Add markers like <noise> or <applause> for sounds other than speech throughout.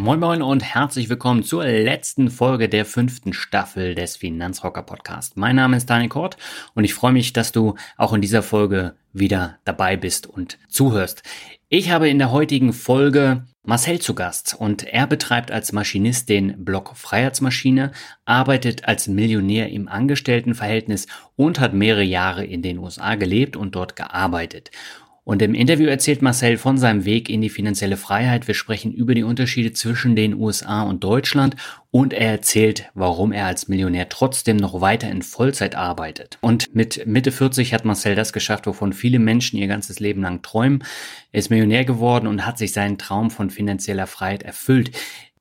Moin Moin und herzlich willkommen zur letzten Folge der fünften Staffel des Finanzrocker Podcast. Mein Name ist Daniel Kort und ich freue mich, dass du auch in dieser Folge wieder dabei bist und zuhörst. Ich habe in der heutigen Folge Marcel zu Gast und er betreibt als Maschinist den Blog Freiheitsmaschine, arbeitet als Millionär im Angestelltenverhältnis und hat mehrere Jahre in den USA gelebt und dort gearbeitet. Und im Interview erzählt Marcel von seinem Weg in die finanzielle Freiheit. Wir sprechen über die Unterschiede zwischen den USA und Deutschland und er erzählt, warum er als Millionär trotzdem noch weiter in Vollzeit arbeitet. Und mit Mitte 40 hat Marcel das geschafft, wovon viele Menschen ihr ganzes Leben lang träumen. Er ist Millionär geworden und hat sich seinen Traum von finanzieller Freiheit erfüllt.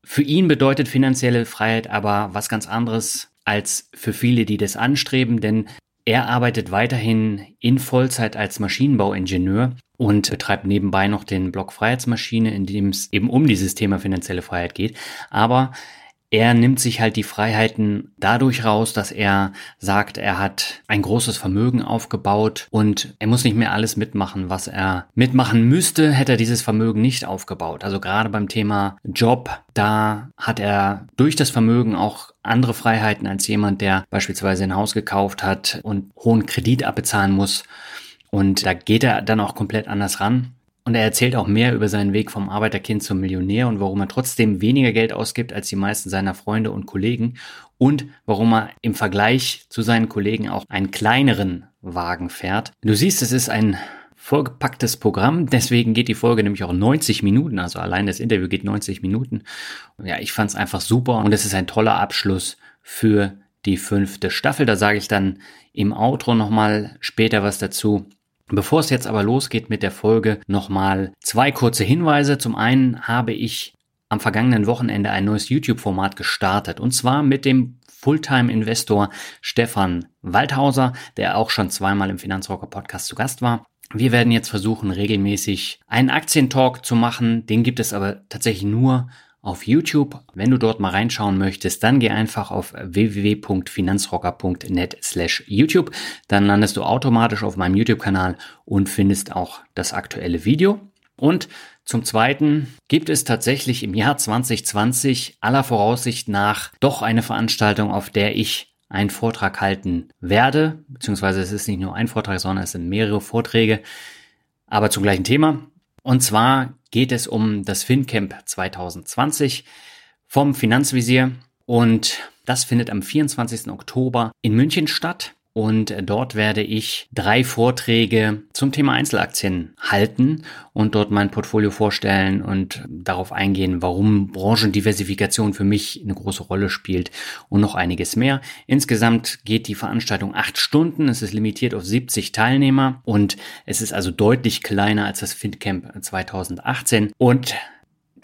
Für ihn bedeutet finanzielle Freiheit aber was ganz anderes als für viele, die das anstreben, denn er arbeitet weiterhin in Vollzeit als Maschinenbauingenieur und betreibt nebenbei noch den Blog Freiheitsmaschine, in dem es eben um dieses Thema finanzielle Freiheit geht. Aber er nimmt sich halt die Freiheiten dadurch raus, dass er sagt, er hat ein großes Vermögen aufgebaut und er muss nicht mehr alles mitmachen, was er mitmachen müsste, hätte er dieses Vermögen nicht aufgebaut. Also gerade beim Thema Job, da hat er durch das Vermögen auch andere Freiheiten als jemand, der beispielsweise ein Haus gekauft hat und hohen Kredit abbezahlen muss. Und da geht er dann auch komplett anders ran. Und er erzählt auch mehr über seinen Weg vom Arbeiterkind zum Millionär und warum er trotzdem weniger Geld ausgibt als die meisten seiner Freunde und Kollegen und warum er im Vergleich zu seinen Kollegen auch einen kleineren Wagen fährt. Du siehst, es ist ein vollgepacktes Programm, deswegen geht die Folge nämlich auch 90 Minuten, also allein das Interview geht 90 Minuten. Ja, ich fand es einfach super und es ist ein toller Abschluss für die fünfte Staffel. Da sage ich dann im Outro nochmal später was dazu. Bevor es jetzt aber losgeht mit der Folge, nochmal zwei kurze Hinweise. Zum einen habe ich am vergangenen Wochenende ein neues YouTube-Format gestartet und zwar mit dem Fulltime-Investor Stefan Waldhauser, der auch schon zweimal im Finanzrocker Podcast zu Gast war. Wir werden jetzt versuchen, regelmäßig einen Aktientalk zu machen. Den gibt es aber tatsächlich nur auf YouTube. Wenn du dort mal reinschauen möchtest, dann geh einfach auf www.finanzrocker.net slash YouTube. Dann landest du automatisch auf meinem YouTube-Kanal und findest auch das aktuelle Video. Und zum Zweiten gibt es tatsächlich im Jahr 2020 aller Voraussicht nach doch eine Veranstaltung, auf der ich einen Vortrag halten werde, beziehungsweise es ist nicht nur ein Vortrag, sondern es sind mehrere Vorträge, aber zum gleichen Thema. Und zwar geht es um das FinCamp 2020 vom Finanzvisier und das findet am 24. Oktober in München statt. Und dort werde ich drei Vorträge zum Thema Einzelaktien halten und dort mein Portfolio vorstellen und darauf eingehen, warum Branchendiversifikation für mich eine große Rolle spielt und noch einiges mehr. Insgesamt geht die Veranstaltung acht Stunden. Es ist limitiert auf 70 Teilnehmer und es ist also deutlich kleiner als das FinCamp 2018. Und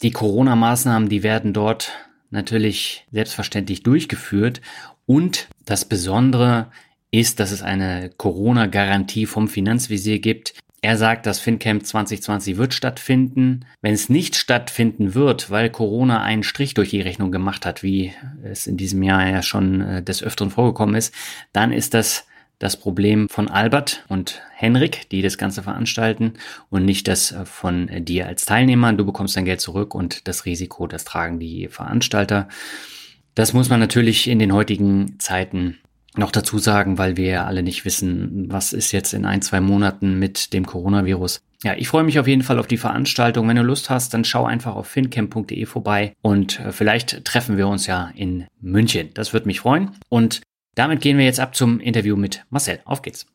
die Corona-Maßnahmen, die werden dort natürlich selbstverständlich durchgeführt. Und das Besondere ist, dass es eine Corona-Garantie vom Finanzvisier gibt. Er sagt, das FinCamp 2020 wird stattfinden. Wenn es nicht stattfinden wird, weil Corona einen Strich durch die Rechnung gemacht hat, wie es in diesem Jahr ja schon äh, des Öfteren vorgekommen ist, dann ist das das Problem von Albert und Henrik, die das Ganze veranstalten und nicht das von dir als Teilnehmer. Du bekommst dein Geld zurück und das Risiko, das tragen die Veranstalter. Das muss man natürlich in den heutigen Zeiten noch dazu sagen, weil wir ja alle nicht wissen, was ist jetzt in ein, zwei Monaten mit dem Coronavirus. Ja, ich freue mich auf jeden Fall auf die Veranstaltung. Wenn du Lust hast, dann schau einfach auf fincamp.de vorbei und äh, vielleicht treffen wir uns ja in München. Das würde mich freuen. Und damit gehen wir jetzt ab zum Interview mit Marcel. Auf geht's.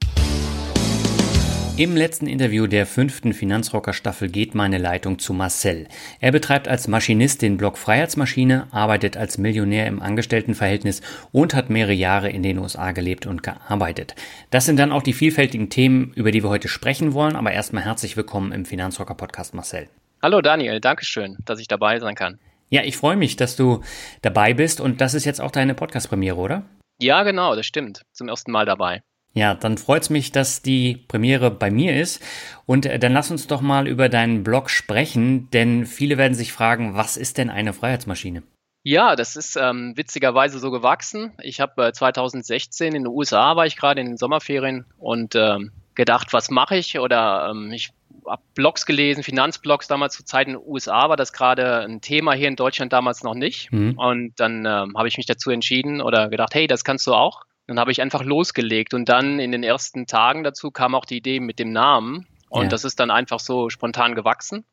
Im letzten Interview der fünften Finanzrocker-Staffel geht meine Leitung zu Marcel. Er betreibt als Maschinist den Blog Freiheitsmaschine, arbeitet als Millionär im Angestelltenverhältnis und hat mehrere Jahre in den USA gelebt und gearbeitet. Das sind dann auch die vielfältigen Themen, über die wir heute sprechen wollen. Aber erstmal herzlich willkommen im Finanzrocker-Podcast, Marcel. Hallo Daniel, Dankeschön, dass ich dabei sein kann. Ja, ich freue mich, dass du dabei bist und das ist jetzt auch deine Podcast-Premiere, oder? Ja, genau, das stimmt. Zum ersten Mal dabei. Ja, dann freut es mich, dass die Premiere bei mir ist. Und äh, dann lass uns doch mal über deinen Blog sprechen, denn viele werden sich fragen, was ist denn eine Freiheitsmaschine? Ja, das ist ähm, witzigerweise so gewachsen. Ich habe äh, 2016 in den USA war ich gerade in den Sommerferien und ähm, gedacht, was mache ich? Oder ähm, ich habe Blogs gelesen, Finanzblogs damals zur Zeit in den USA war das gerade ein Thema hier in Deutschland damals noch nicht. Mhm. Und dann ähm, habe ich mich dazu entschieden oder gedacht, hey, das kannst du auch. Dann habe ich einfach losgelegt und dann in den ersten Tagen dazu kam auch die Idee mit dem Namen und ja. das ist dann einfach so spontan gewachsen.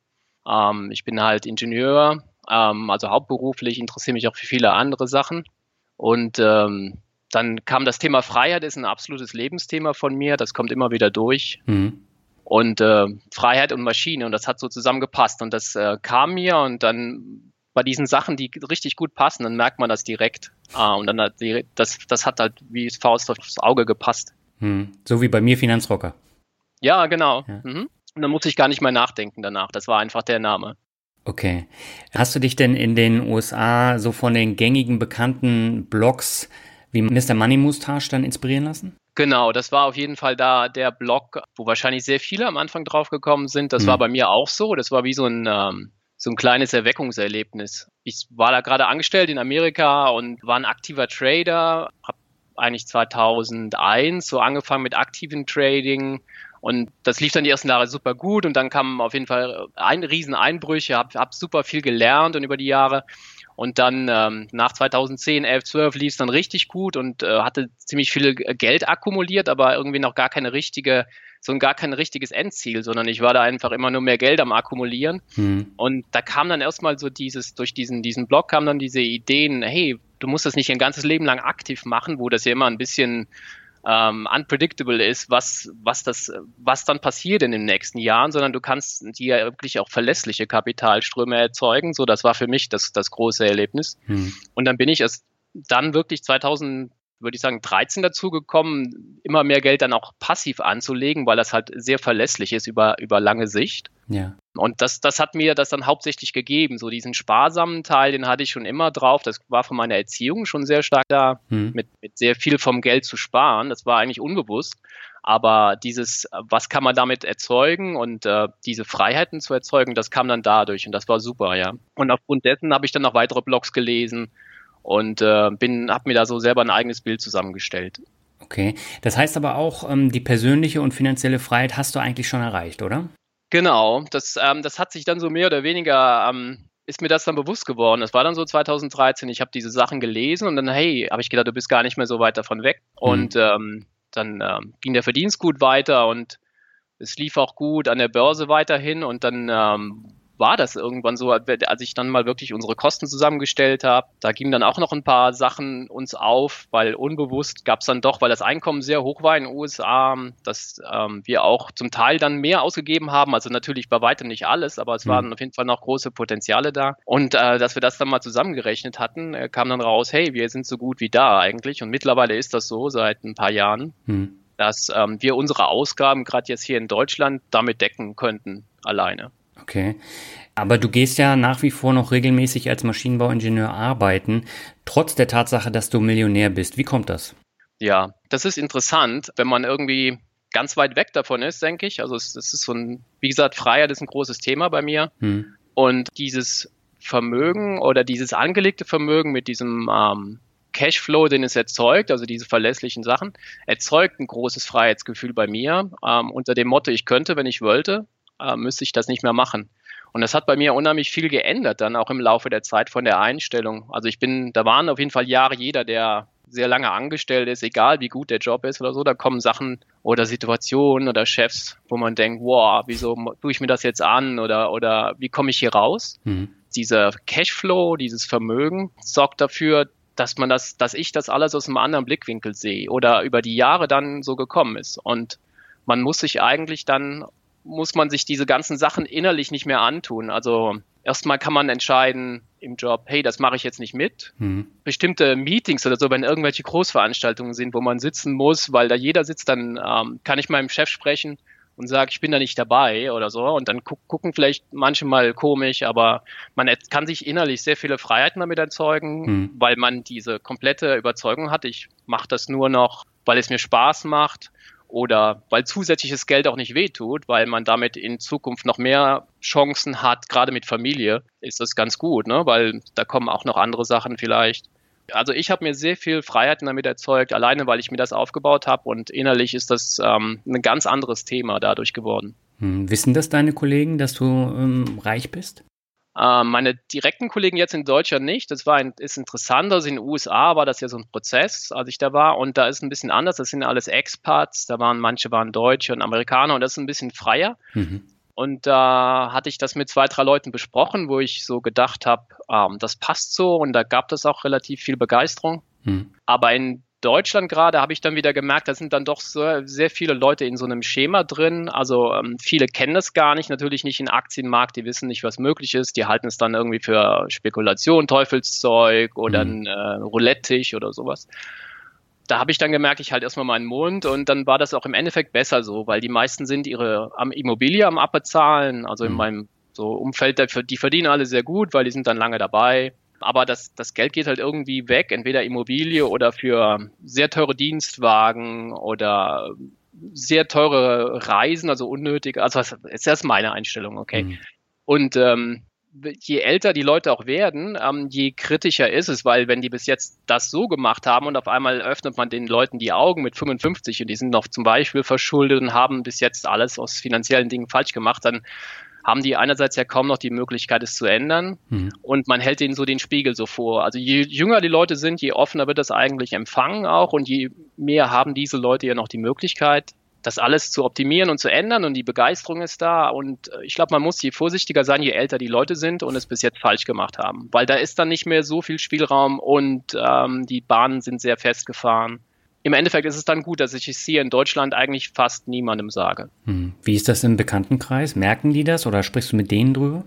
Ähm, ich bin halt Ingenieur, ähm, also hauptberuflich, interessiere mich auch für viele andere Sachen und ähm, dann kam das Thema Freiheit, ist ein absolutes Lebensthema von mir, das kommt immer wieder durch. Mhm. Und äh, Freiheit und Maschine und das hat so zusammengepasst und das äh, kam mir und dann bei diesen Sachen, die richtig gut passen, dann merkt man das direkt. Ah, und dann das, das hat halt wie Faust aufs Auge gepasst. Hm. So wie bei mir Finanzrocker. Ja, genau. Ja. Mhm. Und dann muss ich gar nicht mehr nachdenken danach. Das war einfach der Name. Okay. Hast du dich denn in den USA so von den gängigen bekannten Blogs wie Mr. Money Mustache dann inspirieren lassen? Genau, das war auf jeden Fall da der Blog, wo wahrscheinlich sehr viele am Anfang drauf gekommen sind. Das mhm. war bei mir auch so. Das war wie so ein ähm, so ein kleines Erweckungserlebnis. Ich war da gerade angestellt in Amerika und war ein aktiver Trader, habe eigentlich 2001 so angefangen mit aktiven Trading und das lief dann die ersten Jahre super gut und dann kamen auf jeden Fall ein riesen habe hab super viel gelernt und über die Jahre und dann ähm, nach 2010, 11, 12 lief es dann richtig gut und äh, hatte ziemlich viel Geld akkumuliert, aber irgendwie noch gar keine richtige so ein gar kein richtiges Endziel, sondern ich war da einfach immer nur mehr Geld am Akkumulieren. Mhm. Und da kam dann erstmal so dieses, durch diesen, diesen Blog kam dann diese Ideen, hey, du musst das nicht ein ganzes Leben lang aktiv machen, wo das ja immer ein bisschen ähm, unpredictable ist, was, was, das, was dann passiert in den nächsten Jahren, sondern du kannst dir wirklich auch verlässliche Kapitalströme erzeugen. So, das war für mich das, das große Erlebnis. Mhm. Und dann bin ich erst dann wirklich 2000 würde ich sagen, 13 dazugekommen, immer mehr Geld dann auch passiv anzulegen, weil das halt sehr verlässlich ist über, über lange Sicht. Ja. Und das, das hat mir das dann hauptsächlich gegeben. So diesen sparsamen Teil, den hatte ich schon immer drauf. Das war von meiner Erziehung schon sehr stark da, hm. mit, mit sehr viel vom Geld zu sparen. Das war eigentlich unbewusst. Aber dieses, was kann man damit erzeugen und äh, diese Freiheiten zu erzeugen, das kam dann dadurch und das war super, ja. Und aufgrund dessen habe ich dann noch weitere Blogs gelesen, und äh, bin, habe mir da so selber ein eigenes Bild zusammengestellt. Okay, das heißt aber auch, ähm, die persönliche und finanzielle Freiheit hast du eigentlich schon erreicht, oder? Genau, das, ähm, das hat sich dann so mehr oder weniger, ähm, ist mir das dann bewusst geworden. Das war dann so 2013, ich habe diese Sachen gelesen und dann, hey, habe ich gedacht, du bist gar nicht mehr so weit davon weg. Mhm. Und ähm, dann ähm, ging der Verdienst gut weiter und es lief auch gut an der Börse weiterhin und dann ähm, war das irgendwann so, als ich dann mal wirklich unsere Kosten zusammengestellt habe. Da gingen dann auch noch ein paar Sachen uns auf, weil unbewusst gab es dann doch, weil das Einkommen sehr hoch war in den USA, dass ähm, wir auch zum Teil dann mehr ausgegeben haben. Also natürlich bei weitem nicht alles, aber es mhm. waren auf jeden Fall noch große Potenziale da. Und äh, dass wir das dann mal zusammengerechnet hatten, äh, kam dann raus, hey, wir sind so gut wie da eigentlich. Und mittlerweile ist das so seit ein paar Jahren. Mhm dass ähm, wir unsere Ausgaben gerade jetzt hier in Deutschland damit decken könnten alleine. Okay. Aber du gehst ja nach wie vor noch regelmäßig als Maschinenbauingenieur arbeiten, trotz der Tatsache, dass du Millionär bist. Wie kommt das? Ja, das ist interessant, wenn man irgendwie ganz weit weg davon ist, denke ich. Also es, es ist so ein, wie gesagt, Freiheit ist ein großes Thema bei mir. Hm. Und dieses Vermögen oder dieses angelegte Vermögen mit diesem ähm, Cashflow, den es erzeugt, also diese verlässlichen Sachen, erzeugt ein großes Freiheitsgefühl bei mir ähm, unter dem Motto, ich könnte, wenn ich wollte, äh, müsste ich das nicht mehr machen. Und das hat bei mir unheimlich viel geändert, dann auch im Laufe der Zeit von der Einstellung. Also ich bin, da waren auf jeden Fall Jahre jeder, der sehr lange angestellt ist, egal wie gut der Job ist oder so, da kommen Sachen oder Situationen oder Chefs, wo man denkt, wow, wieso tue ich mir das jetzt an oder, oder wie komme ich hier raus? Mhm. Dieser Cashflow, dieses Vermögen sorgt dafür, dass man das, dass ich das alles aus einem anderen Blickwinkel sehe oder über die Jahre dann so gekommen ist. Und man muss sich eigentlich dann, muss man sich diese ganzen Sachen innerlich nicht mehr antun. Also erstmal kann man entscheiden im Job, hey, das mache ich jetzt nicht mit. Mhm. Bestimmte Meetings oder so, wenn irgendwelche Großveranstaltungen sind, wo man sitzen muss, weil da jeder sitzt, dann ähm, kann ich meinem Chef sprechen und sage, ich bin da nicht dabei oder so. Und dann gu gucken vielleicht manche mal komisch, aber man kann sich innerlich sehr viele Freiheiten damit erzeugen, mhm. weil man diese komplette Überzeugung hat, ich mache das nur noch, weil es mir Spaß macht oder weil zusätzliches Geld auch nicht wehtut, weil man damit in Zukunft noch mehr Chancen hat, gerade mit Familie, ist das ganz gut, ne? weil da kommen auch noch andere Sachen vielleicht. Also ich habe mir sehr viel Freiheiten damit erzeugt, alleine weil ich mir das aufgebaut habe und innerlich ist das ähm, ein ganz anderes Thema dadurch geworden. Hm, wissen das deine Kollegen, dass du ähm, reich bist? Ähm, meine direkten Kollegen jetzt in Deutschland nicht. Das war ein, ist interessant. Also in den USA war das ja so ein Prozess, als ich da war. Und da ist ein bisschen anders. Das sind alles Expats. Da waren manche waren Deutsche und Amerikaner und das ist ein bisschen freier. Mhm. Und da hatte ich das mit zwei, drei Leuten besprochen, wo ich so gedacht habe, ähm, das passt so und da gab es auch relativ viel Begeisterung. Hm. Aber in Deutschland gerade habe ich dann wieder gemerkt, da sind dann doch so, sehr viele Leute in so einem Schema drin. Also ähm, viele kennen das gar nicht, natürlich nicht im Aktienmarkt, die wissen nicht, was möglich ist. Die halten es dann irgendwie für Spekulation, Teufelszeug oder hm. ein äh, Roulette-Tisch oder sowas da habe ich dann gemerkt, ich halte erstmal meinen Mund und dann war das auch im Endeffekt besser so, weil die meisten sind ihre am Immobilie am abbezahlen. Also in mhm. meinem so Umfeld, die verdienen alle sehr gut, weil die sind dann lange dabei. Aber das, das Geld geht halt irgendwie weg, entweder Immobilie oder für sehr teure Dienstwagen oder sehr teure Reisen, also unnötig. Also das ist erst meine Einstellung, okay. Mhm. Und ähm, je älter die Leute auch werden, ähm, je kritischer ist es, weil wenn die bis jetzt das so gemacht haben und auf einmal öffnet man den Leuten die Augen mit 55 und die sind noch zum Beispiel verschuldet und haben bis jetzt alles aus finanziellen Dingen falsch gemacht, dann haben die einerseits ja kaum noch die Möglichkeit, es zu ändern mhm. und man hält ihnen so den Spiegel so vor. Also je jünger die Leute sind, je offener wird das eigentlich empfangen auch und je mehr haben diese Leute ja noch die Möglichkeit, das alles zu optimieren und zu ändern und die Begeisterung ist da. Und äh, ich glaube, man muss je vorsichtiger sein, je älter die Leute sind und es bis jetzt falsch gemacht haben, weil da ist dann nicht mehr so viel Spielraum und ähm, die Bahnen sind sehr festgefahren. Im Endeffekt ist es dann gut, dass ich es hier in Deutschland eigentlich fast niemandem sage. Hm. Wie ist das im Bekanntenkreis? Merken die das oder sprichst du mit denen drüber?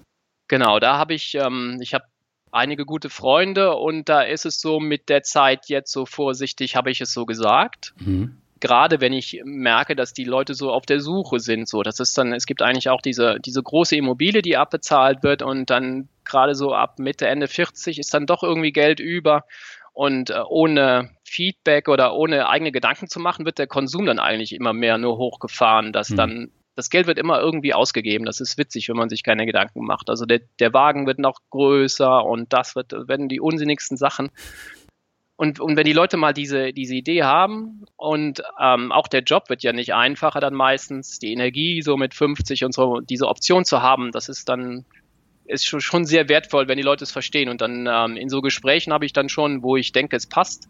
Genau, da habe ich, ähm, ich habe einige gute Freunde und da ist es so mit der Zeit jetzt so vorsichtig, habe ich es so gesagt. Mhm gerade wenn ich merke, dass die Leute so auf der Suche sind, so, das ist dann, es gibt eigentlich auch diese, diese große Immobilie, die abbezahlt wird und dann gerade so ab Mitte, Ende 40 ist dann doch irgendwie Geld über und äh, ohne Feedback oder ohne eigene Gedanken zu machen, wird der Konsum dann eigentlich immer mehr nur hochgefahren, dass mhm. dann das Geld wird immer irgendwie ausgegeben. Das ist witzig, wenn man sich keine Gedanken macht. Also der, der Wagen wird noch größer und das wird, werden die unsinnigsten Sachen. Und, und wenn die Leute mal diese, diese Idee haben und ähm, auch der Job wird ja nicht einfacher dann meistens, die Energie so mit 50 und so, diese Option zu haben, das ist dann ist schon, sehr wertvoll, wenn die Leute es verstehen. Und dann ähm, in so Gesprächen habe ich dann schon, wo ich denke, es passt,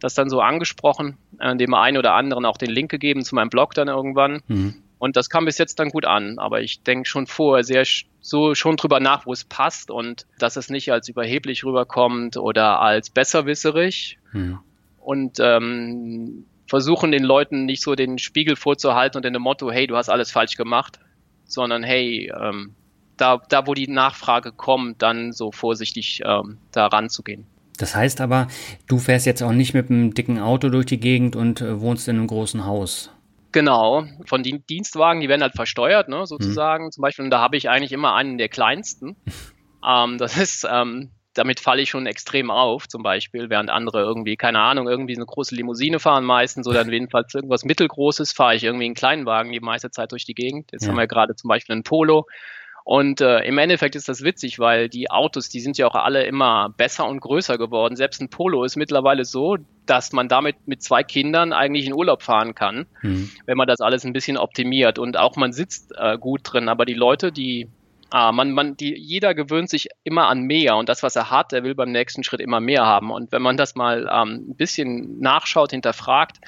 das dann so angesprochen, äh, dem einen oder anderen auch den Link gegeben zu meinem Blog dann irgendwann. Mhm. Und das kam bis jetzt dann gut an. Aber ich denke schon vorher sehr so schon drüber nach, wo es passt und dass es nicht als überheblich rüberkommt oder als besserwisserig. Hm. Und ähm, versuchen den Leuten nicht so den Spiegel vorzuhalten und in dem Motto, hey, du hast alles falsch gemacht, sondern hey, ähm, da, da wo die Nachfrage kommt, dann so vorsichtig ähm, da ranzugehen. Das heißt aber, du fährst jetzt auch nicht mit einem dicken Auto durch die Gegend und äh, wohnst in einem großen Haus. Genau, von den Dienstwagen, die werden halt versteuert, ne, sozusagen. Mhm. Zum Beispiel, und da habe ich eigentlich immer einen der kleinsten. <laughs> ähm, das ist, ähm, damit falle ich schon extrem auf, zum Beispiel, während andere irgendwie, keine Ahnung, irgendwie eine große Limousine fahren meistens oder <laughs> jedenfalls irgendwas Mittelgroßes, fahre ich irgendwie einen kleinen Wagen die meiste Zeit durch die Gegend. Jetzt ja. haben wir gerade zum Beispiel einen Polo. Und äh, im Endeffekt ist das witzig, weil die Autos, die sind ja auch alle immer besser und größer geworden. Selbst ein Polo ist mittlerweile so, dass man damit mit zwei Kindern eigentlich in Urlaub fahren kann, mhm. wenn man das alles ein bisschen optimiert. Und auch man sitzt äh, gut drin, aber die Leute, die ah, man, man, die, jeder gewöhnt sich immer an mehr und das, was er hat, er will beim nächsten Schritt immer mehr haben. Und wenn man das mal ähm, ein bisschen nachschaut, hinterfragt,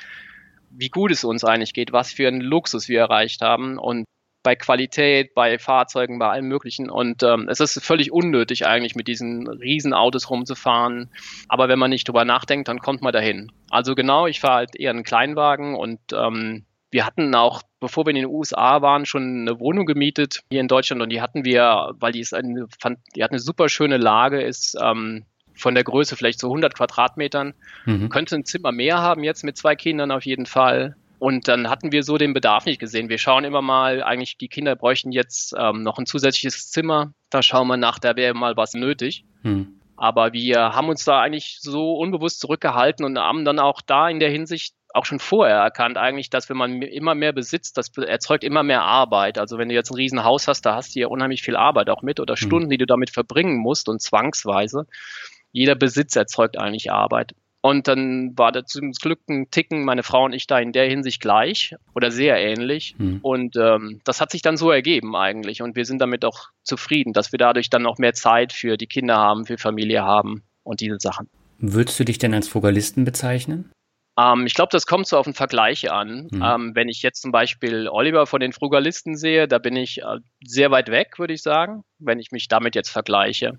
wie gut es uns eigentlich geht, was für einen Luxus wir erreicht haben und bei Qualität, bei Fahrzeugen, bei allem Möglichen. Und ähm, es ist völlig unnötig eigentlich mit diesen Riesenautos rumzufahren. Aber wenn man nicht drüber nachdenkt, dann kommt man dahin. Also genau, ich fahre halt eher einen Kleinwagen und ähm, wir hatten auch, bevor wir in den USA waren, schon eine Wohnung gemietet hier in Deutschland und die hatten wir, weil die ist eine, die hat eine super schöne Lage, ist ähm, von der Größe vielleicht so 100 Quadratmetern, mhm. könnte ein Zimmer mehr haben jetzt mit zwei Kindern auf jeden Fall. Und dann hatten wir so den Bedarf nicht gesehen. Wir schauen immer mal, eigentlich die Kinder bräuchten jetzt ähm, noch ein zusätzliches Zimmer. Da schauen wir nach, da wäre mal was nötig. Mhm. Aber wir haben uns da eigentlich so unbewusst zurückgehalten und haben dann auch da in der Hinsicht auch schon vorher erkannt eigentlich, dass wenn man immer mehr besitzt, das erzeugt immer mehr Arbeit. Also wenn du jetzt ein Riesenhaus hast, da hast du ja unheimlich viel Arbeit auch mit oder mhm. Stunden, die du damit verbringen musst und zwangsweise. Jeder Besitz erzeugt eigentlich Arbeit. Und dann war da zum Glück ein Ticken meine Frau und ich da in der Hinsicht gleich oder sehr ähnlich. Mhm. Und ähm, das hat sich dann so ergeben eigentlich. Und wir sind damit auch zufrieden, dass wir dadurch dann noch mehr Zeit für die Kinder haben, für Familie haben und diese Sachen. Würdest du dich denn als Frugalisten bezeichnen? Ähm, ich glaube, das kommt so auf den Vergleich an. Mhm. Ähm, wenn ich jetzt zum Beispiel Oliver von den Frugalisten sehe, da bin ich äh, sehr weit weg, würde ich sagen, wenn ich mich damit jetzt vergleiche.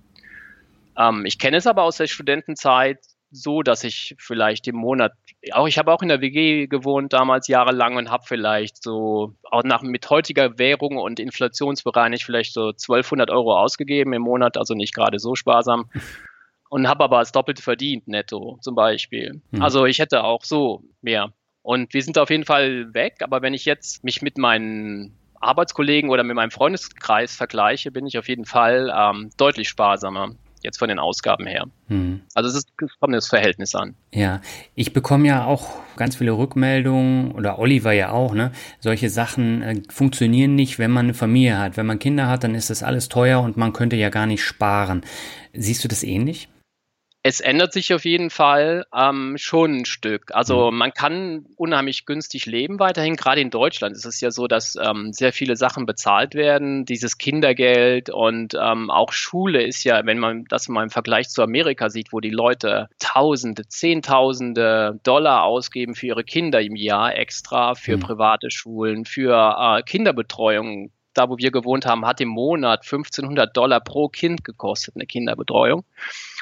Ähm, ich kenne es aber aus der Studentenzeit so, dass ich vielleicht im Monat, auch ich habe auch in der WG gewohnt damals jahrelang und habe vielleicht so auch nach mit heutiger Währung und inflationsbereinigt vielleicht so 1200 Euro ausgegeben im Monat, also nicht gerade so sparsam. <laughs> und habe aber das Doppelte verdient, netto zum Beispiel. Mhm. Also ich hätte auch so mehr. Und wir sind auf jeden Fall weg, aber wenn ich jetzt mich mit meinen Arbeitskollegen oder mit meinem Freundeskreis vergleiche, bin ich auf jeden Fall ähm, deutlich sparsamer jetzt von den Ausgaben her. Hm. Also es, ist, es kommt das Verhältnis an. Ja, ich bekomme ja auch ganz viele Rückmeldungen oder Oliver ja auch, ne? Solche Sachen äh, funktionieren nicht, wenn man eine Familie hat. Wenn man Kinder hat, dann ist das alles teuer und man könnte ja gar nicht sparen. Siehst du das ähnlich? Es ändert sich auf jeden Fall ähm, schon ein Stück. Also mhm. man kann unheimlich günstig leben weiterhin. Gerade in Deutschland ist es ja so, dass ähm, sehr viele Sachen bezahlt werden. Dieses Kindergeld und ähm, auch Schule ist ja, wenn man das mal im Vergleich zu Amerika sieht, wo die Leute Tausende, Zehntausende Dollar ausgeben für ihre Kinder im Jahr extra, für mhm. private Schulen, für äh, Kinderbetreuung da wo wir gewohnt haben, hat im Monat 1500 Dollar pro Kind gekostet, eine Kinderbetreuung.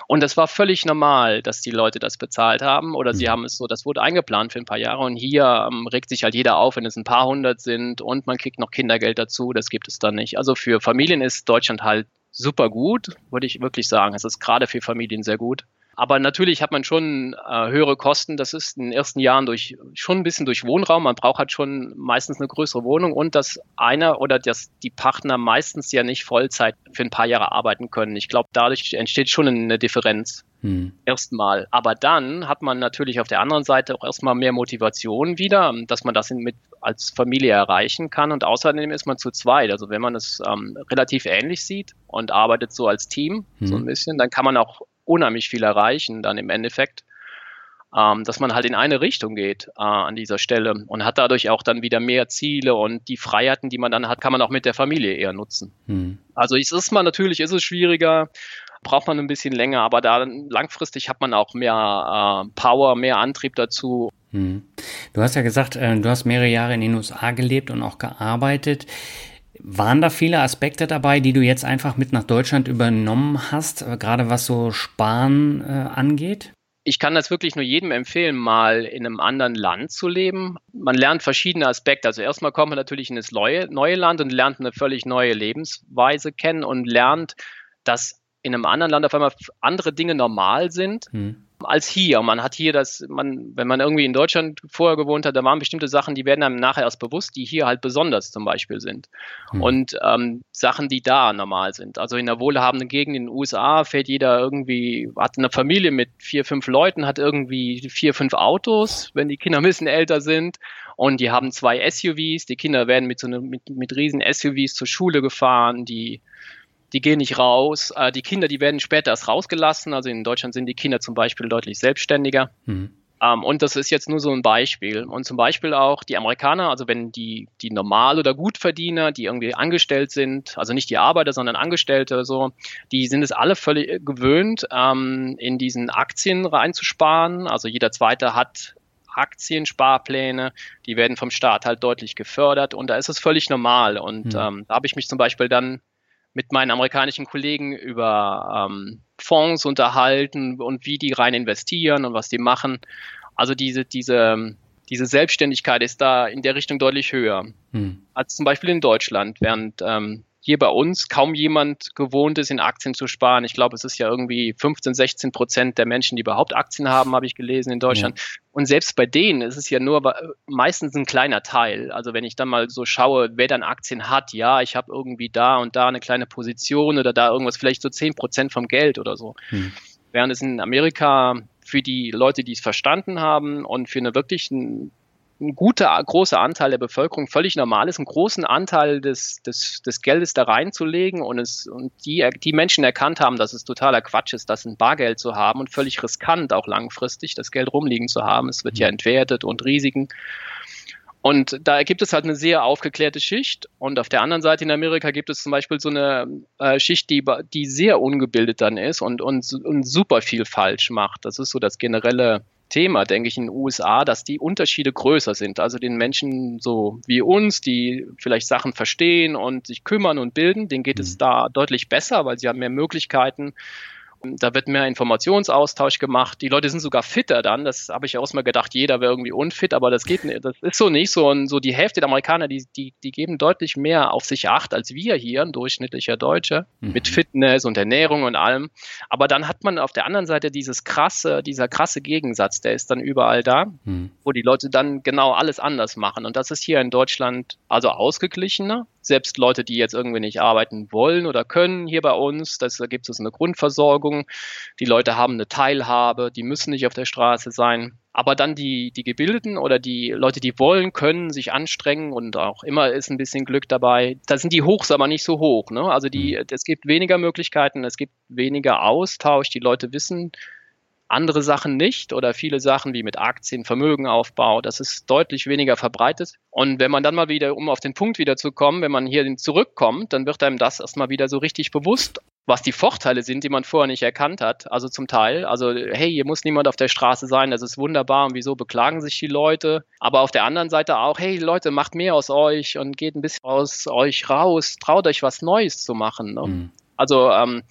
Und das war völlig normal, dass die Leute das bezahlt haben oder sie mhm. haben es so, das wurde eingeplant für ein paar Jahre und hier ähm, regt sich halt jeder auf, wenn es ein paar hundert sind und man kriegt noch Kindergeld dazu, das gibt es dann nicht. Also für Familien ist Deutschland halt super gut, würde ich wirklich sagen. Es ist gerade für Familien sehr gut. Aber natürlich hat man schon äh, höhere Kosten. Das ist in den ersten Jahren durch schon ein bisschen durch Wohnraum. Man braucht halt schon meistens eine größere Wohnung und dass einer oder dass die Partner meistens ja nicht Vollzeit für ein paar Jahre arbeiten können. Ich glaube, dadurch entsteht schon eine Differenz. Hm. Erstmal. Aber dann hat man natürlich auf der anderen Seite auch erstmal mehr Motivation wieder, dass man das mit als Familie erreichen kann. Und außerdem ist man zu zweit. Also wenn man es ähm, relativ ähnlich sieht und arbeitet so als Team, hm. so ein bisschen, dann kann man auch unheimlich viel erreichen dann im Endeffekt, ähm, dass man halt in eine Richtung geht äh, an dieser Stelle und hat dadurch auch dann wieder mehr Ziele und die Freiheiten, die man dann hat, kann man auch mit der Familie eher nutzen. Hm. Also es ist mal natürlich, ist es schwieriger, braucht man ein bisschen länger, aber da langfristig hat man auch mehr äh, Power, mehr Antrieb dazu. Hm. Du hast ja gesagt, äh, du hast mehrere Jahre in den USA gelebt und auch gearbeitet. Waren da viele Aspekte dabei, die du jetzt einfach mit nach Deutschland übernommen hast, äh, gerade was so Sparen äh, angeht? Ich kann das wirklich nur jedem empfehlen, mal in einem anderen Land zu leben. Man lernt verschiedene Aspekte. Also erstmal kommt man natürlich in das neue, neue Land und lernt eine völlig neue Lebensweise kennen und lernt, dass in einem anderen Land auf einmal andere Dinge normal sind. Hm als hier. Man hat hier das, man, wenn man irgendwie in Deutschland vorher gewohnt hat, da waren bestimmte Sachen, die werden einem nachher erst bewusst, die hier halt besonders zum Beispiel sind. Mhm. Und ähm, Sachen, die da normal sind. Also in der wohlhabenden Gegend in den USA fährt jeder irgendwie, hat eine Familie mit vier, fünf Leuten, hat irgendwie vier, fünf Autos, wenn die Kinder ein bisschen älter sind. Und die haben zwei SUVs. Die Kinder werden mit so einem, mit, mit riesen SUVs zur Schule gefahren. Die die gehen nicht raus. Äh, die Kinder, die werden später erst rausgelassen. Also in Deutschland sind die Kinder zum Beispiel deutlich selbstständiger. Mhm. Ähm, und das ist jetzt nur so ein Beispiel. Und zum Beispiel auch die Amerikaner, also wenn die, die Normal- oder Gutverdiener, die irgendwie angestellt sind, also nicht die Arbeiter, sondern Angestellte so, die sind es alle völlig gewöhnt, ähm, in diesen Aktien reinzusparen. Also jeder Zweite hat Aktiensparpläne, die werden vom Staat halt deutlich gefördert und da ist es völlig normal. Und mhm. ähm, da habe ich mich zum Beispiel dann mit meinen amerikanischen Kollegen über ähm, Fonds unterhalten und wie die rein investieren und was die machen. Also diese, diese, diese Selbstständigkeit ist da in der Richtung deutlich höher hm. als zum Beispiel in Deutschland, während ähm, hier bei uns kaum jemand gewohnt ist, in Aktien zu sparen. Ich glaube, es ist ja irgendwie 15, 16 Prozent der Menschen, die überhaupt Aktien haben, habe ich gelesen in Deutschland. Ja. Und selbst bei denen ist es ja nur meistens ein kleiner Teil. Also wenn ich dann mal so schaue, wer dann Aktien hat, ja, ich habe irgendwie da und da eine kleine Position oder da irgendwas, vielleicht so 10 Prozent vom Geld oder so. Hm. Während es in Amerika für die Leute, die es verstanden haben und für eine wirklich ein, guter, großer Anteil der Bevölkerung völlig normal ist, einen großen Anteil des, des, des Geldes da reinzulegen und, es, und die, die Menschen erkannt haben, dass es totaler Quatsch ist, das in Bargeld zu haben und völlig riskant auch langfristig das Geld rumliegen zu haben. Es wird ja mhm. entwertet und Risiken. Und da gibt es halt eine sehr aufgeklärte Schicht. Und auf der anderen Seite in Amerika gibt es zum Beispiel so eine äh, Schicht, die, die sehr ungebildet dann ist und, und, und super viel falsch macht. Das ist so das generelle Thema, denke ich, in den USA, dass die Unterschiede größer sind. Also den Menschen so wie uns, die vielleicht Sachen verstehen und sich kümmern und bilden, denen geht es mhm. da deutlich besser, weil sie haben mehr Möglichkeiten, da wird mehr Informationsaustausch gemacht. Die Leute sind sogar fitter dann. Das habe ich auch mal gedacht, jeder wäre irgendwie unfit, aber das geht nicht. Das ist so nicht so. Und so die Hälfte der Amerikaner, die, die, die geben deutlich mehr auf sich acht als wir hier, ein durchschnittlicher Deutscher, mhm. mit Fitness und Ernährung und allem. Aber dann hat man auf der anderen Seite dieses krasse, dieser krasse Gegensatz, der ist dann überall da, mhm. wo die Leute dann genau alles anders machen. Und das ist hier in Deutschland also ausgeglichener selbst Leute, die jetzt irgendwie nicht arbeiten wollen oder können hier bei uns, das, da gibt es eine Grundversorgung. Die Leute haben eine Teilhabe, die müssen nicht auf der Straße sein. Aber dann die, die Gebildeten oder die Leute, die wollen, können sich anstrengen und auch immer ist ein bisschen Glück dabei. Da sind die Hochs aber nicht so hoch. Ne? Also die, mhm. es gibt weniger Möglichkeiten, es gibt weniger Austausch. Die Leute wissen, andere Sachen nicht oder viele Sachen wie mit Aktien, Vermögenaufbau, das ist deutlich weniger verbreitet. Und wenn man dann mal wieder, um auf den Punkt wieder zu kommen, wenn man hier zurückkommt, dann wird einem das erstmal wieder so richtig bewusst, was die Vorteile sind, die man vorher nicht erkannt hat. Also zum Teil, also hey, hier muss niemand auf der Straße sein, das ist wunderbar und wieso beklagen sich die Leute. Aber auf der anderen Seite auch, hey Leute, macht mehr aus euch und geht ein bisschen aus euch raus, traut euch was Neues zu machen. Ne? Mhm. Also ähm,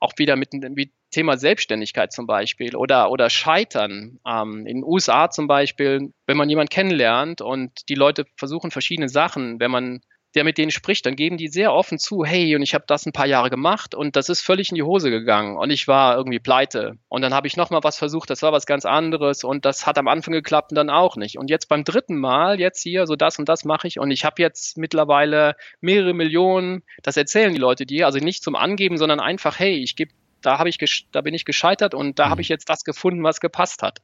auch wieder mit, mit Thema Selbstständigkeit zum Beispiel oder, oder Scheitern. Ähm, in den USA zum Beispiel, wenn man jemanden kennenlernt und die Leute versuchen verschiedene Sachen, wenn man der mit denen spricht, dann geben die sehr offen zu, hey, und ich habe das ein paar Jahre gemacht und das ist völlig in die Hose gegangen und ich war irgendwie pleite. Und dann habe ich nochmal was versucht, das war was ganz anderes und das hat am Anfang geklappt und dann auch nicht. Und jetzt beim dritten Mal, jetzt hier, so das und das mache ich und ich habe jetzt mittlerweile mehrere Millionen, das erzählen die Leute dir, also nicht zum Angeben, sondern einfach, hey, ich gebe da habe ich, da bin ich gescheitert und da mhm. habe ich jetzt das gefunden, was gepasst hat.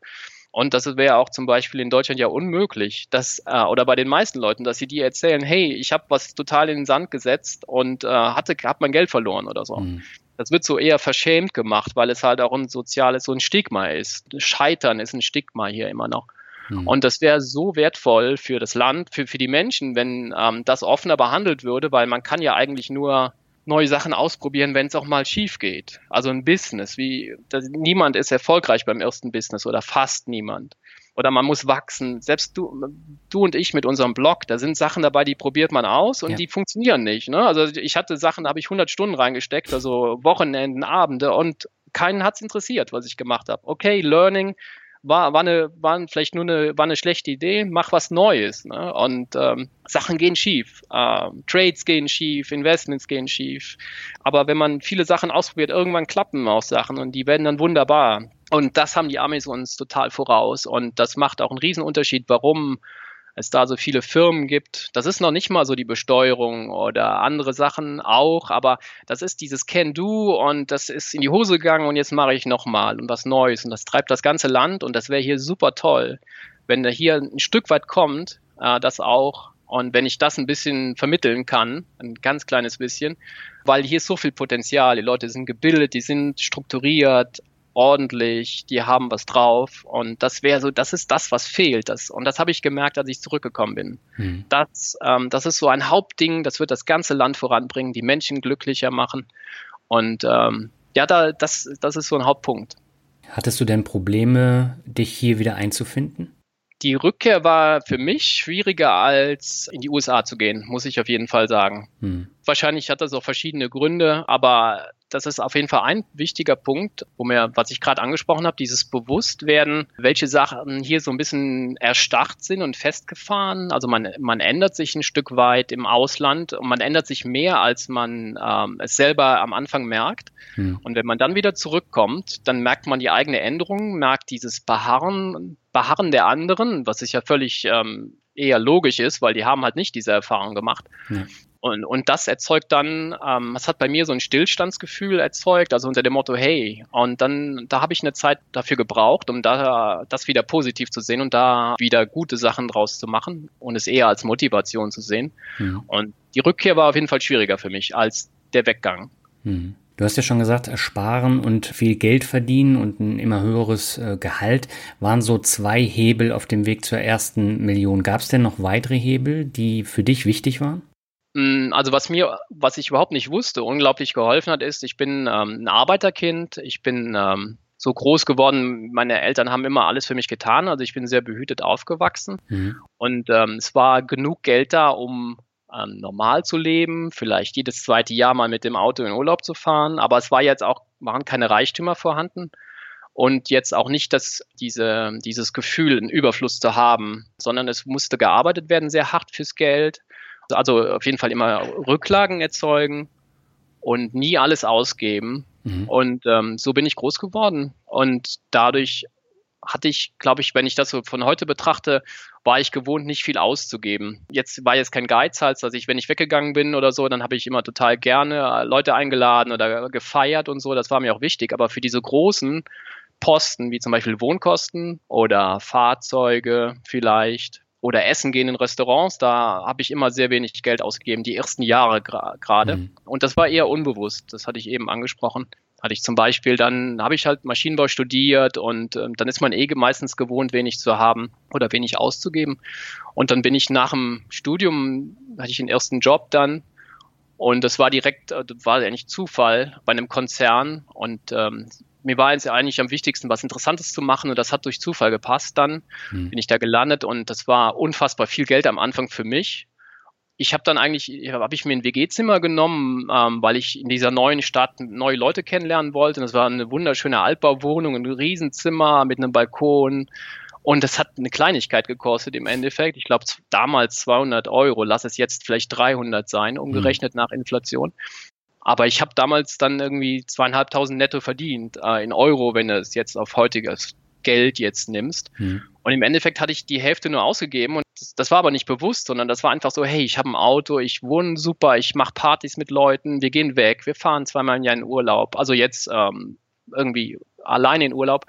Und das wäre auch zum Beispiel in Deutschland ja unmöglich, dass, äh, oder bei den meisten Leuten, dass sie dir erzählen, hey, ich habe was total in den Sand gesetzt und äh, hatte, hab mein Geld verloren oder so. Mhm. Das wird so eher verschämt gemacht, weil es halt auch ein soziales, so ein Stigma ist. Scheitern ist ein Stigma hier immer noch. Mhm. Und das wäre so wertvoll für das Land, für, für die Menschen, wenn ähm, das offener behandelt würde, weil man kann ja eigentlich nur neue Sachen ausprobieren, wenn es auch mal schief geht. Also ein Business, wie das, niemand ist erfolgreich beim ersten Business oder fast niemand. Oder man muss wachsen. Selbst du, du und ich mit unserem Blog, da sind Sachen dabei, die probiert man aus und ja. die funktionieren nicht. Ne? Also ich hatte Sachen, da habe ich 100 Stunden reingesteckt, also Wochenenden, Abende und keinen hat's interessiert, was ich gemacht habe. Okay, Learning, war, war, eine, war vielleicht nur eine, war eine schlechte Idee, mach was Neues. Ne? Und ähm, Sachen gehen schief, ähm, Trades gehen schief, Investments gehen schief. Aber wenn man viele Sachen ausprobiert, irgendwann klappen auch Sachen und die werden dann wunderbar. Und das haben die Amis uns total voraus. Und das macht auch einen Riesenunterschied, warum es da so viele Firmen gibt. Das ist noch nicht mal so die Besteuerung oder andere Sachen auch, aber das ist dieses Can-Do und das ist in die Hose gegangen und jetzt mache ich nochmal und was Neues und das treibt das ganze Land und das wäre hier super toll, wenn da hier ein Stück weit kommt, äh, das auch und wenn ich das ein bisschen vermitteln kann, ein ganz kleines bisschen, weil hier ist so viel Potenzial, die Leute sind gebildet, die sind strukturiert, ordentlich, die haben was drauf und das wäre so, das ist das, was fehlt. Das, und das habe ich gemerkt, als ich zurückgekommen bin. Hm. Das, ähm, das ist so ein Hauptding, das wird das ganze Land voranbringen, die Menschen glücklicher machen und ähm, ja, da, das, das ist so ein Hauptpunkt. Hattest du denn Probleme, dich hier wieder einzufinden? Die Rückkehr war für mich schwieriger als in die USA zu gehen, muss ich auf jeden Fall sagen. Hm. Wahrscheinlich hat das auch verschiedene Gründe, aber das ist auf jeden Fall ein wichtiger Punkt, wo mir, was ich gerade angesprochen habe, dieses Bewusstwerden, welche Sachen hier so ein bisschen erstarrt sind und festgefahren. Also man, man ändert sich ein Stück weit im Ausland und man ändert sich mehr, als man ähm, es selber am Anfang merkt. Hm. Und wenn man dann wieder zurückkommt, dann merkt man die eigene Änderung, merkt dieses Beharren, Beharren der anderen, was sich ja völlig ähm, eher logisch ist, weil die haben halt nicht diese Erfahrung gemacht. Ja. Und, und das erzeugt dann, ähm, das hat bei mir so ein Stillstandsgefühl erzeugt, also unter dem Motto, hey, und dann, da habe ich eine Zeit dafür gebraucht, um da das wieder positiv zu sehen und da wieder gute Sachen draus zu machen und es eher als Motivation zu sehen. Mhm. Und die Rückkehr war auf jeden Fall schwieriger für mich als der Weggang. Mhm. Du hast ja schon gesagt, sparen und viel Geld verdienen und ein immer höheres äh, Gehalt waren so zwei Hebel auf dem Weg zur ersten Million. Gab es denn noch weitere Hebel, die für dich wichtig waren? Mm, also was mir, was ich überhaupt nicht wusste, unglaublich geholfen hat, ist, ich bin ähm, ein Arbeiterkind, ich bin ähm, so groß geworden, meine Eltern haben immer alles für mich getan, also ich bin sehr behütet aufgewachsen. Mhm. und ähm, es war genug Geld da, um ähm, normal zu leben, vielleicht jedes zweite Jahr mal mit dem Auto in Urlaub zu fahren, aber es war jetzt auch, waren keine Reichtümer vorhanden. Und jetzt auch nicht das, diese, dieses Gefühl, einen Überfluss zu haben, sondern es musste gearbeitet werden, sehr hart fürs Geld. Also auf jeden Fall immer Rücklagen erzeugen und nie alles ausgeben. Mhm. Und ähm, so bin ich groß geworden. Und dadurch hatte ich, glaube ich, wenn ich das so von heute betrachte, war ich gewohnt, nicht viel auszugeben. Jetzt war jetzt kein Geizhals, also ich, wenn ich weggegangen bin oder so, dann habe ich immer total gerne Leute eingeladen oder gefeiert und so. Das war mir auch wichtig. Aber für diese großen Posten, wie zum Beispiel Wohnkosten oder Fahrzeuge vielleicht oder Essen gehen in Restaurants, da habe ich immer sehr wenig Geld ausgegeben, die ersten Jahre gerade. Mhm. Und das war eher unbewusst, das hatte ich eben angesprochen. Hatte ich zum Beispiel, dann habe ich halt Maschinenbau studiert und ähm, dann ist man eh meistens gewohnt, wenig zu haben oder wenig auszugeben. Und dann bin ich nach dem Studium, hatte ich den ersten Job dann und das war direkt, äh, war eigentlich Zufall bei einem Konzern und ähm, mir war jetzt eigentlich am wichtigsten, was Interessantes zu machen und das hat durch Zufall gepasst. Dann mhm. bin ich da gelandet und das war unfassbar viel Geld am Anfang für mich. Ich habe dann eigentlich, habe ich mir ein WG-Zimmer genommen, ähm, weil ich in dieser neuen Stadt neue Leute kennenlernen wollte. Und das war eine wunderschöne Altbauwohnung, ein Riesenzimmer mit einem Balkon. Und das hat eine Kleinigkeit gekostet im Endeffekt. Ich glaube damals 200 Euro, lass es jetzt vielleicht 300 sein, umgerechnet mhm. nach Inflation. Aber ich habe damals dann irgendwie zweieinhalbtausend netto verdient äh, in Euro, wenn du es jetzt auf heutiges Geld jetzt nimmst. Mhm. Und im Endeffekt hatte ich die Hälfte nur ausgegeben und das, das war aber nicht bewusst, sondern das war einfach so, hey, ich habe ein Auto, ich wohne super, ich mache Partys mit Leuten, wir gehen weg, wir fahren zweimal im Jahr in Urlaub. Also jetzt ähm, irgendwie alleine in Urlaub.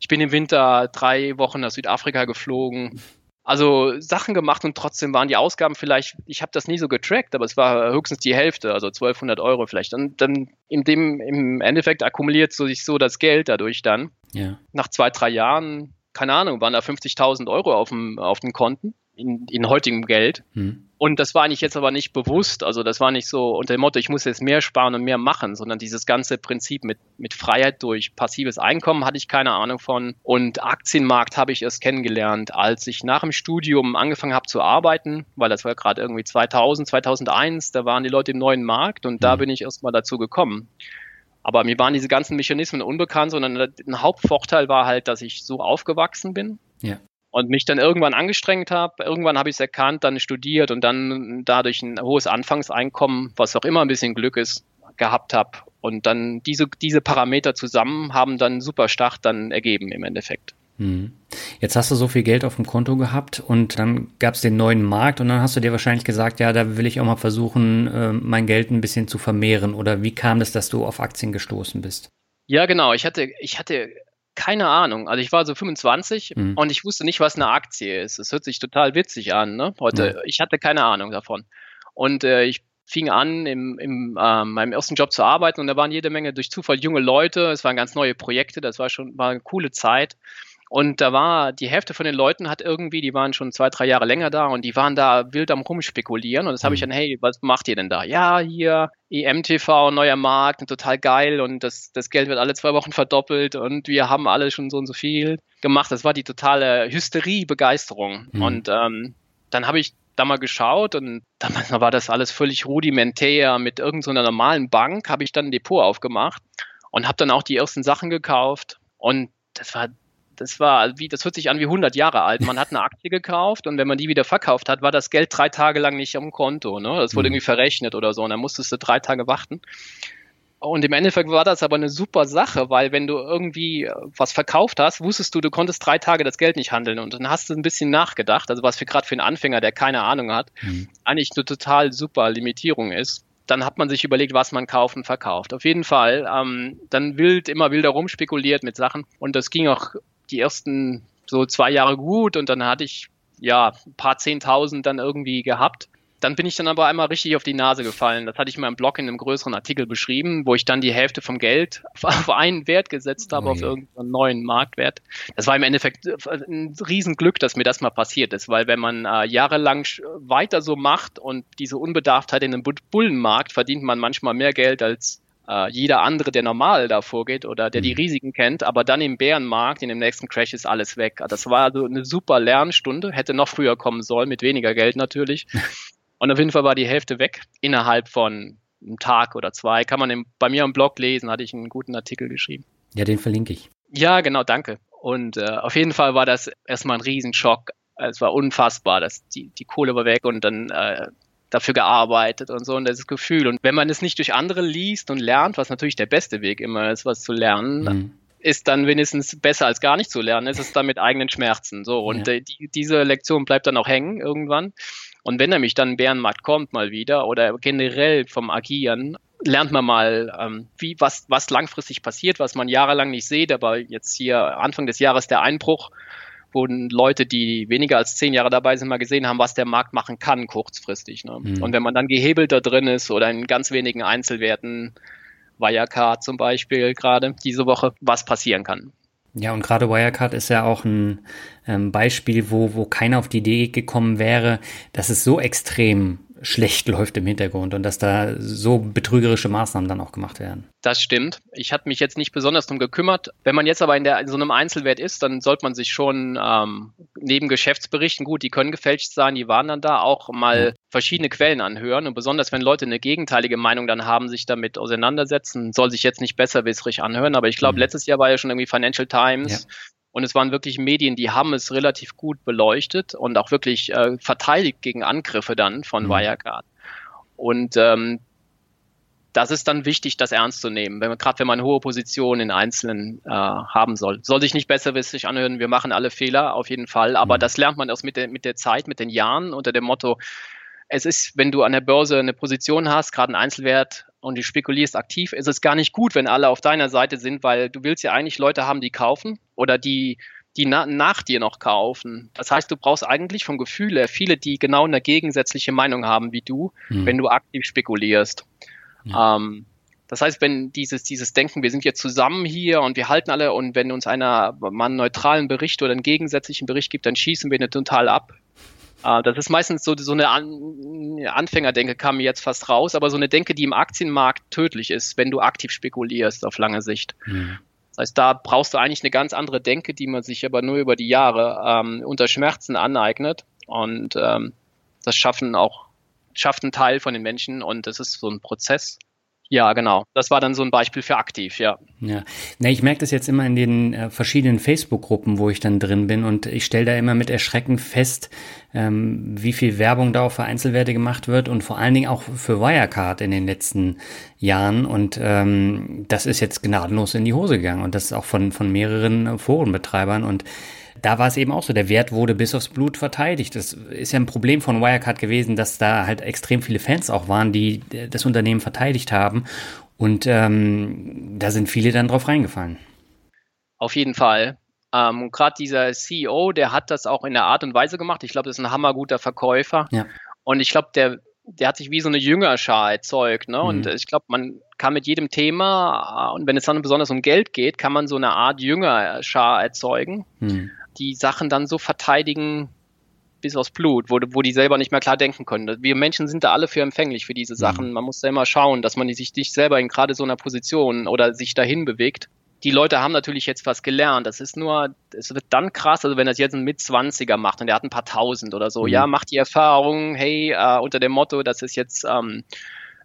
Ich bin im Winter drei Wochen nach Südafrika geflogen also Sachen gemacht und trotzdem waren die Ausgaben vielleicht, ich habe das nie so getrackt, aber es war höchstens die Hälfte, also 1200 Euro vielleicht. Und dann in dem, im Endeffekt akkumuliert so sich so das Geld dadurch dann. Ja. Nach zwei, drei Jahren, keine Ahnung, waren da 50.000 Euro auf, dem, auf den Konten in, in heutigem Geld. Hm. Und das war eigentlich jetzt aber nicht bewusst. Also das war nicht so unter dem Motto, ich muss jetzt mehr sparen und mehr machen, sondern dieses ganze Prinzip mit, mit Freiheit durch passives Einkommen hatte ich keine Ahnung von. Und Aktienmarkt habe ich erst kennengelernt, als ich nach dem Studium angefangen habe zu arbeiten, weil das war gerade irgendwie 2000, 2001, da waren die Leute im neuen Markt und da hm. bin ich erst mal dazu gekommen. Aber mir waren diese ganzen Mechanismen unbekannt, sondern ein Hauptvorteil war halt, dass ich so aufgewachsen bin. Ja und mich dann irgendwann angestrengt habe. Irgendwann habe ich es erkannt, dann studiert und dann dadurch ein hohes Anfangseinkommen, was auch immer ein bisschen Glück ist, gehabt habe. Und dann diese, diese Parameter zusammen haben dann super Start dann ergeben im Endeffekt. Hm. Jetzt hast du so viel Geld auf dem Konto gehabt und dann gab es den neuen Markt und dann hast du dir wahrscheinlich gesagt, ja, da will ich auch mal versuchen, äh, mein Geld ein bisschen zu vermehren. Oder wie kam es, dass du auf Aktien gestoßen bist? Ja, genau. Ich hatte, ich hatte keine Ahnung. Also ich war so 25 mhm. und ich wusste nicht, was eine Aktie ist. Es hört sich total witzig an, ne? Heute. Mhm. Ich hatte keine Ahnung davon. Und äh, ich fing an, im, im äh, meinem ersten Job zu arbeiten und da waren jede Menge durch Zufall junge Leute. Es waren ganz neue Projekte. Das war schon war eine coole Zeit. Und da war die Hälfte von den Leuten hat irgendwie, die waren schon zwei, drei Jahre länger da und die waren da wild am rumspekulieren. Und das habe ich mhm. dann, hey, was macht ihr denn da? Ja, hier EMTV, neuer Markt, total geil und das, das Geld wird alle zwei Wochen verdoppelt und wir haben alle schon so und so viel gemacht. Das war die totale Hysterie, Begeisterung. Mhm. Und ähm, dann habe ich da mal geschaut und damals war das alles völlig rudimentär. Mit irgendeiner so normalen Bank habe ich dann ein Depot aufgemacht und habe dann auch die ersten Sachen gekauft. Und das war, das war wie, das hört sich an wie 100 Jahre alt. Man hat eine <laughs> Aktie gekauft und wenn man die wieder verkauft hat, war das Geld drei Tage lang nicht am Konto. Ne? Das wurde mhm. irgendwie verrechnet oder so und dann musstest du drei Tage warten. Und im Endeffekt war das aber eine super Sache, weil wenn du irgendwie was verkauft hast, wusstest du, du konntest drei Tage das Geld nicht handeln und dann hast du ein bisschen nachgedacht, also was für gerade für einen Anfänger, der keine Ahnung hat, mhm. eigentlich eine total super Limitierung ist. Dann hat man sich überlegt, was man kaufen, verkauft. Auf jeden Fall. Ähm, dann wild, immer wilder rumspekuliert mit Sachen und das ging auch die ersten so zwei Jahre gut und dann hatte ich ja ein paar Zehntausend dann irgendwie gehabt dann bin ich dann aber einmal richtig auf die Nase gefallen. Das hatte ich in meinem Blog in einem größeren Artikel beschrieben, wo ich dann die Hälfte vom Geld <laughs> auf einen Wert gesetzt habe, oh auf irgendeinen neuen Marktwert. Das war im Endeffekt äh, ein Riesenglück, dass mir das mal passiert ist, weil wenn man äh, jahrelang weiter so macht und diese Unbedarftheit in einem Bullenmarkt, verdient man manchmal mehr Geld als äh, jeder andere, der normal da vorgeht oder der die mhm. Risiken kennt, aber dann im Bärenmarkt, in dem nächsten Crash ist alles weg. Das war also eine super Lernstunde, hätte noch früher kommen sollen, mit weniger Geld natürlich. <laughs> Und auf jeden Fall war die Hälfte weg innerhalb von einem Tag oder zwei. Kann man im, bei mir am Blog lesen, hatte ich einen guten Artikel geschrieben. Ja, den verlinke ich. Ja, genau, danke. Und äh, auf jeden Fall war das erstmal ein Riesenschock. Es war unfassbar, dass die, die Kohle war weg und dann äh, dafür gearbeitet und so und das Gefühl. Und wenn man es nicht durch andere liest und lernt, was natürlich der beste Weg immer ist, was zu lernen, mhm. ist dann wenigstens besser als gar nicht zu lernen. ist Es dann mit eigenen Schmerzen. So und ja. äh, die, diese Lektion bleibt dann auch hängen irgendwann. Und wenn nämlich dann ein Bärenmarkt kommt mal wieder oder generell vom Agieren, lernt man mal, ähm, wie was, was langfristig passiert, was man jahrelang nicht sieht, aber jetzt hier Anfang des Jahres der Einbruch, wo Leute, die weniger als zehn Jahre dabei sind, mal gesehen haben, was der Markt machen kann kurzfristig. Ne? Mhm. Und wenn man dann gehebelt da drin ist oder in ganz wenigen Einzelwerten, Wirecard zum Beispiel gerade diese Woche, was passieren kann. Ja, und gerade Wirecard ist ja auch ein ähm, Beispiel, wo, wo keiner auf die Idee gekommen wäre, dass es so extrem schlecht läuft im Hintergrund und dass da so betrügerische Maßnahmen dann auch gemacht werden. Das stimmt. Ich hatte mich jetzt nicht besonders darum gekümmert. Wenn man jetzt aber in, der, in so einem Einzelwert ist, dann sollte man sich schon ähm, neben Geschäftsberichten, gut, die können gefälscht sein, die waren dann da, auch mal ja. verschiedene Quellen anhören. Und besonders wenn Leute eine gegenteilige Meinung dann haben, sich damit auseinandersetzen, soll sich jetzt nicht besserwissrig anhören. Aber ich glaube, mhm. letztes Jahr war ja schon irgendwie Financial Times. Ja und es waren wirklich Medien, die haben es relativ gut beleuchtet und auch wirklich äh, verteidigt gegen Angriffe dann von mhm. Wirecard. Und ähm, das ist dann wichtig, das ernst zu nehmen, wenn man, gerade wenn man hohe Positionen in Einzelnen äh, haben soll. Soll sich nicht besserwissig anhören, wir machen alle Fehler, auf jeden Fall, aber mhm. das lernt man erst mit der, mit der Zeit, mit den Jahren unter dem Motto, es ist, wenn du an der Börse eine Position hast, gerade ein Einzelwert, und du spekulierst aktiv, ist es gar nicht gut, wenn alle auf deiner Seite sind, weil du willst ja eigentlich Leute haben, die kaufen oder die, die na, nach dir noch kaufen. Das heißt, du brauchst eigentlich vom Gefühl her viele, die genau eine gegensätzliche Meinung haben wie du, mhm. wenn du aktiv spekulierst. Ja. Ähm, das heißt, wenn dieses, dieses Denken, wir sind jetzt zusammen hier und wir halten alle und wenn uns einer mal einen neutralen Bericht oder einen gegensätzlichen Bericht gibt, dann schießen wir ihn total ab. Äh, das ist meistens so, so eine An Anfängerdenke, kam mir jetzt fast raus, aber so eine Denke, die im Aktienmarkt tödlich ist, wenn du aktiv spekulierst auf lange Sicht. Mhm. Das heißt, da brauchst du eigentlich eine ganz andere Denke, die man sich aber nur über die Jahre ähm, unter Schmerzen aneignet. Und ähm, das schaffen auch, schafft ein Teil von den Menschen und das ist so ein Prozess. Ja, genau. Das war dann so ein Beispiel für aktiv, ja. Ja, Na, ich merke das jetzt immer in den äh, verschiedenen Facebook-Gruppen, wo ich dann drin bin und ich stelle da immer mit Erschrecken fest, ähm, wie viel Werbung da auch für Einzelwerte gemacht wird und vor allen Dingen auch für Wirecard in den letzten Jahren und ähm, das ist jetzt gnadenlos in die Hose gegangen und das ist auch von, von mehreren Forenbetreibern und da war es eben auch so, der Wert wurde bis aufs Blut verteidigt. Das ist ja ein Problem von Wirecard gewesen, dass da halt extrem viele Fans auch waren, die das Unternehmen verteidigt haben. Und ähm, da sind viele dann drauf reingefallen. Auf jeden Fall. Ähm, Gerade dieser CEO, der hat das auch in der Art und Weise gemacht. Ich glaube, das ist ein hammerguter Verkäufer. Ja. Und ich glaube, der, der hat sich wie so eine Jüngerschar erzeugt. Ne? Mhm. Und ich glaube, man kann mit jedem Thema, und wenn es dann besonders um Geld geht, kann man so eine Art Jüngerschar erzeugen. Mhm die Sachen dann so verteidigen bis aufs Blut, wo, wo die selber nicht mehr klar denken können. Wir Menschen sind da alle für empfänglich für diese Sachen. Mhm. Man muss da immer schauen, dass man sich nicht selber in gerade so einer Position oder sich dahin bewegt. die Leute haben natürlich jetzt was gelernt. Das ist nur, es wird dann krass, also wenn das jetzt ein Mitzwanziger macht und der hat ein paar tausend oder so, mhm. ja, macht die Erfahrung, hey, äh, unter dem Motto, das ist jetzt, ähm,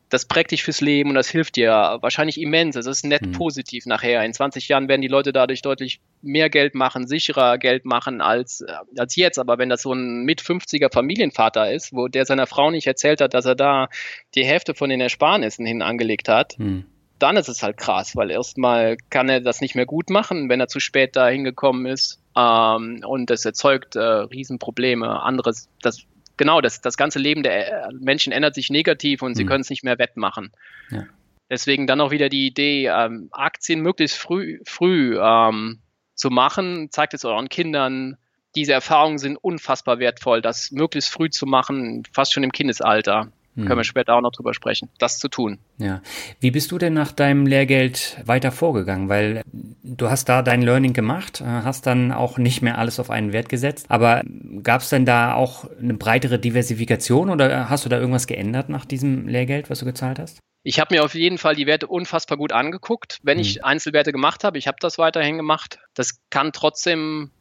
das prägt dich fürs Leben und das hilft dir wahrscheinlich immens. Es ist nett mhm. positiv nachher. In 20 Jahren werden die Leute dadurch deutlich mehr Geld machen, sicherer Geld machen als, äh, als jetzt. Aber wenn das so ein mit 50er Familienvater ist, wo der seiner Frau nicht erzählt hat, dass er da die Hälfte von den Ersparnissen hin angelegt hat, mhm dann ist es halt krass, weil erstmal kann er das nicht mehr gut machen, wenn er zu spät da hingekommen ist. Ähm, und das erzeugt äh, Riesenprobleme. Anderes, das, genau, das, das ganze Leben der äh, Menschen ändert sich negativ und sie mhm. können es nicht mehr wettmachen. Ja. Deswegen dann auch wieder die Idee, ähm, Aktien möglichst früh, früh ähm, zu machen. Zeigt es euren Kindern. Diese Erfahrungen sind unfassbar wertvoll, das möglichst früh zu machen, fast schon im Kindesalter. Hm. Können wir später auch noch drüber sprechen, das zu tun. Ja. Wie bist du denn nach deinem Lehrgeld weiter vorgegangen? Weil du hast da dein Learning gemacht, äh, hast dann auch nicht mehr alles auf einen Wert gesetzt. Aber gab es denn da auch eine breitere Diversifikation oder hast du da irgendwas geändert nach diesem Lehrgeld, was du gezahlt hast? Ich habe mir auf jeden Fall die Werte unfassbar gut angeguckt, wenn ich hm. Einzelwerte gemacht habe. Ich habe das weiterhin gemacht. Das kann trotzdem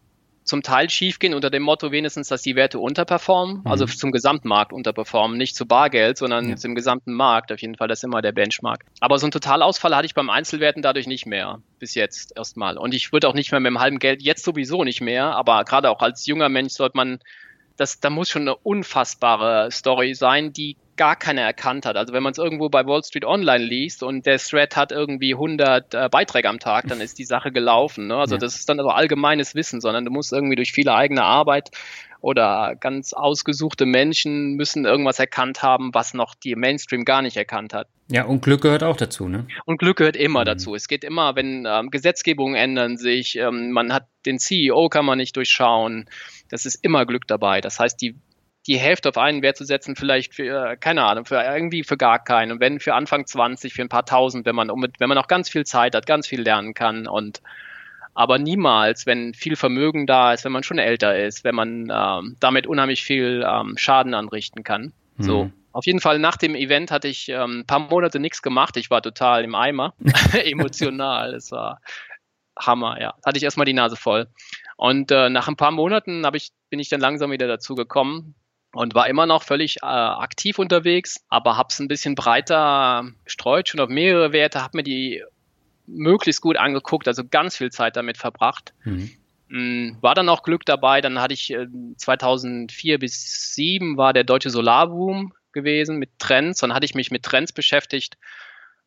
zum Teil schiefgehen unter dem Motto wenigstens, dass die Werte unterperformen, also mhm. also zum Gesamtmarkt unterperformen, nicht zu Bargeld, sondern ja. zum gesamten Markt. Auf jeden Fall, das ist immer der Benchmark. Aber so einen Totalausfall hatte ich beim Einzelwerten dadurch nicht mehr, bis jetzt erstmal. Und ich würde auch nicht mehr mit dem halben Geld, jetzt sowieso nicht mehr, aber gerade auch als junger Mensch sollte man das, da muss schon eine unfassbare Story sein, die gar keiner erkannt hat. Also wenn man es irgendwo bei Wall Street Online liest und der Thread hat irgendwie 100 äh, Beiträge am Tag, dann ist die Sache gelaufen. Ne? Also ja. das ist dann also allgemeines Wissen, sondern du musst irgendwie durch viele eigene Arbeit oder ganz ausgesuchte Menschen müssen irgendwas erkannt haben, was noch die Mainstream gar nicht erkannt hat. Ja, und Glück gehört auch dazu, ne? Und Glück gehört immer mhm. dazu. Es geht immer, wenn ähm, Gesetzgebungen ändern sich, ähm, man hat den CEO kann man nicht durchschauen. Das ist immer Glück dabei. Das heißt, die die Hälfte auf einen Wert zu setzen, vielleicht für, keine Ahnung, für irgendwie für gar keinen. Und wenn für Anfang 20, für ein paar tausend, wenn man, wenn man auch ganz viel Zeit hat, ganz viel lernen kann und aber niemals, wenn viel Vermögen da ist, wenn man schon älter ist, wenn man ähm, damit unheimlich viel ähm, Schaden anrichten kann. Mhm. So. Auf jeden Fall nach dem Event hatte ich ähm, ein paar Monate nichts gemacht. Ich war total im Eimer, <laughs> emotional. Es war Hammer, ja. Hatte ich erstmal die Nase voll. Und äh, nach ein paar Monaten ich, bin ich dann langsam wieder dazu gekommen, und war immer noch völlig äh, aktiv unterwegs, aber habe es ein bisschen breiter gestreut, schon auf mehrere Werte, habe mir die möglichst gut angeguckt, also ganz viel Zeit damit verbracht. Mhm. Mm, war dann auch Glück dabei, dann hatte ich äh, 2004 bis 2007 war der deutsche Solarboom gewesen mit Trends, dann hatte ich mich mit Trends beschäftigt, äh,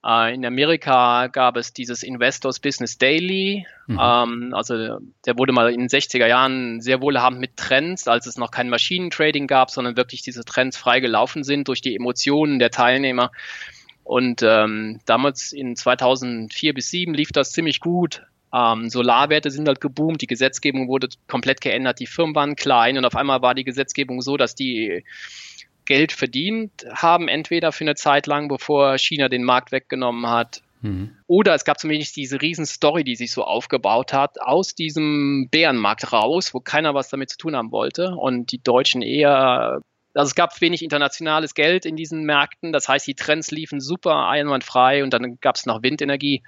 in Amerika gab es dieses Investors Business Daily. Mhm. Ähm, also der wurde mal in den 60er Jahren sehr wohlhabend mit Trends, als es noch kein Maschinentrading gab, sondern wirklich diese Trends frei gelaufen sind durch die Emotionen der Teilnehmer. Und ähm, damals in 2004 bis 2007 lief das ziemlich gut. Ähm, Solarwerte sind halt geboomt, die Gesetzgebung wurde komplett geändert, die Firmen waren klein und auf einmal war die Gesetzgebung so, dass die Geld verdient haben, entweder für eine Zeit lang, bevor China den Markt weggenommen hat. Mhm. Oder es gab zumindest diese riesen Story, die sich so aufgebaut hat, aus diesem Bärenmarkt raus, wo keiner was damit zu tun haben wollte und die Deutschen eher also es gab wenig internationales Geld in diesen Märkten. Das heißt, die Trends liefen super einwandfrei und dann gab es noch Windenergie.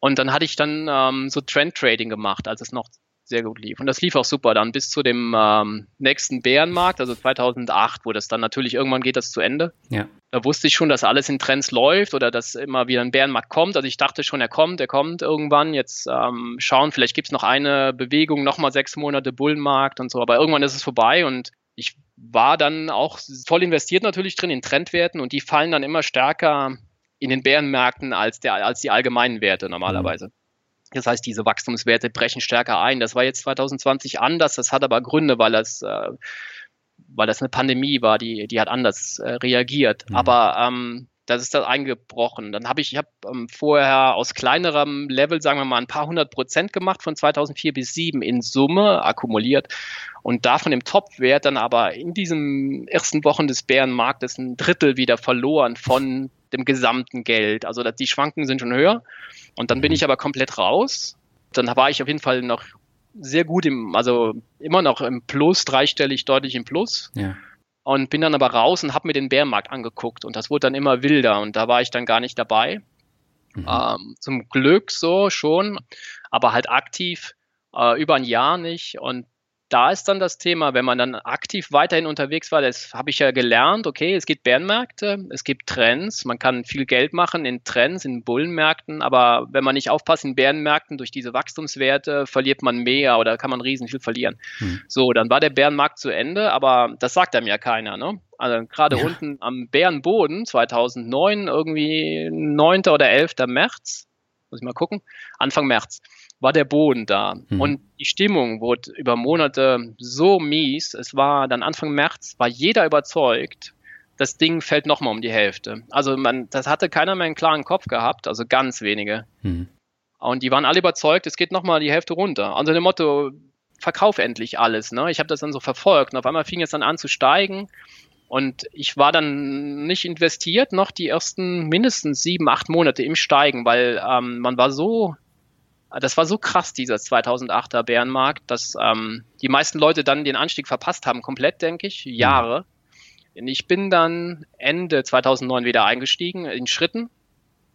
Und dann hatte ich dann ähm, so Trend Trading gemacht, als es noch sehr gut lief. Und das lief auch super dann bis zu dem ähm, nächsten Bärenmarkt, also 2008, wo das dann natürlich irgendwann geht das zu Ende. Ja. Da wusste ich schon, dass alles in Trends läuft oder dass immer wieder ein Bärenmarkt kommt. Also ich dachte schon, er kommt, er kommt irgendwann. Jetzt ähm, schauen, vielleicht gibt es noch eine Bewegung, nochmal sechs Monate Bullenmarkt und so. Aber irgendwann ist es vorbei und ich war dann auch voll investiert natürlich drin in Trendwerten und die fallen dann immer stärker in den Bärenmärkten als, der, als die allgemeinen Werte normalerweise. Mhm. Das heißt, diese Wachstumswerte brechen stärker ein. Das war jetzt 2020 anders. Das hat aber Gründe, weil das, äh, weil das eine Pandemie war, die, die hat anders äh, reagiert. Mhm. Aber ähm, das ist das eingebrochen. Dann habe ich, ich habe ähm, vorher aus kleinerem Level, sagen wir mal, ein paar hundert Prozent gemacht von 2004 bis 2007 in Summe akkumuliert und davon im Topwert dann aber in diesen ersten Wochen des Bärenmarktes ein Drittel wieder verloren von dem gesamten Geld. Also die Schwanken sind schon höher. Und dann bin mhm. ich aber komplett raus. Dann war ich auf jeden Fall noch sehr gut im, also immer noch im Plus, dreistellig deutlich im Plus. Ja. Und bin dann aber raus und habe mir den Bärmarkt angeguckt und das wurde dann immer wilder und da war ich dann gar nicht dabei. Mhm. Ähm, zum Glück so schon, aber halt aktiv äh, über ein Jahr nicht. Und da ist dann das Thema, wenn man dann aktiv weiterhin unterwegs war, das habe ich ja gelernt, okay, es gibt Bärenmärkte, es gibt Trends, man kann viel Geld machen in Trends, in Bullenmärkten, aber wenn man nicht aufpasst in Bärenmärkten durch diese Wachstumswerte, verliert man mehr oder kann man riesen viel verlieren. Hm. So, dann war der Bärenmarkt zu Ende, aber das sagt einem ja keiner, ne? Also gerade ja. unten am Bärenboden 2009, irgendwie 9. oder 11. März, muss ich mal gucken, Anfang März, war der Boden da. Mhm. Und die Stimmung wurde über Monate so mies. Es war dann Anfang März, war jeder überzeugt, das Ding fällt nochmal um die Hälfte. Also man, das hatte keiner mehr einen klaren Kopf gehabt, also ganz wenige. Mhm. Und die waren alle überzeugt, es geht nochmal die Hälfte runter. Also dem Motto, verkauf endlich alles. Ne? Ich habe das dann so verfolgt und auf einmal fing es dann an zu steigen. Und ich war dann nicht investiert, noch die ersten mindestens sieben, acht Monate im Steigen, weil ähm, man war so das war so krass, dieser 2008er Bärenmarkt, dass ähm, die meisten Leute dann den Anstieg verpasst haben, komplett, denke ich, Jahre. Mhm. Ich bin dann Ende 2009 wieder eingestiegen in Schritten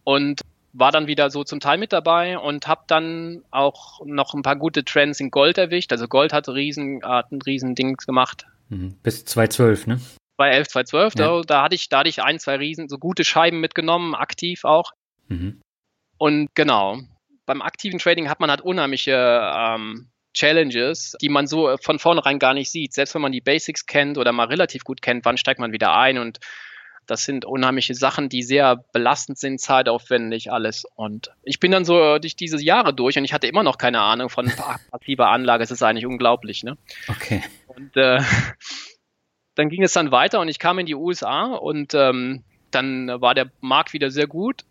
und war dann wieder so zum Teil mit dabei und habe dann auch noch ein paar gute Trends in Gold erwischt. Also Gold hat, riesen, hat ein riesen Dings gemacht. Mhm. Bis 2012, ne? 2011, 2012, ja. da, da, hatte ich, da hatte ich ein, zwei riesen, so gute Scheiben mitgenommen, aktiv auch. Mhm. Und genau, beim aktiven Trading hat man halt unheimliche ähm, Challenges, die man so von vornherein gar nicht sieht. Selbst wenn man die Basics kennt oder mal relativ gut kennt, wann steigt man wieder ein und das sind unheimliche Sachen, die sehr belastend sind, zeitaufwendig, alles. Und ich bin dann so durch diese Jahre durch und ich hatte immer noch keine Ahnung von <laughs> passiver Anlage. Es ist eigentlich unglaublich, ne? Okay. Und äh, <laughs> dann ging es dann weiter und ich kam in die USA und ähm, dann war der Markt wieder sehr gut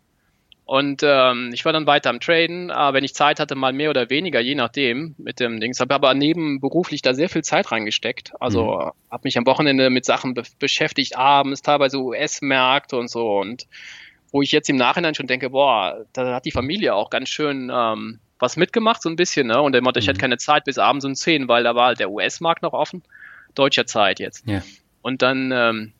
und ähm, ich war dann weiter am Traden, aber wenn ich Zeit hatte, mal mehr oder weniger, je nachdem mit dem Dings. Habe aber nebenberuflich da sehr viel Zeit reingesteckt. Also mhm. habe mich am Wochenende mit Sachen be beschäftigt, abends teilweise US-Märkte und so. Und wo ich jetzt im Nachhinein schon denke, boah, da hat die Familie auch ganz schön ähm, was mitgemacht, so ein bisschen. Ne? Und der Motto, mhm. ich hatte keine Zeit bis abends um 10, weil da war halt der US-Markt noch offen. Deutscher Zeit jetzt. Ja. Und dann ähm,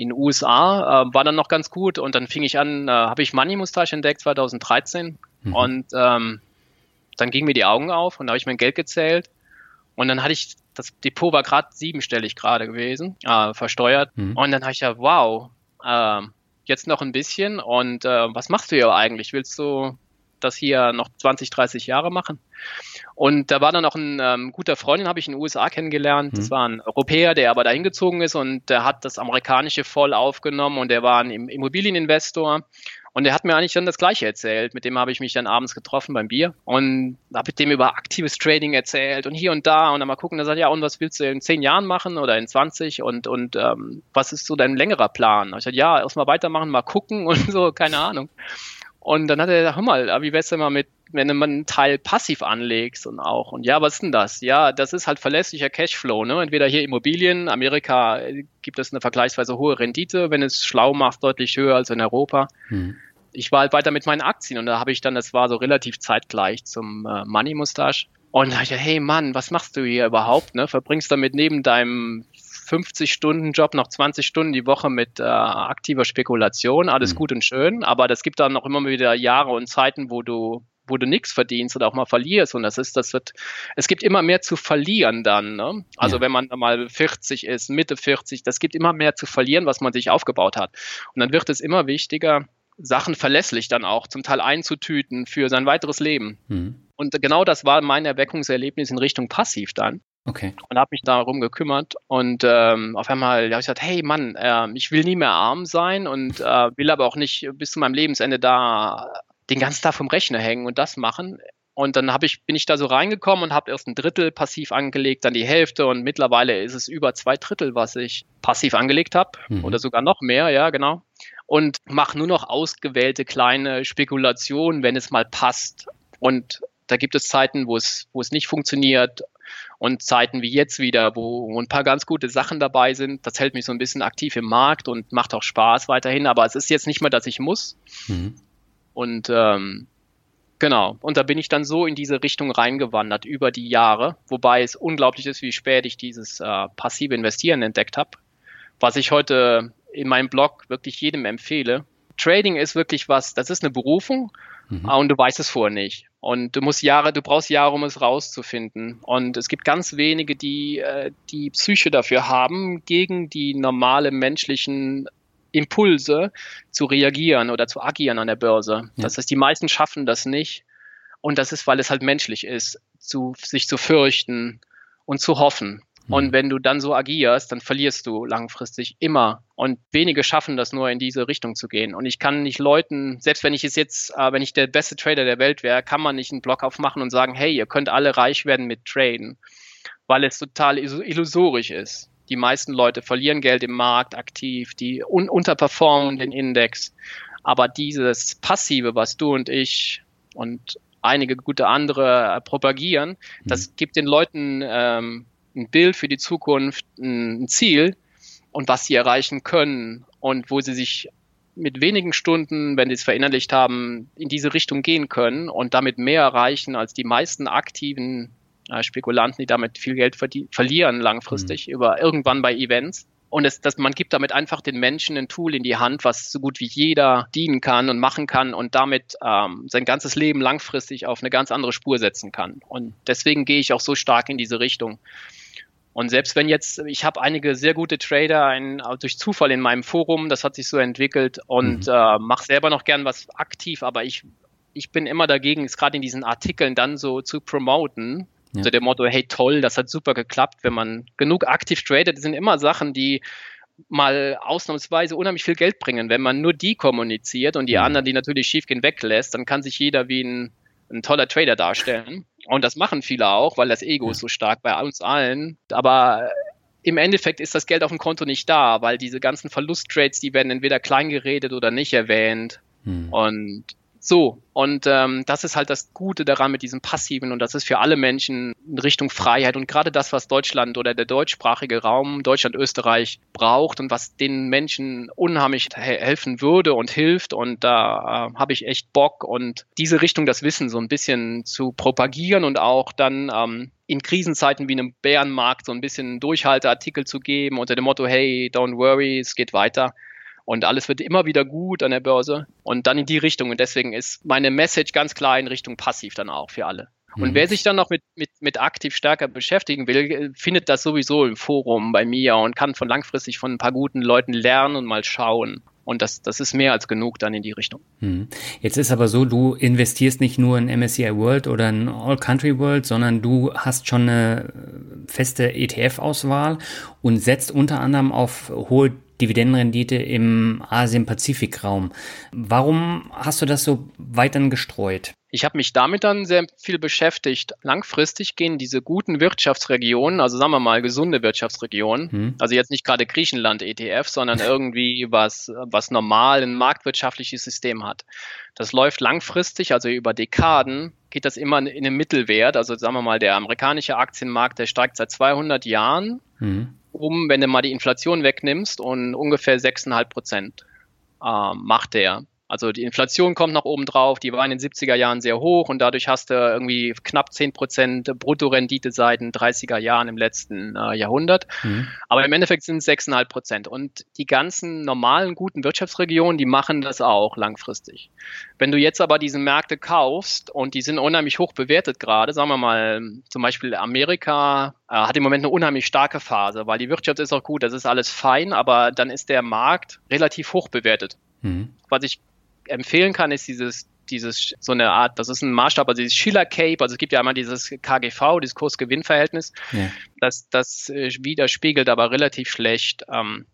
in USA äh, war dann noch ganz gut und dann fing ich an, äh, habe ich Money Mustache entdeckt 2013 mhm. und ähm, dann gingen mir die Augen auf und da habe ich mein Geld gezählt und dann hatte ich, das Depot war gerade siebenstellig gerade gewesen, äh, versteuert mhm. und dann habe ich ja, wow, äh, jetzt noch ein bisschen und äh, was machst du hier eigentlich? Willst du das hier noch 20, 30 Jahre machen? Und da war dann auch ein ähm, guter Freund, den habe ich in den USA kennengelernt. Das mhm. war ein Europäer, der aber dahin gezogen ist und der hat das amerikanische voll aufgenommen und der war ein Immobilieninvestor. Und der hat mir eigentlich dann das Gleiche erzählt. Mit dem habe ich mich dann abends getroffen beim Bier und habe mit dem über aktives Trading erzählt und hier und da und dann mal gucken. Da sagt ja, und was willst du in zehn Jahren machen oder in 20 und, und ähm, was ist so dein längerer Plan? Ich sagte, ja, erstmal weitermachen, mal gucken <laughs> und so, keine Ahnung. Und dann hat er gesagt, hör mal, wie wär's denn mal mit wenn du einen Teil passiv anlegst und auch. Und ja, was ist denn das? Ja, das ist halt verlässlicher Cashflow. Ne? Entweder hier Immobilien, Amerika äh, gibt es eine vergleichsweise hohe Rendite, wenn es schlau macht, deutlich höher als in Europa. Hm. Ich war halt weiter mit meinen Aktien und da habe ich dann, das war so relativ zeitgleich zum äh, Money Mustache. Und da ich hey Mann, was machst du hier überhaupt? Ne? Verbringst damit neben deinem 50-Stunden-Job noch 20 Stunden die Woche mit äh, aktiver Spekulation, alles mhm. gut und schön, aber das gibt dann noch immer wieder Jahre und Zeiten, wo du wo du nichts verdienst oder auch mal verlierst. Und das ist, das wird, es gibt immer mehr zu verlieren dann. Ne? Also ja. wenn man mal 40 ist, Mitte 40, das gibt immer mehr zu verlieren, was man sich aufgebaut hat. Und dann wird es immer wichtiger, Sachen verlässlich dann auch zum Teil einzutüten für sein weiteres Leben. Mhm. Und genau das war mein Erweckungserlebnis in Richtung Passiv dann. Okay. Und habe mich darum gekümmert und ähm, auf einmal habe ich gesagt, hey Mann, äh, ich will nie mehr arm sein und äh, will aber auch nicht bis zu meinem Lebensende da den ganzen Tag vom Rechner hängen und das machen. Und dann ich, bin ich da so reingekommen und habe erst ein Drittel passiv angelegt, dann die Hälfte und mittlerweile ist es über zwei Drittel, was ich passiv angelegt habe mhm. oder sogar noch mehr, ja genau. Und mache nur noch ausgewählte kleine Spekulationen, wenn es mal passt. Und da gibt es Zeiten, wo es, wo es nicht funktioniert und Zeiten wie jetzt wieder, wo ein paar ganz gute Sachen dabei sind. Das hält mich so ein bisschen aktiv im Markt und macht auch Spaß weiterhin. Aber es ist jetzt nicht mehr, dass ich muss. Mhm. Und ähm, genau, und da bin ich dann so in diese Richtung reingewandert über die Jahre, wobei es unglaublich ist, wie spät ich dieses äh, passive Investieren entdeckt habe, was ich heute in meinem Blog wirklich jedem empfehle. Trading ist wirklich was, das ist eine Berufung mhm. und du weißt es vorher nicht. Und du musst Jahre, du brauchst Jahre, um es rauszufinden. Und es gibt ganz wenige, die äh, die Psyche dafür haben, gegen die normale menschlichen Impulse zu reagieren oder zu agieren an der Börse. Ja. Das heißt, die meisten schaffen das nicht. Und das ist, weil es halt menschlich ist, zu, sich zu fürchten und zu hoffen. Und mhm. wenn du dann so agierst, dann verlierst du langfristig immer. Und wenige schaffen das nur in diese Richtung zu gehen. Und ich kann nicht Leuten, selbst wenn ich es jetzt, äh, wenn ich der beste Trader der Welt wäre, kann man nicht einen Blog aufmachen und sagen, hey, ihr könnt alle reich werden mit Traden, weil es total illusorisch ist. Die meisten Leute verlieren Geld im Markt aktiv, die un unterperformen den Index. Aber dieses Passive, was du und ich und einige gute andere äh, propagieren, das gibt den Leuten ähm, ein Bild für die Zukunft, ein Ziel und was sie erreichen können und wo sie sich mit wenigen Stunden, wenn sie es verinnerlicht haben, in diese Richtung gehen können und damit mehr erreichen als die meisten aktiven äh, Spekulanten, die damit viel Geld verlieren langfristig mhm. über irgendwann bei Events. Und es, dass man gibt damit einfach den Menschen ein Tool in die Hand, was so gut wie jeder dienen kann und machen kann und damit ähm, sein ganzes Leben langfristig auf eine ganz andere Spur setzen kann. Und deswegen gehe ich auch so stark in diese Richtung. Und selbst wenn jetzt, ich habe einige sehr gute Trader ein, durch Zufall in meinem Forum, das hat sich so entwickelt und mhm. äh, mache selber noch gern was aktiv, aber ich, ich bin immer dagegen, es gerade in diesen Artikeln dann so zu promoten, ja. So der Motto, hey toll, das hat super geklappt, wenn man genug aktiv tradet, das sind immer Sachen, die mal ausnahmsweise unheimlich viel Geld bringen. Wenn man nur die kommuniziert und die. Mhm. anderen, die natürlich schief gehen, weglässt, dann kann sich jeder wie ein, ein toller Trader darstellen. Und das machen viele auch, weil das Ego ist so stark bei uns allen. Aber im Endeffekt ist das Geld auf dem Konto nicht da, weil diese ganzen Verlusttrades, die werden entweder klein geredet oder nicht erwähnt. Hm. Und so, und ähm, das ist halt das Gute daran mit diesem Passiven und das ist für alle Menschen in Richtung Freiheit und gerade das, was Deutschland oder der deutschsprachige Raum, Deutschland, Österreich braucht und was den Menschen unheimlich helfen würde und hilft und da äh, habe ich echt Bock und diese Richtung, das Wissen so ein bisschen zu propagieren und auch dann ähm, in Krisenzeiten wie einem Bärenmarkt so ein bisschen Durchhalteartikel zu geben unter dem Motto, hey, don't worry, es geht weiter und alles wird immer wieder gut an der Börse und dann in die Richtung. Und deswegen ist meine Message ganz klar in Richtung passiv dann auch für alle. Und mhm. wer sich dann noch mit, mit, mit aktiv stärker beschäftigen will, findet das sowieso im Forum bei mir und kann von langfristig von ein paar guten Leuten lernen und mal schauen. Und das, das ist mehr als genug dann in die Richtung. Mhm. Jetzt ist aber so, du investierst nicht nur in MSCI World oder in All Country World, sondern du hast schon eine feste ETF-Auswahl und setzt unter anderem auf hohe Dividendenrendite im Asien-Pazifik-Raum. Warum hast du das so weit dann gestreut? Ich habe mich damit dann sehr viel beschäftigt. Langfristig gehen diese guten Wirtschaftsregionen, also sagen wir mal gesunde Wirtschaftsregionen, hm. also jetzt nicht gerade Griechenland ETF, sondern <laughs> irgendwie was, was normal ein marktwirtschaftliches System hat. Das läuft langfristig, also über Dekaden, geht das immer in den Mittelwert. Also sagen wir mal, der amerikanische Aktienmarkt, der steigt seit 200 Jahren hm um, wenn du mal die Inflation wegnimmst und ungefähr 6,5 Prozent äh, macht der. Also die Inflation kommt nach oben drauf, die war in den 70er Jahren sehr hoch und dadurch hast du irgendwie knapp 10 Prozent Bruttorendite seit den 30er Jahren im letzten äh, Jahrhundert. Mhm. Aber im Endeffekt sind es 6,5 Prozent. Und die ganzen normalen guten Wirtschaftsregionen, die machen das auch langfristig. Wenn du jetzt aber diese Märkte kaufst und die sind unheimlich hoch bewertet gerade, sagen wir mal zum Beispiel Amerika äh, hat im Moment eine unheimlich starke Phase, weil die Wirtschaft ist auch gut, das ist alles fein, aber dann ist der Markt relativ hoch bewertet. Mhm. Was ich empfehlen kann, ist dieses dieses so eine Art, das ist ein Maßstab, also dieses Schiller Cape, also es gibt ja einmal dieses KGV, dieses Kurs-Gewinn-Verhältnis, ja. das, das äh, widerspiegelt aber relativ schlecht ähm,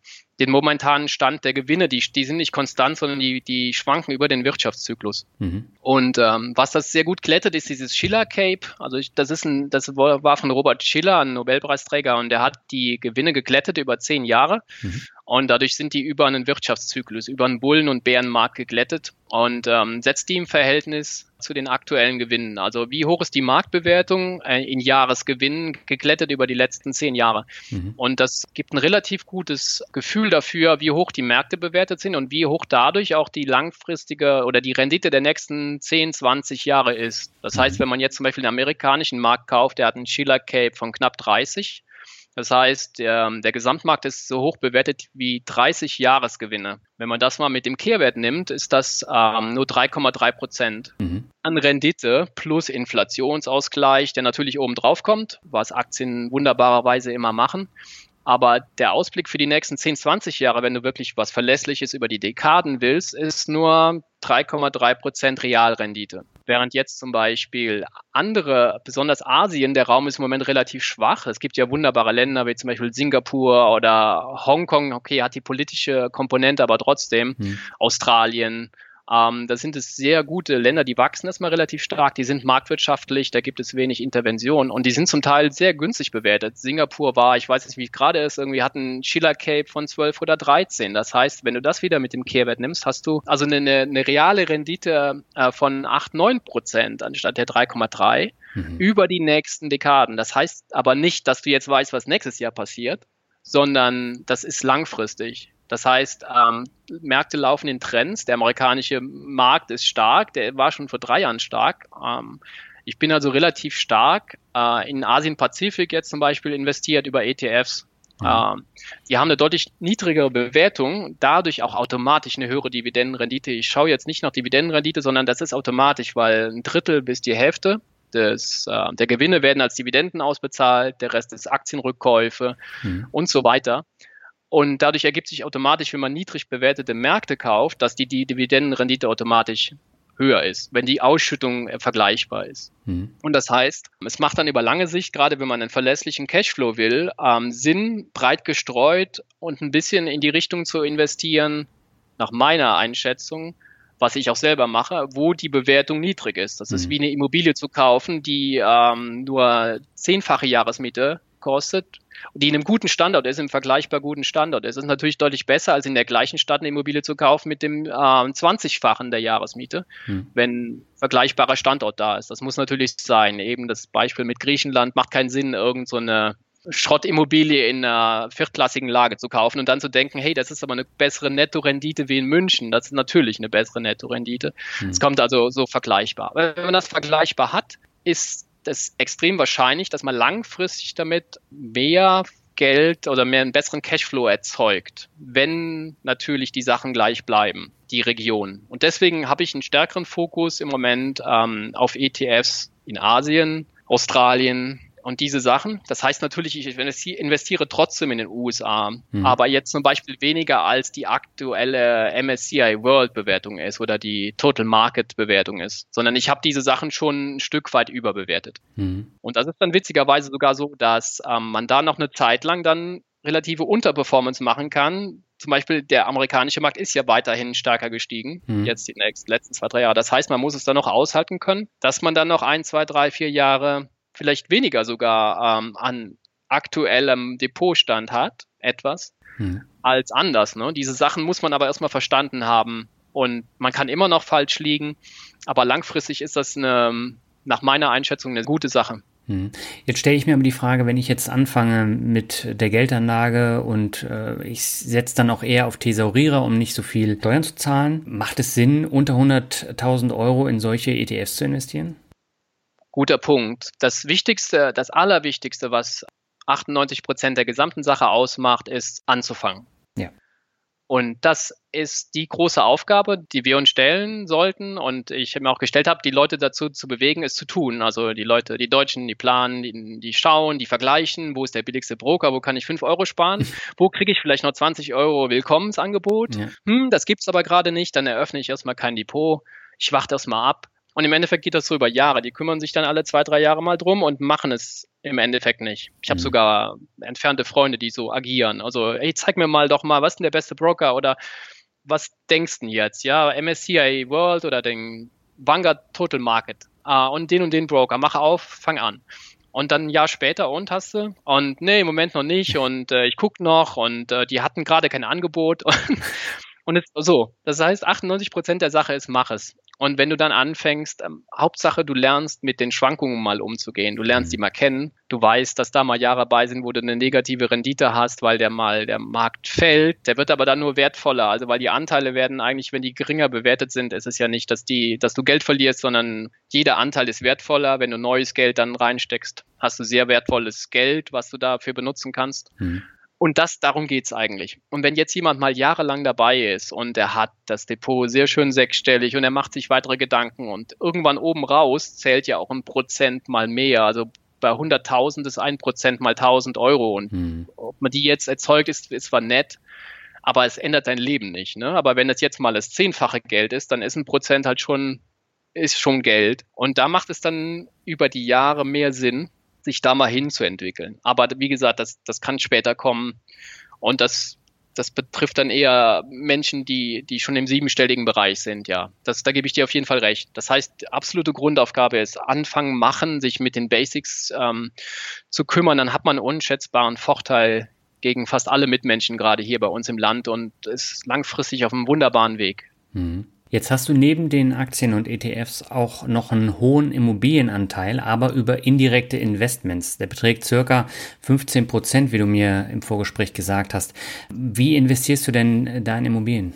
den momentanen Stand der Gewinne, die, die sind nicht konstant, sondern die, die schwanken über den Wirtschaftszyklus. Mhm. Und ähm, was das sehr gut glättet, ist dieses Schiller Cape. Also ich, das ist ein, das war von Robert Schiller, ein Nobelpreisträger, und der hat die Gewinne geglättet über zehn Jahre. Mhm. Und dadurch sind die über einen Wirtschaftszyklus, über einen Bullen- und Bärenmarkt geglättet und ähm, setzt die im Verhältnis zu den aktuellen Gewinnen. Also wie hoch ist die Marktbewertung äh, in Jahresgewinnen geglättet über die letzten zehn Jahre? Mhm. Und das gibt ein relativ gutes Gefühl dafür, wie hoch die Märkte bewertet sind und wie hoch dadurch auch die langfristige oder die Rendite der nächsten 10, 20 Jahre ist. Das mhm. heißt, wenn man jetzt zum Beispiel den amerikanischen Markt kauft, der hat einen Schiller Cape von knapp 30 Das heißt, der, der Gesamtmarkt ist so hoch bewertet wie 30 Jahresgewinne. Wenn man das mal mit dem Kehrwert nimmt, ist das ähm, nur 3,3 Prozent mhm. an Rendite plus Inflationsausgleich, der natürlich oben drauf kommt, was Aktien wunderbarerweise immer machen. Aber der Ausblick für die nächsten 10, 20 Jahre, wenn du wirklich was Verlässliches über die Dekaden willst, ist nur 3,3 Prozent Realrendite. Während jetzt zum Beispiel andere, besonders Asien, der Raum ist im Moment relativ schwach. Es gibt ja wunderbare Länder wie zum Beispiel Singapur oder Hongkong. Okay, hat die politische Komponente, aber trotzdem. Hm. Australien, ähm, da sind es sehr gute Länder, die wachsen erstmal relativ stark, die sind marktwirtschaftlich, da gibt es wenig Intervention und die sind zum Teil sehr günstig bewertet. Singapur war, ich weiß nicht, wie es gerade ist, irgendwie hat ein Schiller Cape von 12 oder 13. Das heißt, wenn du das wieder mit dem Kehrwert nimmst, hast du also eine, eine reale Rendite äh, von 8, 9 Prozent anstatt der 3,3 mhm. über die nächsten Dekaden. Das heißt aber nicht, dass du jetzt weißt, was nächstes Jahr passiert, sondern das ist langfristig. Das heißt, ähm, Märkte laufen in Trends. Der amerikanische Markt ist stark, der war schon vor drei Jahren stark. Ähm, ich bin also relativ stark äh, in Asien-Pazifik jetzt zum Beispiel investiert über ETFs. Mhm. Ähm, die haben eine deutlich niedrigere Bewertung, dadurch auch automatisch eine höhere Dividendenrendite. Ich schaue jetzt nicht nach Dividendenrendite, sondern das ist automatisch, weil ein Drittel bis die Hälfte des, äh, der Gewinne werden als Dividenden ausbezahlt, der Rest ist Aktienrückkäufe mhm. und so weiter. Und dadurch ergibt sich automatisch, wenn man niedrig bewertete Märkte kauft, dass die, die Dividendenrendite automatisch höher ist, wenn die Ausschüttung äh, vergleichbar ist. Mhm. Und das heißt, es macht dann über lange Sicht, gerade wenn man einen verlässlichen Cashflow will, ähm, Sinn, breit gestreut und ein bisschen in die Richtung zu investieren, nach meiner Einschätzung, was ich auch selber mache, wo die Bewertung niedrig ist. Das mhm. ist wie eine Immobilie zu kaufen, die ähm, nur zehnfache Jahresmiete kostet die in einem guten Standort ist, im vergleichbar guten Standort ist. Es ist natürlich deutlich besser, als in der gleichen Stadt eine Immobilie zu kaufen mit dem äh, 20-fachen der Jahresmiete, hm. wenn vergleichbarer Standort da ist. Das muss natürlich sein. Eben das Beispiel mit Griechenland macht keinen Sinn, irgend so eine Schrottimmobilie in einer viertklassigen Lage zu kaufen und dann zu denken, hey, das ist aber eine bessere Nettorendite wie in München. Das ist natürlich eine bessere Nettorendite. Es hm. kommt also so vergleichbar. Wenn man das vergleichbar hat, ist es extrem wahrscheinlich, dass man langfristig damit mehr Geld oder mehr einen besseren Cashflow erzeugt, wenn natürlich die Sachen gleich bleiben, die Region. Und deswegen habe ich einen stärkeren Fokus im Moment ähm, auf ETFs in Asien, Australien, und diese Sachen. Das heißt natürlich, ich investiere trotzdem in den USA, mhm. aber jetzt zum Beispiel weniger als die aktuelle MSCI World Bewertung ist oder die Total Market Bewertung ist, sondern ich habe diese Sachen schon ein Stück weit überbewertet. Mhm. Und das ist dann witzigerweise sogar so, dass ähm, man da noch eine Zeit lang dann relative Unterperformance machen kann. Zum Beispiel der amerikanische Markt ist ja weiterhin stärker gestiegen, mhm. jetzt die nächsten, letzten zwei, drei Jahre. Das heißt, man muss es dann noch aushalten können, dass man dann noch ein, zwei, drei, vier Jahre vielleicht weniger sogar ähm, an aktuellem Depotstand hat, etwas, hm. als anders. Ne? Diese Sachen muss man aber erstmal verstanden haben. Und man kann immer noch falsch liegen, aber langfristig ist das eine, nach meiner Einschätzung eine gute Sache. Hm. Jetzt stelle ich mir aber die Frage, wenn ich jetzt anfange mit der Geldanlage und äh, ich setze dann auch eher auf Thesaurierer, um nicht so viel Steuern zu zahlen, macht es Sinn, unter 100.000 Euro in solche ETFs zu investieren? Guter Punkt. Das Wichtigste, das Allerwichtigste, was 98 Prozent der gesamten Sache ausmacht, ist anzufangen. Ja. Und das ist die große Aufgabe, die wir uns stellen sollten. Und ich mir auch gestellt habe, die Leute dazu zu bewegen, es zu tun. Also die Leute, die Deutschen, die planen, die, die schauen, die vergleichen, wo ist der billigste Broker, wo kann ich 5 Euro sparen, <laughs> wo kriege ich vielleicht noch 20 Euro Willkommensangebot. Ja. Hm, das gibt's aber gerade nicht, dann eröffne ich erstmal kein Depot. Ich warte erstmal ab. Und im Endeffekt geht das so über Jahre. Die kümmern sich dann alle zwei, drei Jahre mal drum und machen es im Endeffekt nicht. Ich habe mhm. sogar entfernte Freunde, die so agieren. Also, ey, zeig mir mal doch mal, was ist denn der beste Broker oder was denkst du denn jetzt? Ja, MSCI World oder den Vanguard Total Market ah, und den und den Broker. Mach auf, fang an. Und dann ein Jahr später und hast du? Und nee, im Moment noch nicht und äh, ich guck noch und äh, die hatten gerade kein Angebot. <laughs> Und, und es, so, das heißt, 98 Prozent der Sache ist, mach es. Und wenn du dann anfängst, ähm, Hauptsache, du lernst mit den Schwankungen mal umzugehen. Du lernst mhm. die mal kennen. Du weißt, dass da mal Jahre bei sind, wo du eine negative Rendite hast, weil der mal der Markt fällt. Der wird aber dann nur wertvoller. Also weil die Anteile werden eigentlich, wenn die geringer bewertet sind, ist es ja nicht, dass die, dass du Geld verlierst, sondern jeder Anteil ist wertvoller. Wenn du neues Geld dann reinsteckst, hast du sehr wertvolles Geld, was du dafür benutzen kannst. Mhm. Und das, darum geht's eigentlich. Und wenn jetzt jemand mal jahrelang dabei ist und er hat das Depot sehr schön sechsstellig und er macht sich weitere Gedanken und irgendwann oben raus zählt ja auch ein Prozent mal mehr. Also bei 100.000 ist ein Prozent mal 1.000 Euro und hm. ob man die jetzt erzeugt, ist, ist zwar nett, aber es ändert dein Leben nicht. Ne? Aber wenn das jetzt mal das zehnfache Geld ist, dann ist ein Prozent halt schon, ist schon Geld. Und da macht es dann über die Jahre mehr Sinn, sich da mal hinzuentwickeln. Aber wie gesagt, das, das kann später kommen. Und das, das betrifft dann eher Menschen, die, die schon im siebenstelligen Bereich sind, ja. Das, da gebe ich dir auf jeden Fall recht. Das heißt, absolute Grundaufgabe ist anfangen, machen, sich mit den Basics ähm, zu kümmern, dann hat man einen unschätzbaren Vorteil gegen fast alle Mitmenschen gerade hier bei uns im Land und ist langfristig auf einem wunderbaren Weg. Mhm. Jetzt hast du neben den Aktien und ETFs auch noch einen hohen Immobilienanteil, aber über indirekte Investments. Der beträgt circa 15 Prozent, wie du mir im Vorgespräch gesagt hast. Wie investierst du denn da in Immobilien?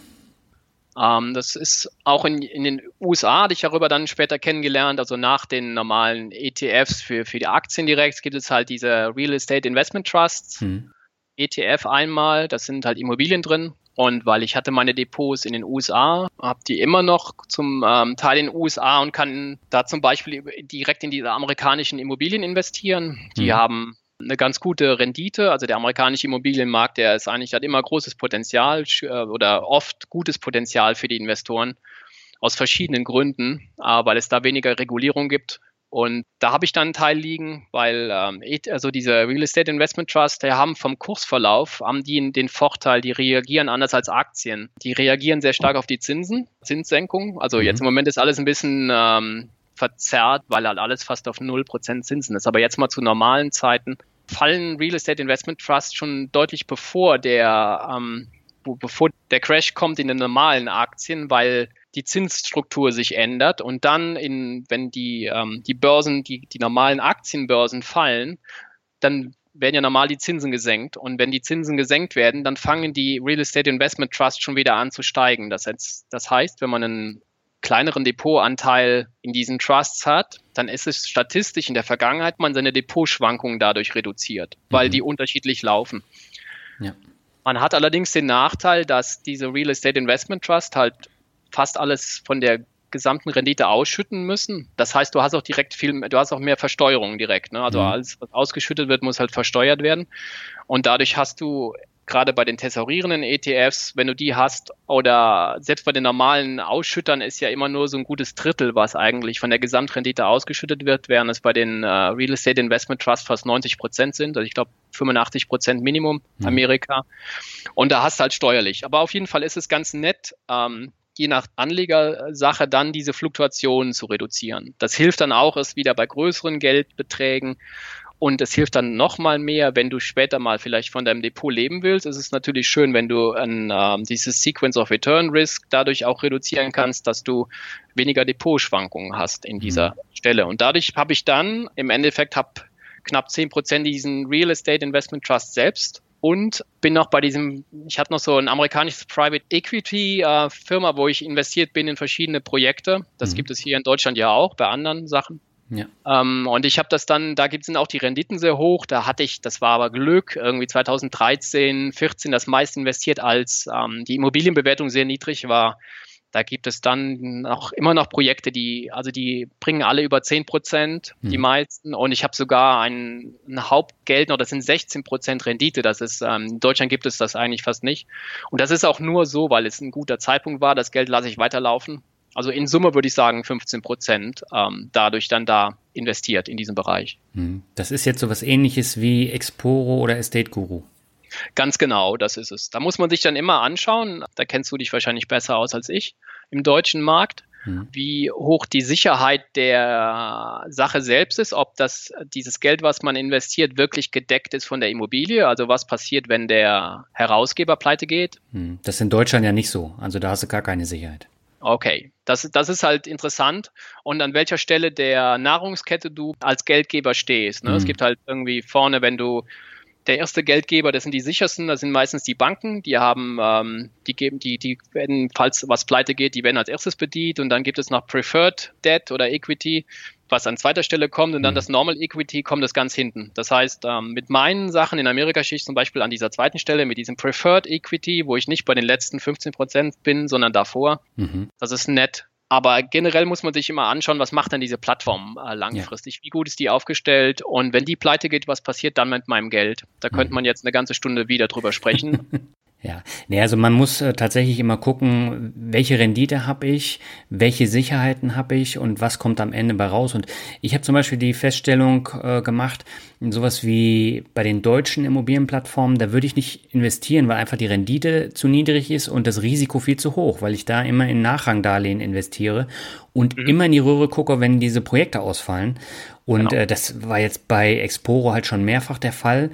Ähm, das ist auch in, in den USA, hatte ich darüber dann später kennengelernt. Also nach den normalen ETFs für, für die Aktien direkt gibt es halt diese Real Estate Investment Trusts. Hm. ETF einmal, das sind halt Immobilien drin und weil ich hatte meine Depots in den USA, habe die immer noch zum ähm, Teil in den USA und kann da zum Beispiel direkt in diese amerikanischen Immobilien investieren. Die mhm. haben eine ganz gute Rendite. Also der amerikanische Immobilienmarkt, der ist eigentlich hat immer großes Potenzial äh, oder oft gutes Potenzial für die Investoren aus verschiedenen Gründen, weil es da weniger Regulierung gibt. Und da habe ich dann einen Teil liegen, weil ähm, also diese Real Estate Investment Trust, die haben vom Kursverlauf, haben die den Vorteil, die reagieren anders als Aktien. Die reagieren sehr stark auf die Zinsen, Zinssenkung. Also mhm. jetzt im Moment ist alles ein bisschen ähm, verzerrt, weil halt alles fast auf 0% Zinsen ist. Aber jetzt mal zu normalen Zeiten fallen Real Estate Investment Trust schon deutlich bevor der ähm, bevor der Crash kommt in den normalen Aktien, weil die Zinsstruktur sich ändert und dann, in, wenn die, ähm, die Börsen, die, die normalen Aktienbörsen fallen, dann werden ja normal die Zinsen gesenkt. Und wenn die Zinsen gesenkt werden, dann fangen die Real Estate Investment Trusts schon wieder an zu steigen. Das heißt, das heißt wenn man einen kleineren Depotanteil in diesen Trusts hat, dann ist es statistisch in der Vergangenheit man seine Depotschwankungen dadurch reduziert, weil mhm. die unterschiedlich laufen. Ja. Man hat allerdings den Nachteil, dass diese Real Estate Investment Trust halt fast alles von der gesamten Rendite ausschütten müssen. Das heißt, du hast auch direkt viel, du hast auch mehr Versteuerung direkt. Ne? Also mhm. alles, was ausgeschüttet wird, muss halt versteuert werden. Und dadurch hast du gerade bei den tesorierenden ETFs, wenn du die hast, oder selbst bei den normalen Ausschüttern ist ja immer nur so ein gutes Drittel, was eigentlich von der Gesamtrendite ausgeschüttet wird, während es bei den äh, Real Estate Investment Trust fast 90 Prozent sind. Also ich glaube 85 Prozent Minimum mhm. Amerika. Und da hast du halt steuerlich. Aber auf jeden Fall ist es ganz nett, ähm, je nach Anlegersache dann diese Fluktuationen zu reduzieren. Das hilft dann auch erst wieder bei größeren Geldbeträgen. Und es hilft dann nochmal mehr, wenn du später mal vielleicht von deinem Depot leben willst. Es ist natürlich schön, wenn du ein, ähm, dieses Sequence of Return Risk dadurch auch reduzieren kannst, dass du weniger Depotschwankungen hast in dieser mhm. Stelle. Und dadurch habe ich dann im Endeffekt hab knapp zehn Prozent diesen Real Estate Investment Trust selbst und bin noch bei diesem, ich hatte noch so ein amerikanisches Private Equity äh, Firma, wo ich investiert bin in verschiedene Projekte. Das mhm. gibt es hier in Deutschland ja auch bei anderen Sachen. Ja. Ähm, und ich habe das dann, da gibt es auch die Renditen sehr hoch. Da hatte ich, das war aber Glück, irgendwie 2013, 14 das meist investiert, als ähm, die Immobilienbewertung sehr niedrig war. Da gibt es dann auch immer noch Projekte, die, also die bringen alle über 10 Prozent, mhm. die meisten. Und ich habe sogar ein, ein Hauptgeld noch, das sind 16 Prozent Rendite. Das ist, ähm, in Deutschland gibt es das eigentlich fast nicht. Und das ist auch nur so, weil es ein guter Zeitpunkt war. Das Geld lasse ich weiterlaufen. Also in Summe würde ich sagen 15 Prozent ähm, dadurch dann da investiert in diesem Bereich. Mhm. Das ist jetzt so was ähnliches wie Exporo oder Estate Guru. Ganz genau, das ist es. Da muss man sich dann immer anschauen, da kennst du dich wahrscheinlich besser aus als ich im deutschen Markt, mhm. wie hoch die Sicherheit der Sache selbst ist, ob das dieses Geld, was man investiert, wirklich gedeckt ist von der Immobilie, also was passiert, wenn der Herausgeber pleite geht. Mhm. Das ist in Deutschland ja nicht so, also da hast du gar keine Sicherheit. Okay, das, das ist halt interessant. Und an welcher Stelle der Nahrungskette du als Geldgeber stehst. Ne? Mhm. Es gibt halt irgendwie vorne, wenn du der erste Geldgeber, das sind die sichersten, das sind meistens die Banken, die haben, ähm, die geben, die, die werden, falls was pleite geht, die werden als erstes bedient und dann gibt es noch Preferred Debt oder Equity, was an zweiter Stelle kommt und dann mhm. das Normal Equity kommt das ganz hinten. Das heißt, ähm, mit meinen Sachen in Amerika stehe ich zum Beispiel an dieser zweiten Stelle mit diesem Preferred Equity, wo ich nicht bei den letzten 15 Prozent bin, sondern davor. Mhm. Das ist nett. Aber generell muss man sich immer anschauen, was macht denn diese Plattform äh, langfristig? Ja. Wie gut ist die aufgestellt? Und wenn die pleite geht, was passiert dann mit meinem Geld? Da könnte mhm. man jetzt eine ganze Stunde wieder drüber sprechen. <laughs> Ja, nee, also man muss äh, tatsächlich immer gucken, welche Rendite habe ich, welche Sicherheiten habe ich und was kommt am Ende bei raus. Und ich habe zum Beispiel die Feststellung äh, gemacht, sowas wie bei den deutschen Immobilienplattformen, da würde ich nicht investieren, weil einfach die Rendite zu niedrig ist und das Risiko viel zu hoch, weil ich da immer in Nachrangdarlehen investiere und mhm. immer in die Röhre gucke, wenn diese Projekte ausfallen. Und genau. äh, das war jetzt bei Exporo halt schon mehrfach der Fall.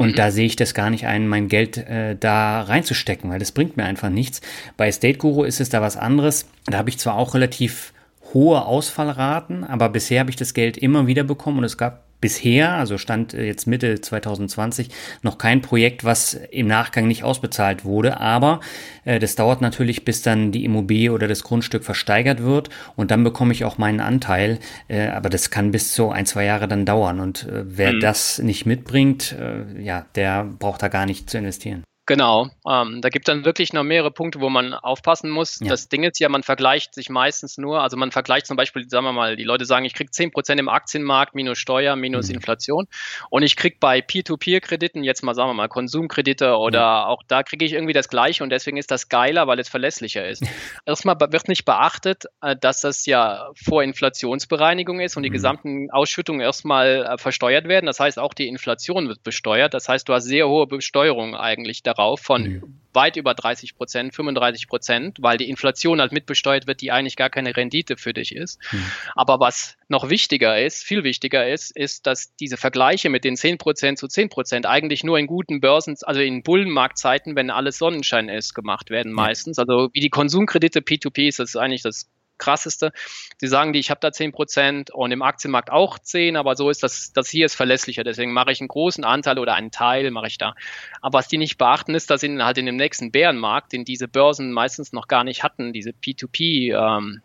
Und mhm. da sehe ich das gar nicht ein, mein Geld äh, da reinzustecken, weil das bringt mir einfach nichts. Bei Estate Guru ist es da was anderes. Da habe ich zwar auch relativ hohe Ausfallraten, aber bisher habe ich das Geld immer wieder bekommen und es gab bisher, also stand äh, jetzt Mitte 2020, noch kein Projekt, was im Nachgang nicht ausbezahlt wurde. Aber äh, das dauert natürlich, bis dann die Immobilie oder das Grundstück versteigert wird und dann bekomme ich auch meinen Anteil. Äh, aber das kann bis zu ein, zwei Jahre dann dauern. Und äh, wer mhm. das nicht mitbringt, äh, ja, der braucht da gar nicht zu investieren. Genau, ähm, da gibt es dann wirklich noch mehrere Punkte, wo man aufpassen muss. Ja. Das Ding ist ja, man vergleicht sich meistens nur, also man vergleicht zum Beispiel, sagen wir mal, die Leute sagen, ich kriege 10% im Aktienmarkt minus Steuer, minus mhm. Inflation und ich kriege bei Peer-to-Peer-Krediten, jetzt mal sagen wir mal Konsumkredite oder ja. auch da kriege ich irgendwie das Gleiche und deswegen ist das geiler, weil es verlässlicher ist. <laughs> Erstmal wird nicht beachtet, äh, dass das ja vor Inflationsbereinigung ist und die mhm. gesamten Ausschüttungen erstmal äh, versteuert werden. Das heißt, auch die Inflation wird besteuert. Das heißt, du hast sehr hohe Besteuerung eigentlich darauf drauf von mhm. weit über 30 Prozent, 35 Prozent, weil die Inflation halt mitbesteuert wird, die eigentlich gar keine Rendite für dich ist. Mhm. Aber was noch wichtiger ist, viel wichtiger ist, ist, dass diese Vergleiche mit den 10 Prozent zu 10 Prozent eigentlich nur in guten Börsen, also in Bullenmarktzeiten, wenn alles Sonnenschein ist, gemacht werden meistens. Also wie die Konsumkredite P2P ist das eigentlich das krasseste. Sie sagen die, ich habe da 10% und im Aktienmarkt auch 10, aber so ist das, das hier ist verlässlicher. Deswegen mache ich einen großen Anteil oder einen Teil mache ich da. Aber was die nicht beachten ist, dass in, halt in dem nächsten Bärenmarkt, den diese Börsen meistens noch gar nicht hatten, diese P2P ähm,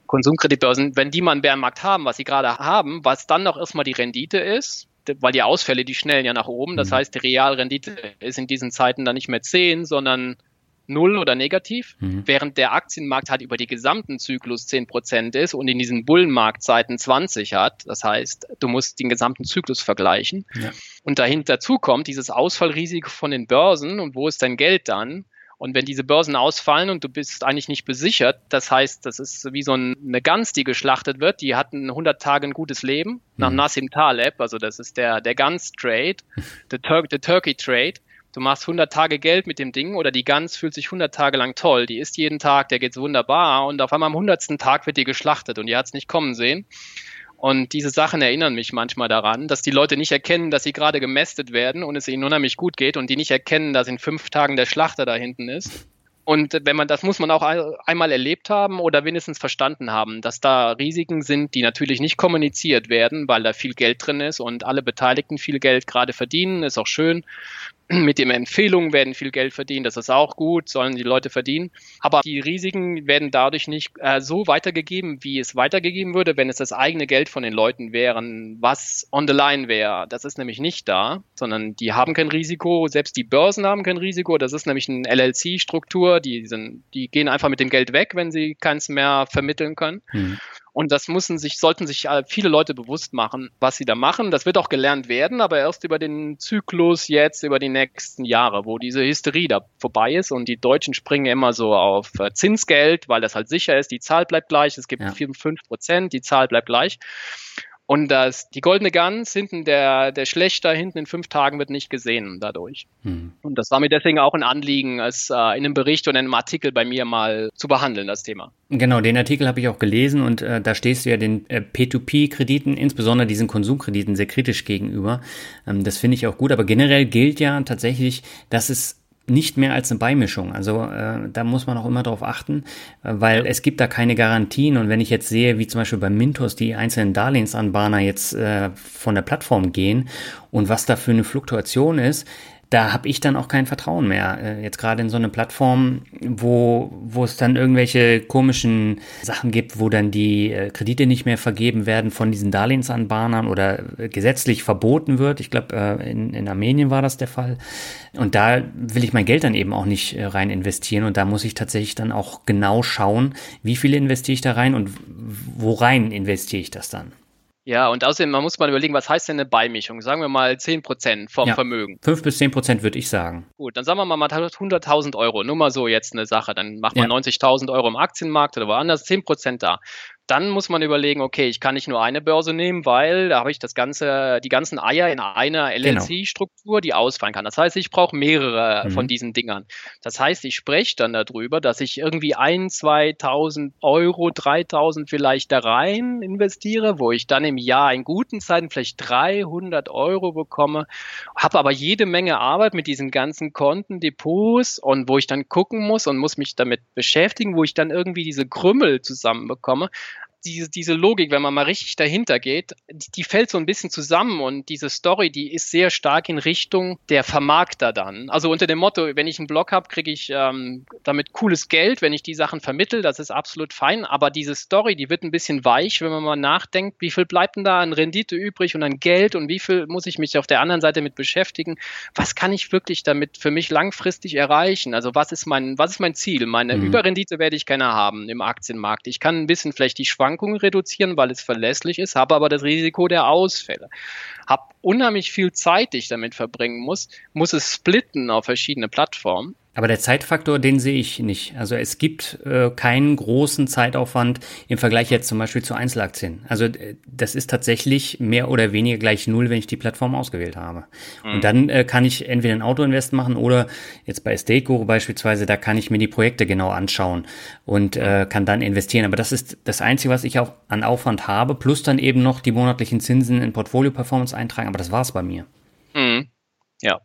wenn die mal einen Bärenmarkt haben, was sie gerade haben, was dann noch erstmal die Rendite ist, weil die Ausfälle, die schnellen ja nach oben. Das mhm. heißt, die Realrendite ist in diesen Zeiten dann nicht mehr 10, sondern null oder negativ, mhm. während der Aktienmarkt halt über die gesamten Zyklus 10% ist und in diesen Bullenmarktzeiten 20 hat. Das heißt, du musst den gesamten Zyklus vergleichen. Ja. Und dahinter kommt dieses Ausfallrisiko von den Börsen und wo ist dein Geld dann? Und wenn diese Börsen ausfallen und du bist eigentlich nicht besichert, das heißt, das ist wie so eine Gans, die geschlachtet wird, die hat 100 Tage ein gutes Leben, nach mhm. Nassim Taleb, also das ist der, der Gans-Trade, <laughs> der, Tur Turkey-Trade du machst 100 Tage Geld mit dem Ding oder die Gans fühlt sich 100 Tage lang toll, die isst jeden Tag, der geht's wunderbar und auf einmal am 100. Tag wird die geschlachtet und die hat's nicht kommen sehen. Und diese Sachen erinnern mich manchmal daran, dass die Leute nicht erkennen, dass sie gerade gemästet werden und es ihnen unheimlich gut geht und die nicht erkennen, dass in fünf Tagen der Schlachter da hinten ist. Und wenn man, das muss man auch einmal erlebt haben oder wenigstens verstanden haben, dass da Risiken sind, die natürlich nicht kommuniziert werden, weil da viel Geld drin ist und alle Beteiligten viel Geld gerade verdienen, ist auch schön mit den Empfehlungen werden viel Geld verdient, das ist auch gut, sollen die Leute verdienen. Aber die Risiken werden dadurch nicht äh, so weitergegeben, wie es weitergegeben würde, wenn es das eigene Geld von den Leuten wären, was on the line wäre. Das ist nämlich nicht da, sondern die haben kein Risiko, selbst die Börsen haben kein Risiko. Das ist nämlich eine LLC-Struktur, die, sind, die gehen einfach mit dem Geld weg, wenn sie keins mehr vermitteln können. Hm. Und das müssen sich, sollten sich äh, viele Leute bewusst machen, was sie da machen. Das wird auch gelernt werden, aber erst über den Zyklus jetzt, über die nächsten Jahre, wo diese Hysterie da vorbei ist und die Deutschen springen immer so auf äh, Zinsgeld, weil das halt sicher ist, die Zahl bleibt gleich, es gibt ja. 4, 5 Prozent, die Zahl bleibt gleich. Und das, die goldene Gans hinten, der, der Schlechter hinten in fünf Tagen wird nicht gesehen dadurch. Hm. Und das war mir deswegen auch ein Anliegen, es äh, in einem Bericht und in einem Artikel bei mir mal zu behandeln, das Thema. Genau, den Artikel habe ich auch gelesen und äh, da stehst du ja den äh, P2P-Krediten, insbesondere diesen Konsumkrediten, sehr kritisch gegenüber. Ähm, das finde ich auch gut, aber generell gilt ja tatsächlich, dass es nicht mehr als eine Beimischung. Also äh, da muss man auch immer drauf achten, äh, weil es gibt da keine Garantien. Und wenn ich jetzt sehe, wie zum Beispiel bei Mintos die einzelnen Darlehensanbahner jetzt äh, von der Plattform gehen und was da für eine Fluktuation ist, da habe ich dann auch kein Vertrauen mehr. Äh, jetzt gerade in so eine Plattform, wo, wo es dann irgendwelche komischen Sachen gibt, wo dann die äh, Kredite nicht mehr vergeben werden von diesen Darlehensanbahnern oder äh, gesetzlich verboten wird. Ich glaube, in, in Armenien war das der Fall. Und da will ich mein Geld dann eben auch nicht rein investieren. Und da muss ich tatsächlich dann auch genau schauen, wie viele investiere ich da rein und wo rein investiere ich das dann. Ja, und außerdem, man muss mal überlegen, was heißt denn eine Beimischung? Sagen wir mal 10% vom ja, Vermögen. 5 bis 10% würde ich sagen. Gut, dann sagen wir mal, man hat 100.000 Euro. Nur mal so jetzt eine Sache. Dann macht man ja. 90.000 Euro im Aktienmarkt oder woanders, 10% da dann muss man überlegen, okay, ich kann nicht nur eine Börse nehmen, weil da habe ich das ganze, die ganzen Eier in einer LLC-Struktur, die ausfallen kann. Das heißt, ich brauche mehrere mhm. von diesen Dingern. Das heißt, ich spreche dann darüber, dass ich irgendwie ein, 2.000 Euro, 3.000 vielleicht da rein investiere, wo ich dann im Jahr in guten Zeiten vielleicht 300 Euro bekomme, habe aber jede Menge Arbeit mit diesen ganzen Konten, Depots und wo ich dann gucken muss und muss mich damit beschäftigen, wo ich dann irgendwie diese Krümmel zusammenbekomme diese, diese Logik, wenn man mal richtig dahinter geht, die, die, fällt so ein bisschen zusammen und diese Story, die ist sehr stark in Richtung der Vermarkter dann. Also unter dem Motto, wenn ich einen Blog habe, kriege ich ähm, damit cooles Geld, wenn ich die Sachen vermittel, das ist absolut fein, aber diese Story, die wird ein bisschen weich, wenn man mal nachdenkt, wie viel bleibt denn da an Rendite übrig und an Geld und wie viel muss ich mich auf der anderen Seite mit beschäftigen? Was kann ich wirklich damit für mich langfristig erreichen? Also was ist mein, was ist mein Ziel? Meine mhm. Überrendite werde ich keine haben im Aktienmarkt. Ich kann ein bisschen vielleicht die Schwankungen Schwankungen reduzieren, weil es verlässlich ist, habe aber das Risiko der Ausfälle. Habe unheimlich viel Zeit, die ich damit verbringen muss, muss es splitten auf verschiedene Plattformen aber der Zeitfaktor, den sehe ich nicht. Also es gibt äh, keinen großen Zeitaufwand im Vergleich jetzt zum Beispiel zu Einzelaktien. Also äh, das ist tatsächlich mehr oder weniger gleich null, wenn ich die Plattform ausgewählt habe. Mhm. Und dann äh, kann ich entweder ein Autoinvest machen oder jetzt bei Estate beispielsweise, da kann ich mir die Projekte genau anschauen und äh, kann dann investieren. Aber das ist das Einzige, was ich auch an Aufwand habe, plus dann eben noch die monatlichen Zinsen in Portfolio-Performance eintragen. Aber das war's bei mir. Mhm. Ja.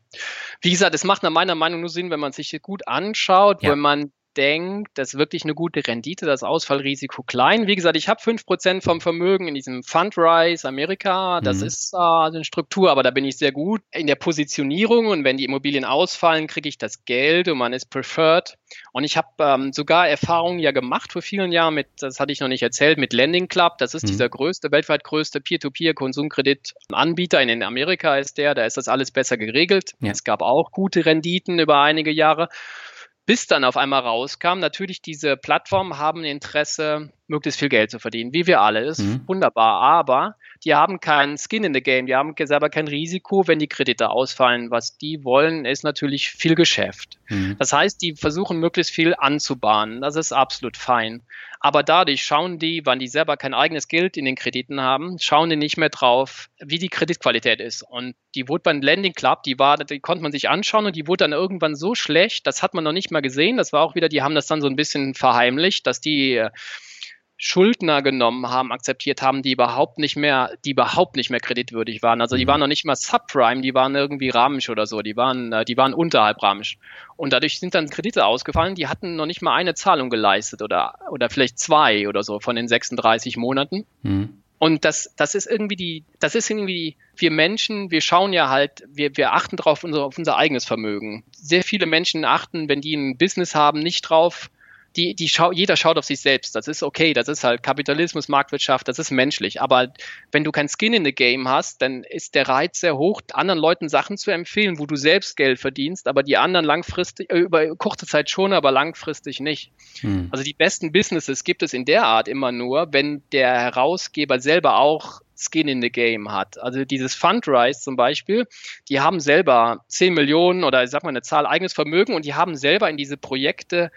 Wie gesagt, es macht nach meiner Meinung nur Sinn, wenn man sich gut anschaut, ja. wenn man denkt, das ist wirklich eine gute Rendite, das Ausfallrisiko klein. Wie gesagt, ich habe 5% vom Vermögen in diesem Fundrise Amerika. Das mhm. ist äh, eine Struktur, aber da bin ich sehr gut in der Positionierung und wenn die Immobilien ausfallen, kriege ich das Geld und man ist preferred. Und ich habe ähm, sogar Erfahrungen ja gemacht vor vielen Jahren mit, das hatte ich noch nicht erzählt, mit Lending Club. Das ist mhm. dieser größte, weltweit größte Peer-to-Peer-Konsumkreditanbieter in Amerika ist der. Da ist das alles besser geregelt. Ja. Es gab auch gute Renditen über einige Jahre bis dann auf einmal rauskam, natürlich diese Plattformen haben Interesse, möglichst viel Geld zu verdienen, wie wir alle. Das ist mhm. wunderbar, aber die haben keinen Skin in the Game, die haben selber kein Risiko, wenn die Kredite ausfallen. Was die wollen, ist natürlich viel Geschäft. Mhm. Das heißt, die versuchen möglichst viel anzubahnen. Das ist absolut fein. Aber dadurch schauen die, wann die selber kein eigenes Geld in den Krediten haben, schauen die nicht mehr drauf, wie die Kreditqualität ist. Und die wurde beim Lending Club, die war, die konnte man sich anschauen und die wurde dann irgendwann so schlecht, das hat man noch nicht mal gesehen. Das war auch wieder, die haben das dann so ein bisschen verheimlicht, dass die äh, Schuldner genommen haben, akzeptiert haben, die überhaupt nicht mehr, die überhaupt nicht mehr kreditwürdig waren. Also die mhm. waren noch nicht mal Subprime, die waren irgendwie ramisch oder so, die waren, äh, die waren unterhalb ramisch. Und dadurch sind dann Kredite ausgefallen, die hatten noch nicht mal eine Zahlung geleistet oder, oder vielleicht zwei oder so von den 36 Monaten. Mhm. Und das, das ist irgendwie die, das ist irgendwie, wir Menschen, wir schauen ja halt, wir, wir achten drauf unser, auf unser eigenes Vermögen. Sehr viele Menschen achten, wenn die ein Business haben, nicht drauf, die, die schau, jeder schaut auf sich selbst. Das ist okay, das ist halt Kapitalismus, Marktwirtschaft, das ist menschlich. Aber wenn du kein Skin in the Game hast, dann ist der Reiz sehr hoch, anderen Leuten Sachen zu empfehlen, wo du selbst Geld verdienst, aber die anderen langfristig, äh, über kurze Zeit schon, aber langfristig nicht. Hm. Also die besten Businesses gibt es in der Art immer nur, wenn der Herausgeber selber auch Skin in the Game hat. Also dieses Fundrise zum Beispiel, die haben selber 10 Millionen oder ich sag mal eine Zahl eigenes Vermögen und die haben selber in diese Projekte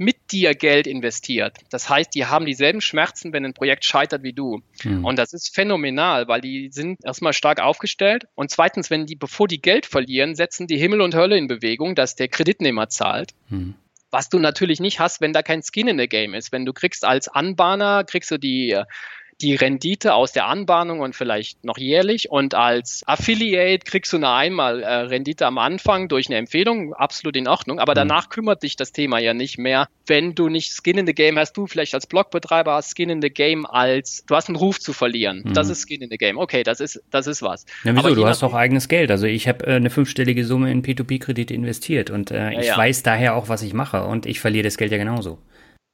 mit dir Geld investiert. Das heißt, die haben dieselben Schmerzen, wenn ein Projekt scheitert wie du. Mhm. Und das ist phänomenal, weil die sind erstmal stark aufgestellt. Und zweitens, wenn die, bevor die Geld verlieren, setzen die Himmel und Hölle in Bewegung, dass der Kreditnehmer zahlt. Mhm. Was du natürlich nicht hast, wenn da kein Skin in the Game ist. Wenn du kriegst als Anbahner, kriegst du die die Rendite aus der Anbahnung und vielleicht noch jährlich. Und als Affiliate kriegst du eine einmal äh, Rendite am Anfang durch eine Empfehlung, absolut in Ordnung. Aber mhm. danach kümmert dich das Thema ja nicht mehr. Wenn du nicht Skin in the Game hast, du vielleicht als Blogbetreiber hast Skin in the Game als, du hast einen Ruf zu verlieren. Mhm. Das ist Skin in the Game. Okay, das ist, das ist was. Ja, wieso? Aber du hast doch eigenes Geld. Also ich habe äh, eine fünfstellige Summe in P2P-Kredite investiert und äh, ja, ich ja. weiß daher auch, was ich mache und ich verliere das Geld ja genauso.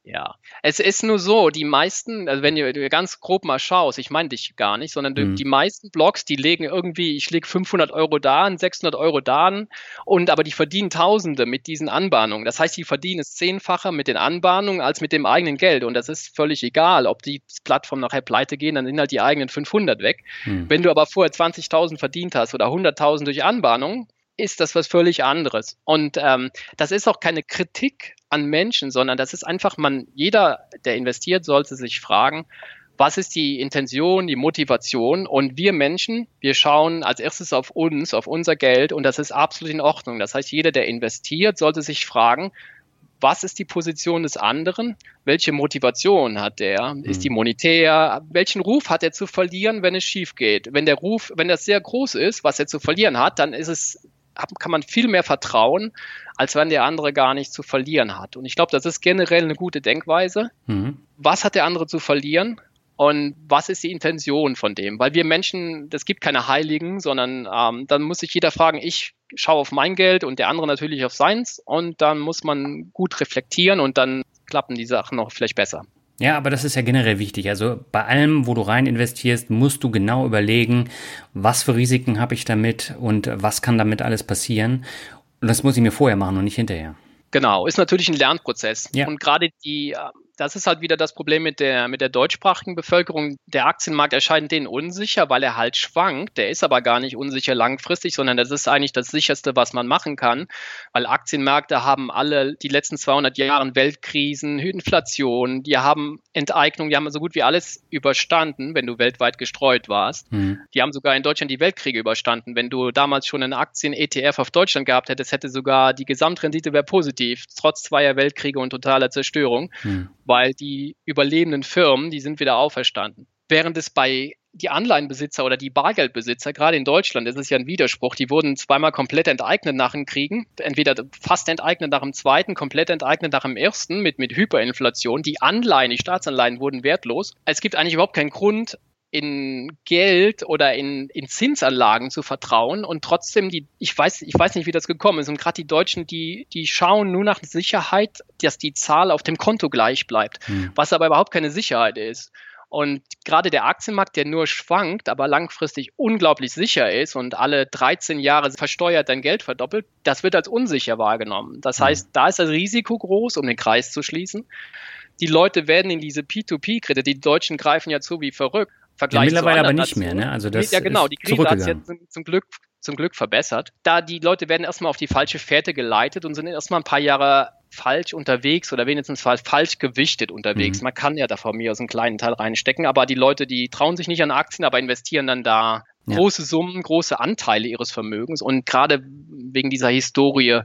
Ja, es ist nur so, die meisten, also wenn du ganz grob mal schaust, ich meine dich gar nicht, sondern mhm. die meisten Blogs, die legen irgendwie, ich lege 500 Euro da an, 600 Euro da an und aber die verdienen Tausende mit diesen Anbahnungen. Das heißt, die verdienen es zehnfacher mit den Anbahnungen als mit dem eigenen Geld und das ist völlig egal, ob die Plattform nachher pleite gehen, dann sind halt die eigenen 500 weg. Mhm. Wenn du aber vorher 20.000 verdient hast oder 100.000 durch Anbahnung, ist das was völlig anderes. Und ähm, das ist auch keine Kritik an Menschen, sondern das ist einfach, man, jeder, der investiert, sollte sich fragen, was ist die Intention, die Motivation? Und wir Menschen, wir schauen als erstes auf uns, auf unser Geld und das ist absolut in Ordnung. Das heißt, jeder, der investiert, sollte sich fragen, was ist die Position des anderen? Welche Motivation hat der? Ist die mhm. monetär? Welchen Ruf hat er zu verlieren, wenn es schief geht? Wenn der Ruf, wenn das sehr groß ist, was er zu verlieren hat, dann ist es kann man viel mehr vertrauen, als wenn der andere gar nichts zu verlieren hat. Und ich glaube, das ist generell eine gute Denkweise. Mhm. Was hat der andere zu verlieren? Und was ist die Intention von dem? Weil wir Menschen, das gibt keine Heiligen, sondern ähm, dann muss sich jeder fragen, ich schaue auf mein Geld und der andere natürlich auf seins. Und dann muss man gut reflektieren und dann klappen die Sachen noch vielleicht besser. Ja, aber das ist ja generell wichtig. Also bei allem, wo du rein investierst, musst du genau überlegen, was für Risiken habe ich damit und was kann damit alles passieren. Und das muss ich mir vorher machen und nicht hinterher. Genau, ist natürlich ein Lernprozess. Ja. Und gerade die das ist halt wieder das Problem mit der, mit der deutschsprachigen Bevölkerung. Der Aktienmarkt erscheint denen unsicher, weil er halt schwankt. Der ist aber gar nicht unsicher langfristig, sondern das ist eigentlich das sicherste, was man machen kann, weil Aktienmärkte haben alle die letzten 200 Jahre Weltkrisen, Inflation, die haben Enteignung, die haben so gut wie alles überstanden, wenn du weltweit gestreut warst. Mhm. Die haben sogar in Deutschland die Weltkriege überstanden. Wenn du damals schon einen Aktien-ETF auf Deutschland gehabt hättest, hätte sogar die Gesamtrendite wäre positiv, trotz zweier Weltkriege und totaler Zerstörung. Mhm weil die überlebenden Firmen, die sind wieder auferstanden. Während es bei die Anleihenbesitzer oder die Bargeldbesitzer, gerade in Deutschland, das ist ja ein Widerspruch, die wurden zweimal komplett enteignet nach dem Kriegen, entweder fast enteignet nach dem zweiten, komplett enteignet nach dem ersten mit, mit Hyperinflation. Die Anleihen, die Staatsanleihen wurden wertlos. Es gibt eigentlich überhaupt keinen Grund, in Geld oder in, in Zinsanlagen zu vertrauen und trotzdem die, ich weiß, ich weiß nicht, wie das gekommen ist. Und gerade die Deutschen, die, die schauen nur nach Sicherheit, dass die Zahl auf dem Konto gleich bleibt, hm. was aber überhaupt keine Sicherheit ist. Und gerade der Aktienmarkt, der nur schwankt, aber langfristig unglaublich sicher ist und alle 13 Jahre versteuert dein Geld verdoppelt, das wird als unsicher wahrgenommen. Das hm. heißt, da ist das Risiko groß, um den Kreis zu schließen. Die Leute werden in diese P2P-Kredite, die Deutschen greifen ja zu wie verrückt. Vergleich ja, mittlerweile aber nicht mehr, ne? Also das ja, genau, die Krise hat jetzt zum Glück zum Glück verbessert. Da die Leute werden erstmal auf die falsche Fährte geleitet und sind erstmal ein paar Jahre falsch unterwegs oder wenigstens falsch gewichtet unterwegs. Mhm. Man kann ja da von mir aus einen kleinen Teil reinstecken, aber die Leute, die trauen sich nicht an Aktien, aber investieren dann da ja. große Summen, große Anteile ihres Vermögens und gerade wegen dieser Historie,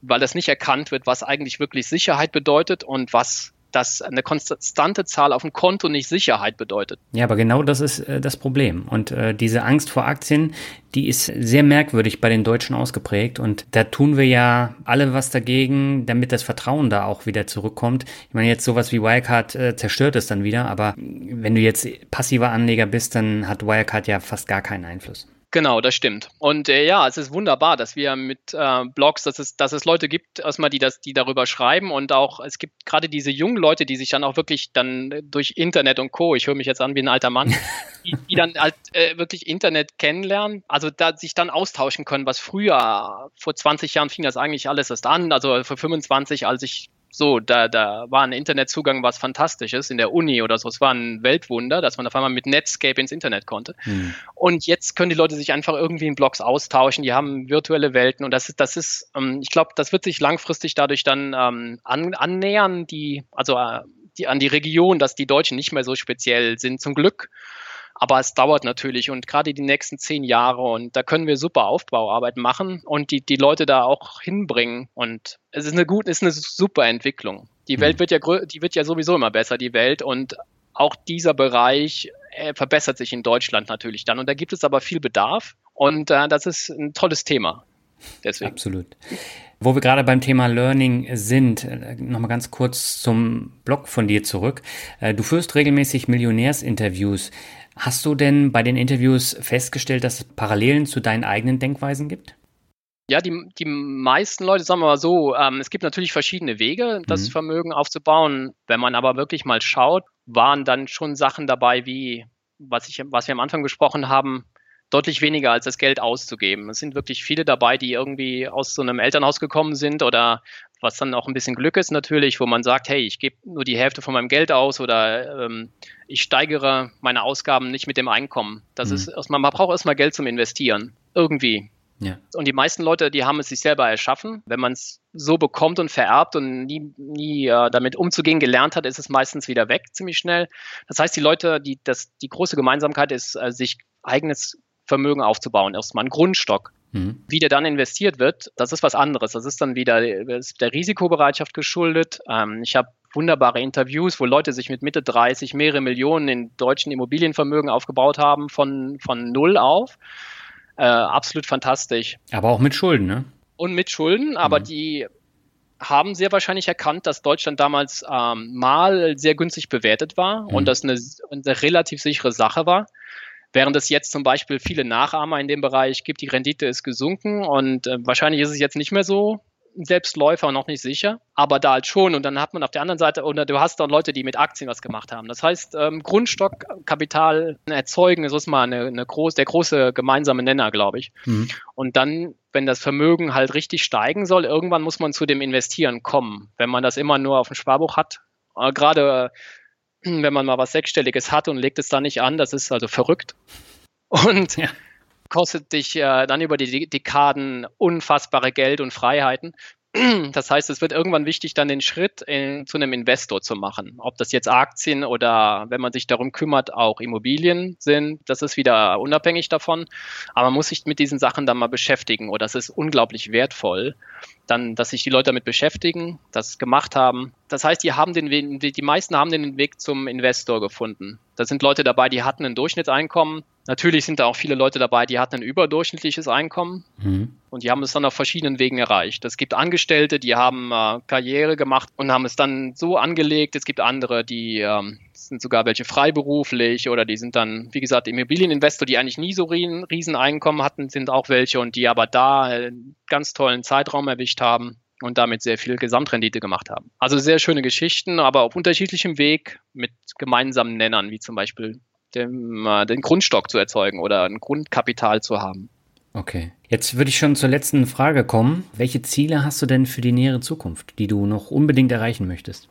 weil das nicht erkannt wird, was eigentlich wirklich Sicherheit bedeutet und was dass eine konstante Zahl auf dem Konto nicht Sicherheit bedeutet. Ja, aber genau das ist äh, das Problem. Und äh, diese Angst vor Aktien, die ist sehr merkwürdig bei den Deutschen ausgeprägt. Und da tun wir ja alle was dagegen, damit das Vertrauen da auch wieder zurückkommt. Ich meine, jetzt sowas wie Wirecard äh, zerstört es dann wieder, aber wenn du jetzt passiver Anleger bist, dann hat Wirecard ja fast gar keinen Einfluss. Genau, das stimmt. Und äh, ja, es ist wunderbar, dass wir mit äh, Blogs, dass es, dass es Leute gibt, erstmal, die das, die darüber schreiben und auch, es gibt gerade diese jungen Leute, die sich dann auch wirklich dann durch Internet und Co., ich höre mich jetzt an wie ein alter Mann, <laughs> die, die dann halt äh, wirklich Internet kennenlernen, also da sich dann austauschen können, was früher, vor 20 Jahren fing das eigentlich alles erst an, also vor 25, als ich so, da, da war ein Internetzugang was Fantastisches in der Uni oder so. Es war ein Weltwunder, dass man auf einmal mit Netscape ins Internet konnte. Hm. Und jetzt können die Leute sich einfach irgendwie in Blogs austauschen. Die haben virtuelle Welten und das ist, das ist, ähm, ich glaube, das wird sich langfristig dadurch dann ähm, an, annähern, die, also äh, die, an die Region, dass die Deutschen nicht mehr so speziell sind. Zum Glück. Aber es dauert natürlich und gerade die nächsten zehn Jahre und da können wir super Aufbauarbeit machen und die, die Leute da auch hinbringen. Und es ist eine gute, ist eine super Entwicklung. Die Welt mhm. wird ja, die wird ja sowieso immer besser, die Welt. Und auch dieser Bereich äh, verbessert sich in Deutschland natürlich dann. Und da gibt es aber viel Bedarf und äh, das ist ein tolles Thema. Deswegen. Absolut. Wo wir gerade beim Thema Learning sind, äh, nochmal ganz kurz zum Blog von dir zurück. Äh, du führst regelmäßig Millionärsinterviews. Hast du denn bei den Interviews festgestellt, dass es Parallelen zu deinen eigenen Denkweisen gibt? Ja, die, die meisten Leute, sagen wir mal so, ähm, es gibt natürlich verschiedene Wege, das mhm. Vermögen aufzubauen. Wenn man aber wirklich mal schaut, waren dann schon Sachen dabei, wie was, ich, was wir am Anfang gesprochen haben, deutlich weniger als das Geld auszugeben. Es sind wirklich viele dabei, die irgendwie aus so einem Elternhaus gekommen sind oder was dann auch ein bisschen Glück ist natürlich, wo man sagt, hey, ich gebe nur die Hälfte von meinem Geld aus oder ähm, ich steigere meine Ausgaben nicht mit dem Einkommen. Das mhm. ist, man braucht erstmal Geld zum Investieren. Irgendwie. Ja. Und die meisten Leute, die haben es sich selber erschaffen. Wenn man es so bekommt und vererbt und nie, nie äh, damit umzugehen gelernt hat, ist es meistens wieder weg, ziemlich schnell. Das heißt, die Leute, die, das, die große Gemeinsamkeit ist, äh, sich eigenes Vermögen aufzubauen, erstmal einen Grundstock. Mhm. Wie der dann investiert wird, das ist was anderes. Das ist dann wieder der Risikobereitschaft geschuldet. Ähm, ich habe wunderbare Interviews, wo Leute sich mit Mitte 30 mehrere Millionen in deutschen Immobilienvermögen aufgebaut haben, von, von null auf. Äh, absolut fantastisch. Aber auch mit Schulden, ne? Und mit Schulden, aber mhm. die haben sehr wahrscheinlich erkannt, dass Deutschland damals ähm, mal sehr günstig bewertet war mhm. und das eine, eine relativ sichere Sache war. Während es jetzt zum Beispiel viele Nachahmer in dem Bereich gibt, die Rendite ist gesunken und äh, wahrscheinlich ist es jetzt nicht mehr so ein Selbstläufer und noch nicht sicher, aber da halt schon. Und dann hat man auf der anderen Seite, oder du hast dann Leute, die mit Aktien was gemacht haben. Das heißt, ähm, Grundstockkapital erzeugen, das ist mal eine, eine groß, der große gemeinsame Nenner, glaube ich. Mhm. Und dann, wenn das Vermögen halt richtig steigen soll, irgendwann muss man zu dem Investieren kommen. Wenn man das immer nur auf dem Sparbuch hat, äh, gerade <clears throat> wenn man mal was Sechsstelliges hat und legt es da nicht an, das ist also verrückt. Und ja. kostet dich äh, dann über die Dekaden unfassbare Geld und Freiheiten. <clears throat> Das heißt, es wird irgendwann wichtig, dann den Schritt in, zu einem Investor zu machen. Ob das jetzt Aktien oder, wenn man sich darum kümmert, auch Immobilien sind, das ist wieder unabhängig davon. Aber man muss sich mit diesen Sachen dann mal beschäftigen oder das ist unglaublich wertvoll dann, dass sich die Leute damit beschäftigen, das gemacht haben. Das heißt, die haben den, die meisten haben den Weg zum Investor gefunden. Da sind Leute dabei, die hatten ein Durchschnittseinkommen. Natürlich sind da auch viele Leute dabei, die hatten ein überdurchschnittliches Einkommen mhm. und die haben es dann auf verschiedenen Wegen erreicht. Es gibt Angestellte, die haben äh, Karriere gemacht und haben es dann so angelegt. Es gibt andere, die ähm, sind sogar welche freiberuflich oder die sind dann, wie gesagt, Immobilieninvestor, die eigentlich nie so riesen, riesen Einkommen hatten, sind auch welche und die aber da einen ganz tollen Zeitraum erwischt haben und damit sehr viel Gesamtrendite gemacht haben. Also sehr schöne Geschichten, aber auf unterschiedlichem Weg mit gemeinsamen Nennern, wie zum Beispiel dem, äh, den Grundstock zu erzeugen oder ein Grundkapital zu haben. Okay. Jetzt würde ich schon zur letzten Frage kommen. Welche Ziele hast du denn für die nähere Zukunft, die du noch unbedingt erreichen möchtest?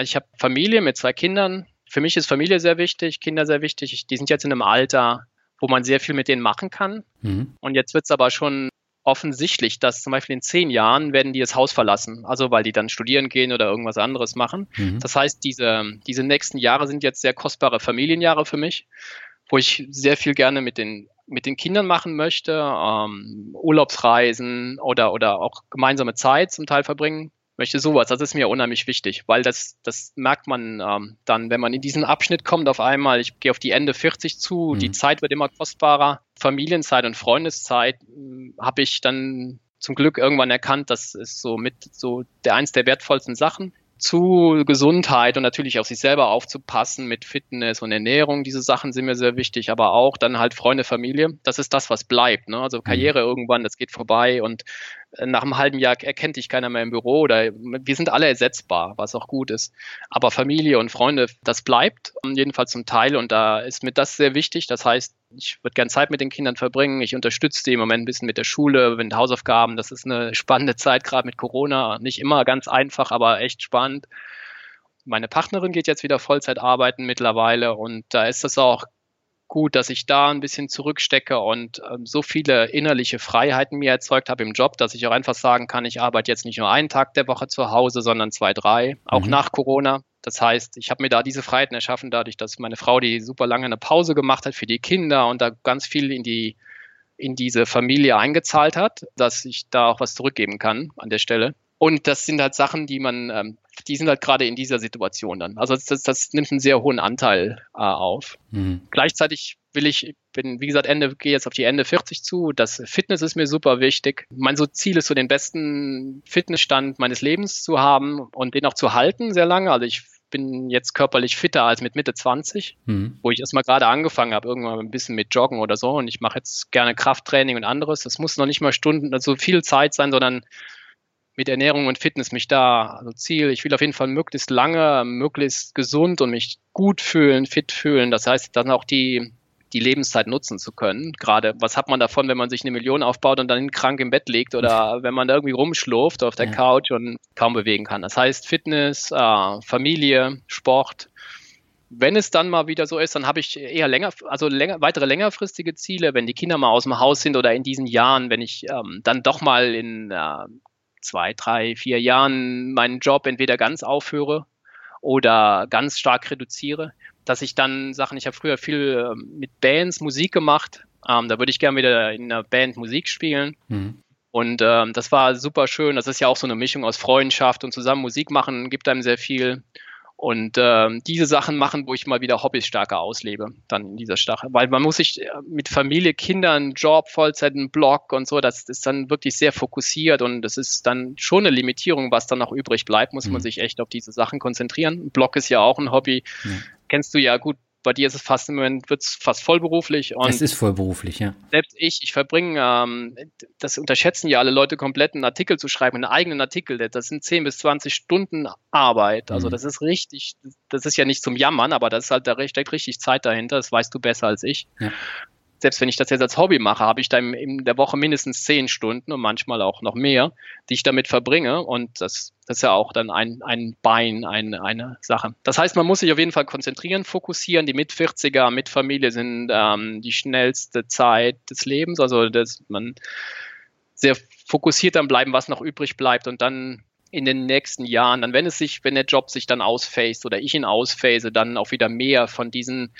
Ich habe Familie mit zwei Kindern. Für mich ist Familie sehr wichtig, Kinder sehr wichtig. Die sind jetzt in einem Alter, wo man sehr viel mit denen machen kann. Mhm. Und jetzt wird es aber schon offensichtlich, dass zum Beispiel in zehn Jahren werden die das Haus verlassen, also weil die dann studieren gehen oder irgendwas anderes machen. Mhm. Das heißt, diese, diese nächsten Jahre sind jetzt sehr kostbare Familienjahre für mich, wo ich sehr viel gerne mit den mit den Kindern machen möchte, ähm, Urlaubsreisen oder, oder auch gemeinsame Zeit zum Teil verbringen möchte sowas. Das ist mir unheimlich wichtig, weil das, das merkt man ähm, dann, wenn man in diesen Abschnitt kommt, auf einmal, ich gehe auf die Ende 40 zu, mhm. die Zeit wird immer kostbarer. Familienzeit und Freundeszeit äh, habe ich dann zum Glück irgendwann erkannt, das ist so mit so der eins der wertvollsten Sachen zu Gesundheit und natürlich auf sich selber aufzupassen mit Fitness und Ernährung. Diese Sachen sind mir sehr wichtig, aber auch dann halt Freunde, Familie. Das ist das, was bleibt. Ne? Also Karriere mhm. irgendwann, das geht vorbei und nach einem halben Jahr erkennt dich keiner mehr im Büro oder wir sind alle ersetzbar, was auch gut ist. Aber Familie und Freunde, das bleibt jedenfalls zum Teil und da ist mir das sehr wichtig. Das heißt, ich würde gerne Zeit mit den Kindern verbringen. Ich unterstütze die im Moment ein bisschen mit der Schule, mit Hausaufgaben. Das ist eine spannende Zeit, gerade mit Corona. Nicht immer ganz einfach, aber echt spannend. Meine Partnerin geht jetzt wieder Vollzeit arbeiten mittlerweile und da ist es auch gut, dass ich da ein bisschen zurückstecke und ähm, so viele innerliche Freiheiten mir erzeugt habe im Job, dass ich auch einfach sagen kann, ich arbeite jetzt nicht nur einen Tag der Woche zu Hause, sondern zwei, drei, auch mhm. nach Corona. Das heißt, ich habe mir da diese Freiheiten erschaffen, dadurch, dass meine Frau die super lange eine Pause gemacht hat für die Kinder und da ganz viel in die in diese Familie eingezahlt hat, dass ich da auch was zurückgeben kann an der Stelle. Und das sind halt Sachen, die man ähm, die sind halt gerade in dieser Situation dann. Also das, das nimmt einen sehr hohen Anteil äh, auf. Mhm. Gleichzeitig will ich, bin, wie gesagt, Ende, gehe jetzt auf die Ende 40 zu. Das Fitness ist mir super wichtig. Mein so Ziel ist so den besten Fitnessstand meines Lebens zu haben und den auch zu halten sehr lange. Also ich bin jetzt körperlich fitter als mit Mitte 20, mhm. wo ich erstmal gerade angefangen habe, irgendwann ein bisschen mit Joggen oder so. Und ich mache jetzt gerne Krafttraining und anderes. Das muss noch nicht mal Stunden, also viel Zeit sein, sondern mit Ernährung und Fitness mich da, also Ziel, ich will auf jeden Fall möglichst lange, möglichst gesund und mich gut fühlen, fit fühlen. Das heißt, dann auch die, die Lebenszeit nutzen zu können. Gerade, was hat man davon, wenn man sich eine Million aufbaut und dann krank im Bett liegt oder <laughs> wenn man da irgendwie rumschlurft auf der ja. Couch und kaum bewegen kann. Das heißt, Fitness, äh, Familie, Sport. Wenn es dann mal wieder so ist, dann habe ich eher länger, also länger, weitere längerfristige Ziele, wenn die Kinder mal aus dem Haus sind oder in diesen Jahren, wenn ich ähm, dann doch mal in äh, zwei, drei, vier Jahren meinen Job entweder ganz aufhöre oder ganz stark reduziere, dass ich dann Sachen, ich habe früher viel ähm, mit Bands Musik gemacht, ähm, da würde ich gerne wieder in einer Band Musik spielen. Mhm. Und ähm, das war super schön. Das ist ja auch so eine Mischung aus Freundschaft und zusammen Musik machen, gibt einem sehr viel und äh, diese Sachen machen, wo ich mal wieder Hobbys stärker auslebe, dann in dieser Stache. Weil man muss sich äh, mit Familie, Kindern, Job, Vollzeit, ein Blog und so, das ist dann wirklich sehr fokussiert und das ist dann schon eine Limitierung, was dann noch übrig bleibt, muss mhm. man sich echt auf diese Sachen konzentrieren. Ein Blog ist ja auch ein Hobby. Mhm. Kennst du ja gut bei dir ist es fast im Moment wird's fast vollberuflich. Und es ist vollberuflich, ja. Selbst ich, ich verbringe, ähm, das unterschätzen ja alle Leute komplett, einen Artikel zu schreiben, einen eigenen Artikel. Das sind 10 bis 20 Stunden Arbeit. Also mhm. das ist richtig, das ist ja nicht zum Jammern, aber das ist halt, da steckt richtig Zeit dahinter. Das weißt du besser als ich. Ja selbst wenn ich das jetzt als Hobby mache, habe ich da in der Woche mindestens zehn Stunden und manchmal auch noch mehr, die ich damit verbringe. Und das, das ist ja auch dann ein, ein Bein, ein, eine Sache. Das heißt, man muss sich auf jeden Fall konzentrieren, fokussieren. Die Mit-40er mit Familie sind ähm, die schnellste Zeit des Lebens. Also, dass man sehr fokussiert dann bleiben, was noch übrig bleibt und dann in den nächsten Jahren, dann wenn es sich, wenn der Job sich dann ausphase oder ich ihn ausphase, dann auch wieder mehr von diesen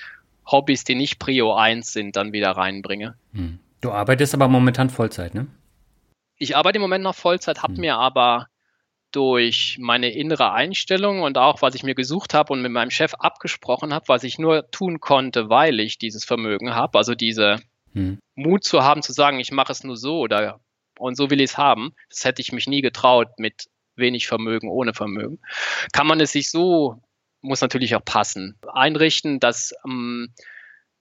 Hobbys, die nicht Prio 1 sind, dann wieder reinbringe. Hm. Du arbeitest aber momentan Vollzeit, ne? Ich arbeite im Moment noch Vollzeit, habe hm. mir aber durch meine innere Einstellung und auch, was ich mir gesucht habe und mit meinem Chef abgesprochen habe, was ich nur tun konnte, weil ich dieses Vermögen habe, also diese hm. Mut zu haben, zu sagen, ich mache es nur so oder und so will ich es haben, das hätte ich mich nie getraut mit wenig Vermögen, ohne Vermögen. Kann man es sich so muss natürlich auch passen. Einrichten, dass ähm,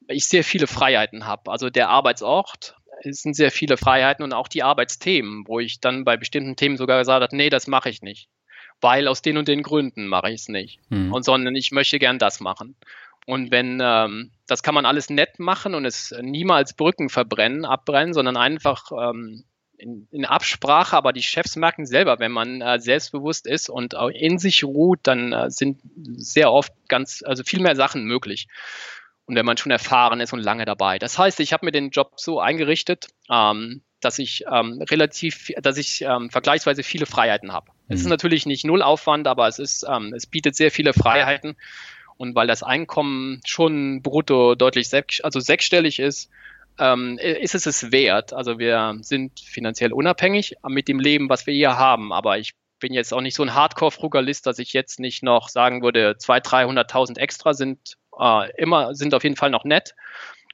ich sehr viele Freiheiten habe. Also der Arbeitsort, es sind sehr viele Freiheiten und auch die Arbeitsthemen, wo ich dann bei bestimmten Themen sogar gesagt habe, nee, das mache ich nicht. Weil aus den und den Gründen mache ich es nicht. Mhm. Und sondern ich möchte gern das machen. Und wenn, ähm, das kann man alles nett machen und es niemals Brücken verbrennen, abbrennen, sondern einfach ähm, in, in, Absprache, aber die Chefs merken selber, wenn man äh, selbstbewusst ist und auch in sich ruht, dann äh, sind sehr oft ganz, also viel mehr Sachen möglich. Und wenn man schon erfahren ist und lange dabei. Das heißt, ich habe mir den Job so eingerichtet, ähm, dass ich ähm, relativ, dass ich ähm, vergleichsweise viele Freiheiten habe. Mhm. Es ist mhm. natürlich nicht null Aufwand, aber es ist, ähm, es bietet sehr viele Freiheiten. Und weil das Einkommen schon brutto deutlich sech, also sechsstellig ist, ähm, ist es es wert. Also wir sind finanziell unabhängig mit dem Leben, was wir hier haben. Aber ich bin jetzt auch nicht so ein Hardcore-Frugalist, dass ich jetzt nicht noch sagen würde, 200.000, 300.000 extra sind äh, immer, sind auf jeden Fall noch nett.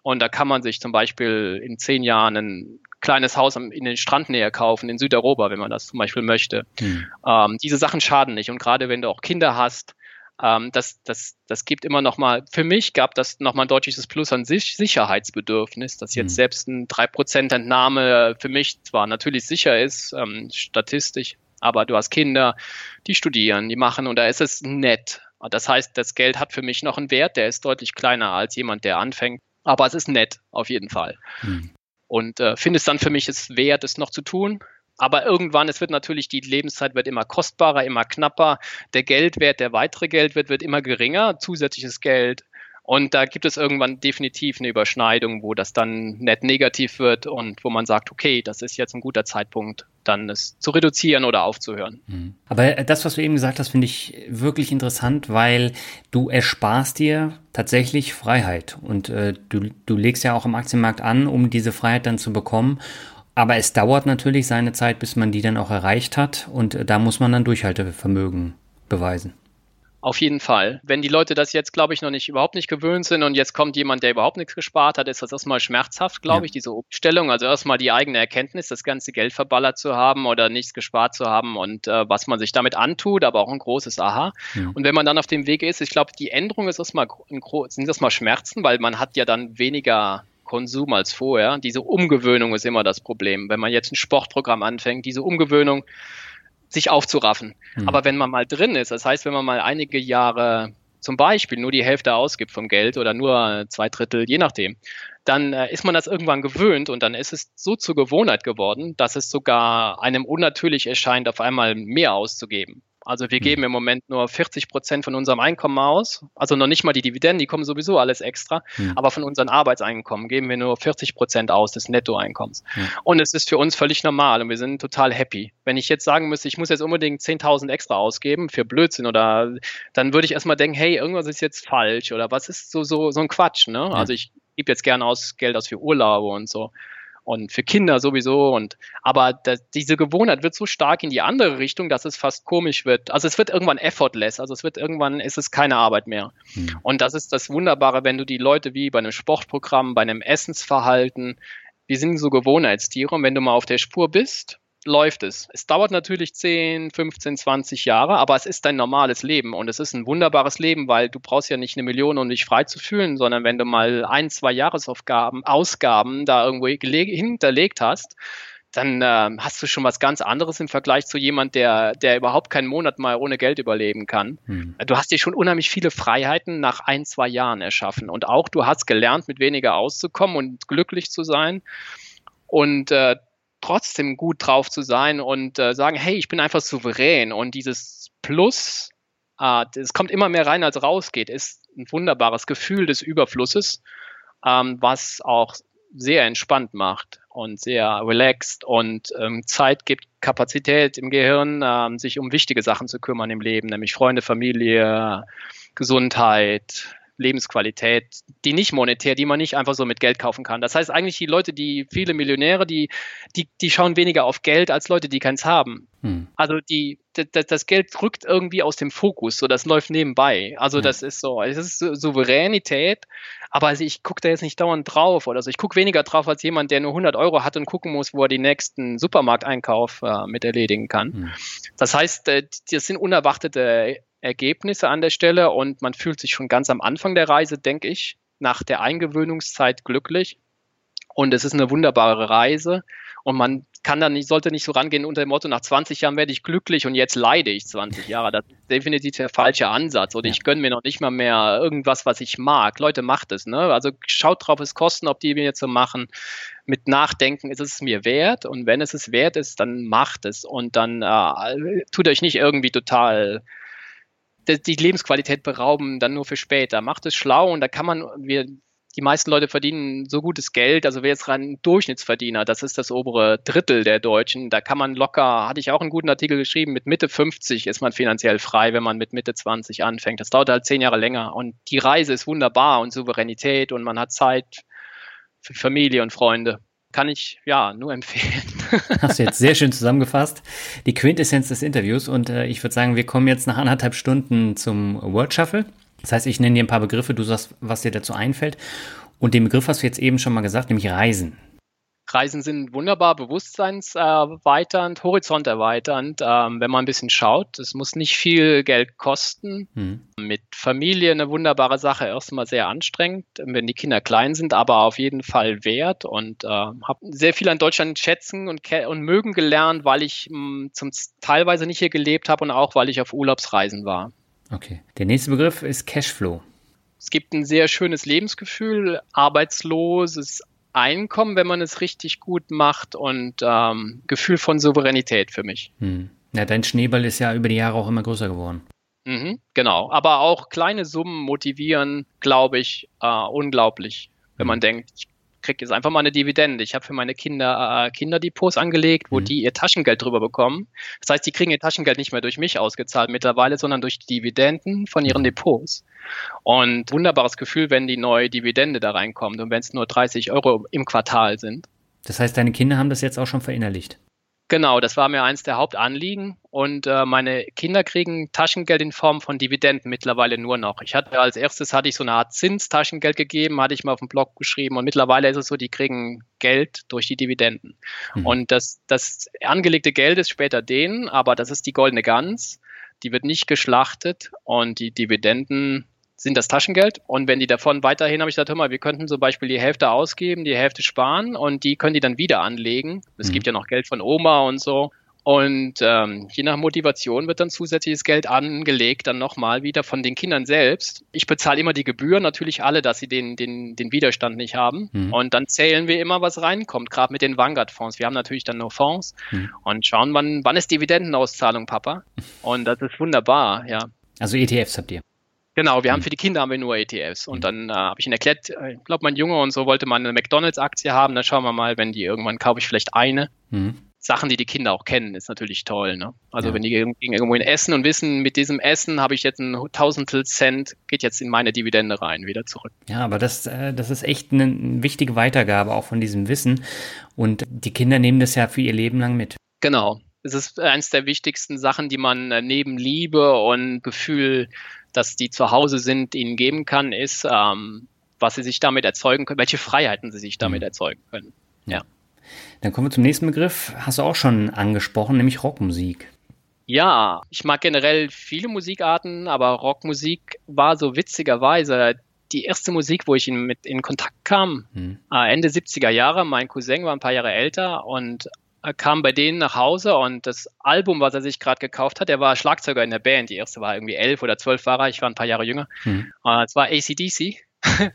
Und da kann man sich zum Beispiel in zehn Jahren ein kleines Haus in den Strandnähe kaufen, in Südeuropa, wenn man das zum Beispiel möchte. Hm. Ähm, diese Sachen schaden nicht. Und gerade wenn du auch Kinder hast, ähm, das, das, das gibt immer noch mal, für mich gab das noch mal ein deutliches Plus an sich, Sicherheitsbedürfnis, dass jetzt mhm. selbst ein 3% Entnahme für mich zwar natürlich sicher ist, ähm, statistisch, aber du hast Kinder, die studieren, die machen und da ist es nett. Das heißt, das Geld hat für mich noch einen Wert, der ist deutlich kleiner als jemand, der anfängt. Aber es ist nett, auf jeden Fall. Mhm. Und äh, finde es dann für mich es wert, es noch zu tun. Aber irgendwann, es wird natürlich, die Lebenszeit wird immer kostbarer, immer knapper. Der Geldwert, der weitere Geldwert wird immer geringer, zusätzliches Geld. Und da gibt es irgendwann definitiv eine Überschneidung, wo das dann net negativ wird und wo man sagt, okay, das ist jetzt ein guter Zeitpunkt, dann es zu reduzieren oder aufzuhören. Mhm. Aber das, was du eben gesagt hast, finde ich wirklich interessant, weil du ersparst dir tatsächlich Freiheit und äh, du, du legst ja auch im Aktienmarkt an, um diese Freiheit dann zu bekommen. Aber es dauert natürlich seine Zeit, bis man die dann auch erreicht hat und äh, da muss man dann Durchhaltevermögen beweisen. Auf jeden Fall. Wenn die Leute das jetzt, glaube ich, noch nicht überhaupt nicht gewöhnt sind und jetzt kommt jemand, der überhaupt nichts gespart hat, ist das erstmal schmerzhaft, glaube ja. ich, diese Umstellung. Also erstmal die eigene Erkenntnis, das ganze Geld verballert zu haben oder nichts gespart zu haben und äh, was man sich damit antut, aber auch ein großes Aha. Ja. Und wenn man dann auf dem Weg ist, ich glaube, die Änderung ist erstmal sind erstmal Schmerzen, weil man hat ja dann weniger Konsum als vorher. Diese Umgewöhnung ist immer das Problem. Wenn man jetzt ein Sportprogramm anfängt, diese Umgewöhnung sich aufzuraffen. Mhm. Aber wenn man mal drin ist, das heißt, wenn man mal einige Jahre zum Beispiel nur die Hälfte ausgibt vom Geld oder nur zwei Drittel, je nachdem, dann äh, ist man das irgendwann gewöhnt und dann ist es so zur Gewohnheit geworden, dass es sogar einem unnatürlich erscheint, auf einmal mehr auszugeben. Also wir hm. geben im Moment nur 40 Prozent von unserem Einkommen aus. Also noch nicht mal die Dividenden, die kommen sowieso alles extra. Mhm. Aber von unseren Arbeitseinkommen geben wir nur 40 Prozent aus des Nettoeinkommens. Mhm. Und es ist für uns völlig normal und wir sind total happy. Wenn ich jetzt sagen müsste, ich muss jetzt unbedingt 10.000 extra ausgeben für Blödsinn oder dann würde ich erstmal denken, hey, irgendwas ist jetzt falsch oder was ist so, so, so ein Quatsch, ne? Ja. Also ich gebe jetzt gerne aus Geld aus für Urlaube und so und für Kinder sowieso. Und aber das, diese Gewohnheit wird so stark in die andere Richtung, dass es fast komisch wird. Also es wird irgendwann effortless, also es wird irgendwann ist es keine Arbeit mehr. Mhm. Und das ist das Wunderbare, wenn du die Leute wie bei einem Sportprogramm, bei einem Essensverhalten, wir sind so Gewohnheitstiere und wenn du mal auf der Spur bist läuft es. Es dauert natürlich 10, 15, 20 Jahre, aber es ist dein normales Leben und es ist ein wunderbares Leben, weil du brauchst ja nicht eine Million, um dich frei zu fühlen, sondern wenn du mal ein, zwei Jahresaufgaben, Ausgaben da irgendwo hinterlegt hast, dann äh, hast du schon was ganz anderes im Vergleich zu jemand, der, der überhaupt keinen Monat mal ohne Geld überleben kann. Hm. Du hast dir schon unheimlich viele Freiheiten nach ein, zwei Jahren erschaffen. Und auch du hast gelernt, mit weniger auszukommen und glücklich zu sein. Und äh, trotzdem gut drauf zu sein und äh, sagen, hey, ich bin einfach souverän und dieses Plus, äh, es kommt immer mehr rein als rausgeht, ist ein wunderbares Gefühl des Überflusses, ähm, was auch sehr entspannt macht und sehr relaxed und ähm, Zeit gibt, Kapazität im Gehirn, ähm, sich um wichtige Sachen zu kümmern im Leben, nämlich Freunde, Familie, Gesundheit, Lebensqualität, die nicht monetär, die man nicht einfach so mit Geld kaufen kann. Das heißt eigentlich die Leute, die viele Millionäre, die, die, die schauen weniger auf Geld als Leute, die keins haben. Hm. Also die, das, das Geld rückt irgendwie aus dem Fokus, so das läuft nebenbei. Also hm. das ist so, es ist Souveränität, aber also ich gucke da jetzt nicht dauernd drauf oder so. Ich gucke weniger drauf als jemand, der nur 100 Euro hat und gucken muss, wo er den nächsten Supermarkteinkauf äh, mit erledigen kann. Hm. Das heißt, äh, das sind unerwartete Ergebnisse an der Stelle und man fühlt sich schon ganz am Anfang der Reise, denke ich, nach der Eingewöhnungszeit glücklich. Und es ist eine wunderbare Reise und man kann dann nicht, sollte nicht so rangehen unter dem Motto, nach 20 Jahren werde ich glücklich und jetzt leide ich 20 Jahre. Das ist definitiv der falsche Ansatz. Oder ja. ich gönne mir noch nicht mal mehr irgendwas, was ich mag. Leute, macht es. Ne? Also schaut drauf, es kosten, ob die mir jetzt so machen. Mit Nachdenken ist es mir wert. Und wenn es es wert ist, dann macht es. Und dann äh, tut euch nicht irgendwie total die Lebensqualität berauben, dann nur für später. Macht es schlau und da kann man, wir, die meisten Leute verdienen so gutes Geld, also wer jetzt rein Durchschnittsverdiener, das ist das obere Drittel der Deutschen, da kann man locker, hatte ich auch einen guten Artikel geschrieben, mit Mitte 50 ist man finanziell frei, wenn man mit Mitte 20 anfängt. Das dauert halt zehn Jahre länger und die Reise ist wunderbar und Souveränität und man hat Zeit für Familie und Freunde kann ich ja nur empfehlen. <laughs> Hast du jetzt sehr schön zusammengefasst. Die Quintessenz des Interviews und äh, ich würde sagen, wir kommen jetzt nach anderthalb Stunden zum Word Shuffle. Das heißt, ich nenne dir ein paar Begriffe, du sagst, was dir dazu einfällt. Und den Begriff hast du jetzt eben schon mal gesagt, nämlich Reisen. Reisen sind wunderbar bewusstseinserweiternd, horizonterweiternd, ähm, wenn man ein bisschen schaut. Es muss nicht viel Geld kosten. Mhm. Mit Familie eine wunderbare Sache. Erstmal sehr anstrengend, wenn die Kinder klein sind, aber auf jeden Fall wert. Und äh, habe sehr viel an Deutschland schätzen und, und mögen gelernt, weil ich mh, hm, zum teilweise nicht hier gelebt habe und auch weil ich auf Urlaubsreisen war. Okay. Der nächste Begriff ist Cashflow. Es gibt ein sehr schönes Lebensgefühl, arbeitsloses Einkommen, wenn man es richtig gut macht und ähm, Gefühl von Souveränität für mich. Hm. Ja, dein Schneeball ist ja über die Jahre auch immer größer geworden. Mhm, genau, aber auch kleine Summen motivieren, glaube ich, äh, unglaublich, wenn hm. man denkt, ich kriege jetzt einfach mal eine Dividende. Ich habe für meine Kinder äh, Kinderdepots angelegt, wo mhm. die ihr Taschengeld drüber bekommen. Das heißt, die kriegen ihr Taschengeld nicht mehr durch mich ausgezahlt mittlerweile, sondern durch die Dividenden von ihren Depots. Und wunderbares Gefühl, wenn die neue Dividende da reinkommt und wenn es nur 30 Euro im Quartal sind. Das heißt, deine Kinder haben das jetzt auch schon verinnerlicht? Genau, das war mir eins der Hauptanliegen. Und äh, meine Kinder kriegen Taschengeld in Form von Dividenden mittlerweile nur noch. Ich hatte als erstes hatte ich so eine Art Zinstaschengeld gegeben, hatte ich mal auf dem Blog geschrieben. Und mittlerweile ist es so, die kriegen Geld durch die Dividenden. Mhm. Und das, das angelegte Geld ist später denen, aber das ist die goldene Gans. Die wird nicht geschlachtet und die Dividenden sind das Taschengeld. Und wenn die davon weiterhin, habe ich gesagt, hör mal, wir könnten zum Beispiel die Hälfte ausgeben, die Hälfte sparen und die können die dann wieder anlegen. Es mhm. gibt ja noch Geld von Oma und so. Und ähm, je nach Motivation wird dann zusätzliches Geld angelegt, dann nochmal wieder von den Kindern selbst. Ich bezahle immer die Gebühren, natürlich alle, dass sie den, den, den Widerstand nicht haben. Mhm. Und dann zählen wir immer, was reinkommt, gerade mit den Vanguard-Fonds. Wir haben natürlich dann nur Fonds mhm. und schauen, wann, wann ist Dividendenauszahlung, Papa? Und das ist wunderbar, ja. Also ETFs habt ihr? Genau, wir haben hm. für die Kinder haben wir nur ETFs. Und hm. dann äh, habe ich ihnen erklärt, äh, ich glaube, mein Junge und so wollte mal eine McDonalds-Aktie haben. Dann schauen wir mal, wenn die irgendwann kaufe ich vielleicht eine. Mhm. Sachen, die die Kinder auch kennen, ist natürlich toll. Ne? Also ja. wenn die irgendwo in Essen und wissen, mit diesem Essen habe ich jetzt ein Tausendstel Cent, geht jetzt in meine Dividende rein, wieder zurück. Ja, aber das, äh, das ist echt eine wichtige Weitergabe auch von diesem Wissen. Und die Kinder nehmen das ja für ihr Leben lang mit. Genau. Es ist eines der wichtigsten Sachen, die man äh, neben Liebe und Gefühl dass die zu Hause sind, ihnen geben kann, ist, ähm, was sie sich damit erzeugen können, welche Freiheiten sie sich damit mhm. erzeugen können. Ja. Dann kommen wir zum nächsten Begriff, hast du auch schon angesprochen, nämlich Rockmusik. Ja, ich mag generell viele Musikarten, aber Rockmusik war so witzigerweise die erste Musik, wo ich in, mit in Kontakt kam. Hm. Ende 70er Jahre. Mein Cousin war ein paar Jahre älter und kam bei denen nach Hause und das Album, was er sich gerade gekauft hat, er war Schlagzeuger in der Band. Die erste war irgendwie elf oder zwölf war er, ich war ein paar Jahre jünger. Hm. Uh, es war ACDC. <laughs>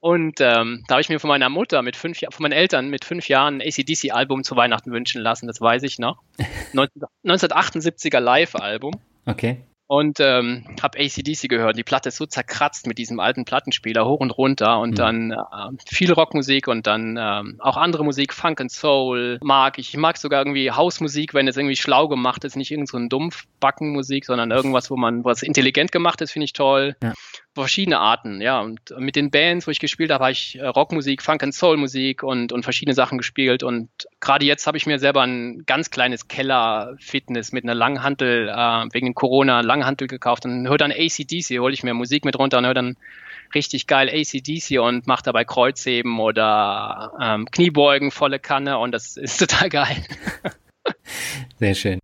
und ähm, da habe ich mir von meiner Mutter mit fünf von meinen Eltern mit fünf Jahren ein ACDC-Album zu Weihnachten wünschen lassen, das weiß ich noch. <laughs> 1978er Live-Album. Okay und ähm, habe ACDC gehört. Die Platte ist so zerkratzt mit diesem alten Plattenspieler hoch und runter und mhm. dann äh, viel Rockmusik und dann ähm, auch andere Musik, Funk and Soul mag ich. Ich mag sogar irgendwie Hausmusik, wenn es irgendwie schlau gemacht ist, nicht irgend so ein Dumpfbackenmusik, sondern irgendwas, wo man was intelligent gemacht ist, finde ich toll. Ja verschiedene Arten, ja. Und mit den Bands, wo ich gespielt habe, habe ich äh, Rockmusik, Funk and Soul Musik und, und verschiedene Sachen gespielt. Und gerade jetzt habe ich mir selber ein ganz kleines Keller-Fitness mit einer Langhantel, äh, wegen Corona, Langhantel gekauft und höre dann ACDC, hole ich mir Musik mit runter und höre dann richtig geil ACDC und mache dabei Kreuzheben oder ähm, Kniebeugen, volle Kanne und das ist <laughs> total geil. Sehr schön.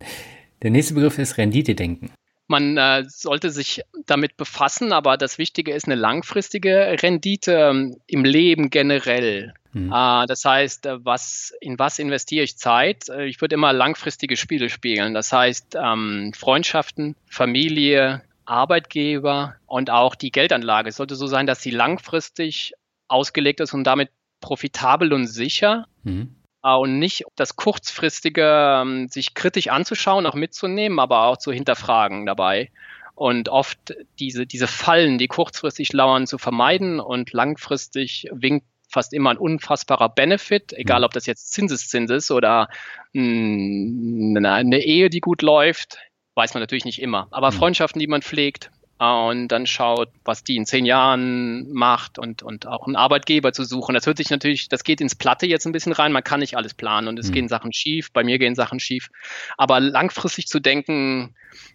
Der nächste Begriff ist Rendite-Denken. Man äh, sollte sich damit befassen, aber das Wichtige ist eine langfristige Rendite ähm, im Leben generell. Mhm. Äh, das heißt, äh, was, in was investiere ich Zeit? Äh, ich würde immer langfristige Spiele spielen. Das heißt, ähm, Freundschaften, Familie, Arbeitgeber und auch die Geldanlage sollte so sein, dass sie langfristig ausgelegt ist und damit profitabel und sicher. Mhm und nicht das kurzfristige ähm, sich kritisch anzuschauen, auch mitzunehmen, aber auch zu hinterfragen dabei. Und oft diese, diese Fallen, die kurzfristig lauern, zu vermeiden und langfristig winkt fast immer ein unfassbarer Benefit, egal mhm. ob das jetzt Zinseszins ist oder hm, eine Ehe, die gut läuft, weiß man natürlich nicht immer. Aber mhm. Freundschaften, die man pflegt, und dann schaut, was die in zehn Jahren macht und, und auch einen Arbeitgeber zu suchen. Das hört sich natürlich, das geht ins Platte jetzt ein bisschen rein. Man kann nicht alles planen und es mhm. gehen Sachen schief. Bei mir gehen Sachen schief. Aber langfristig zu denken,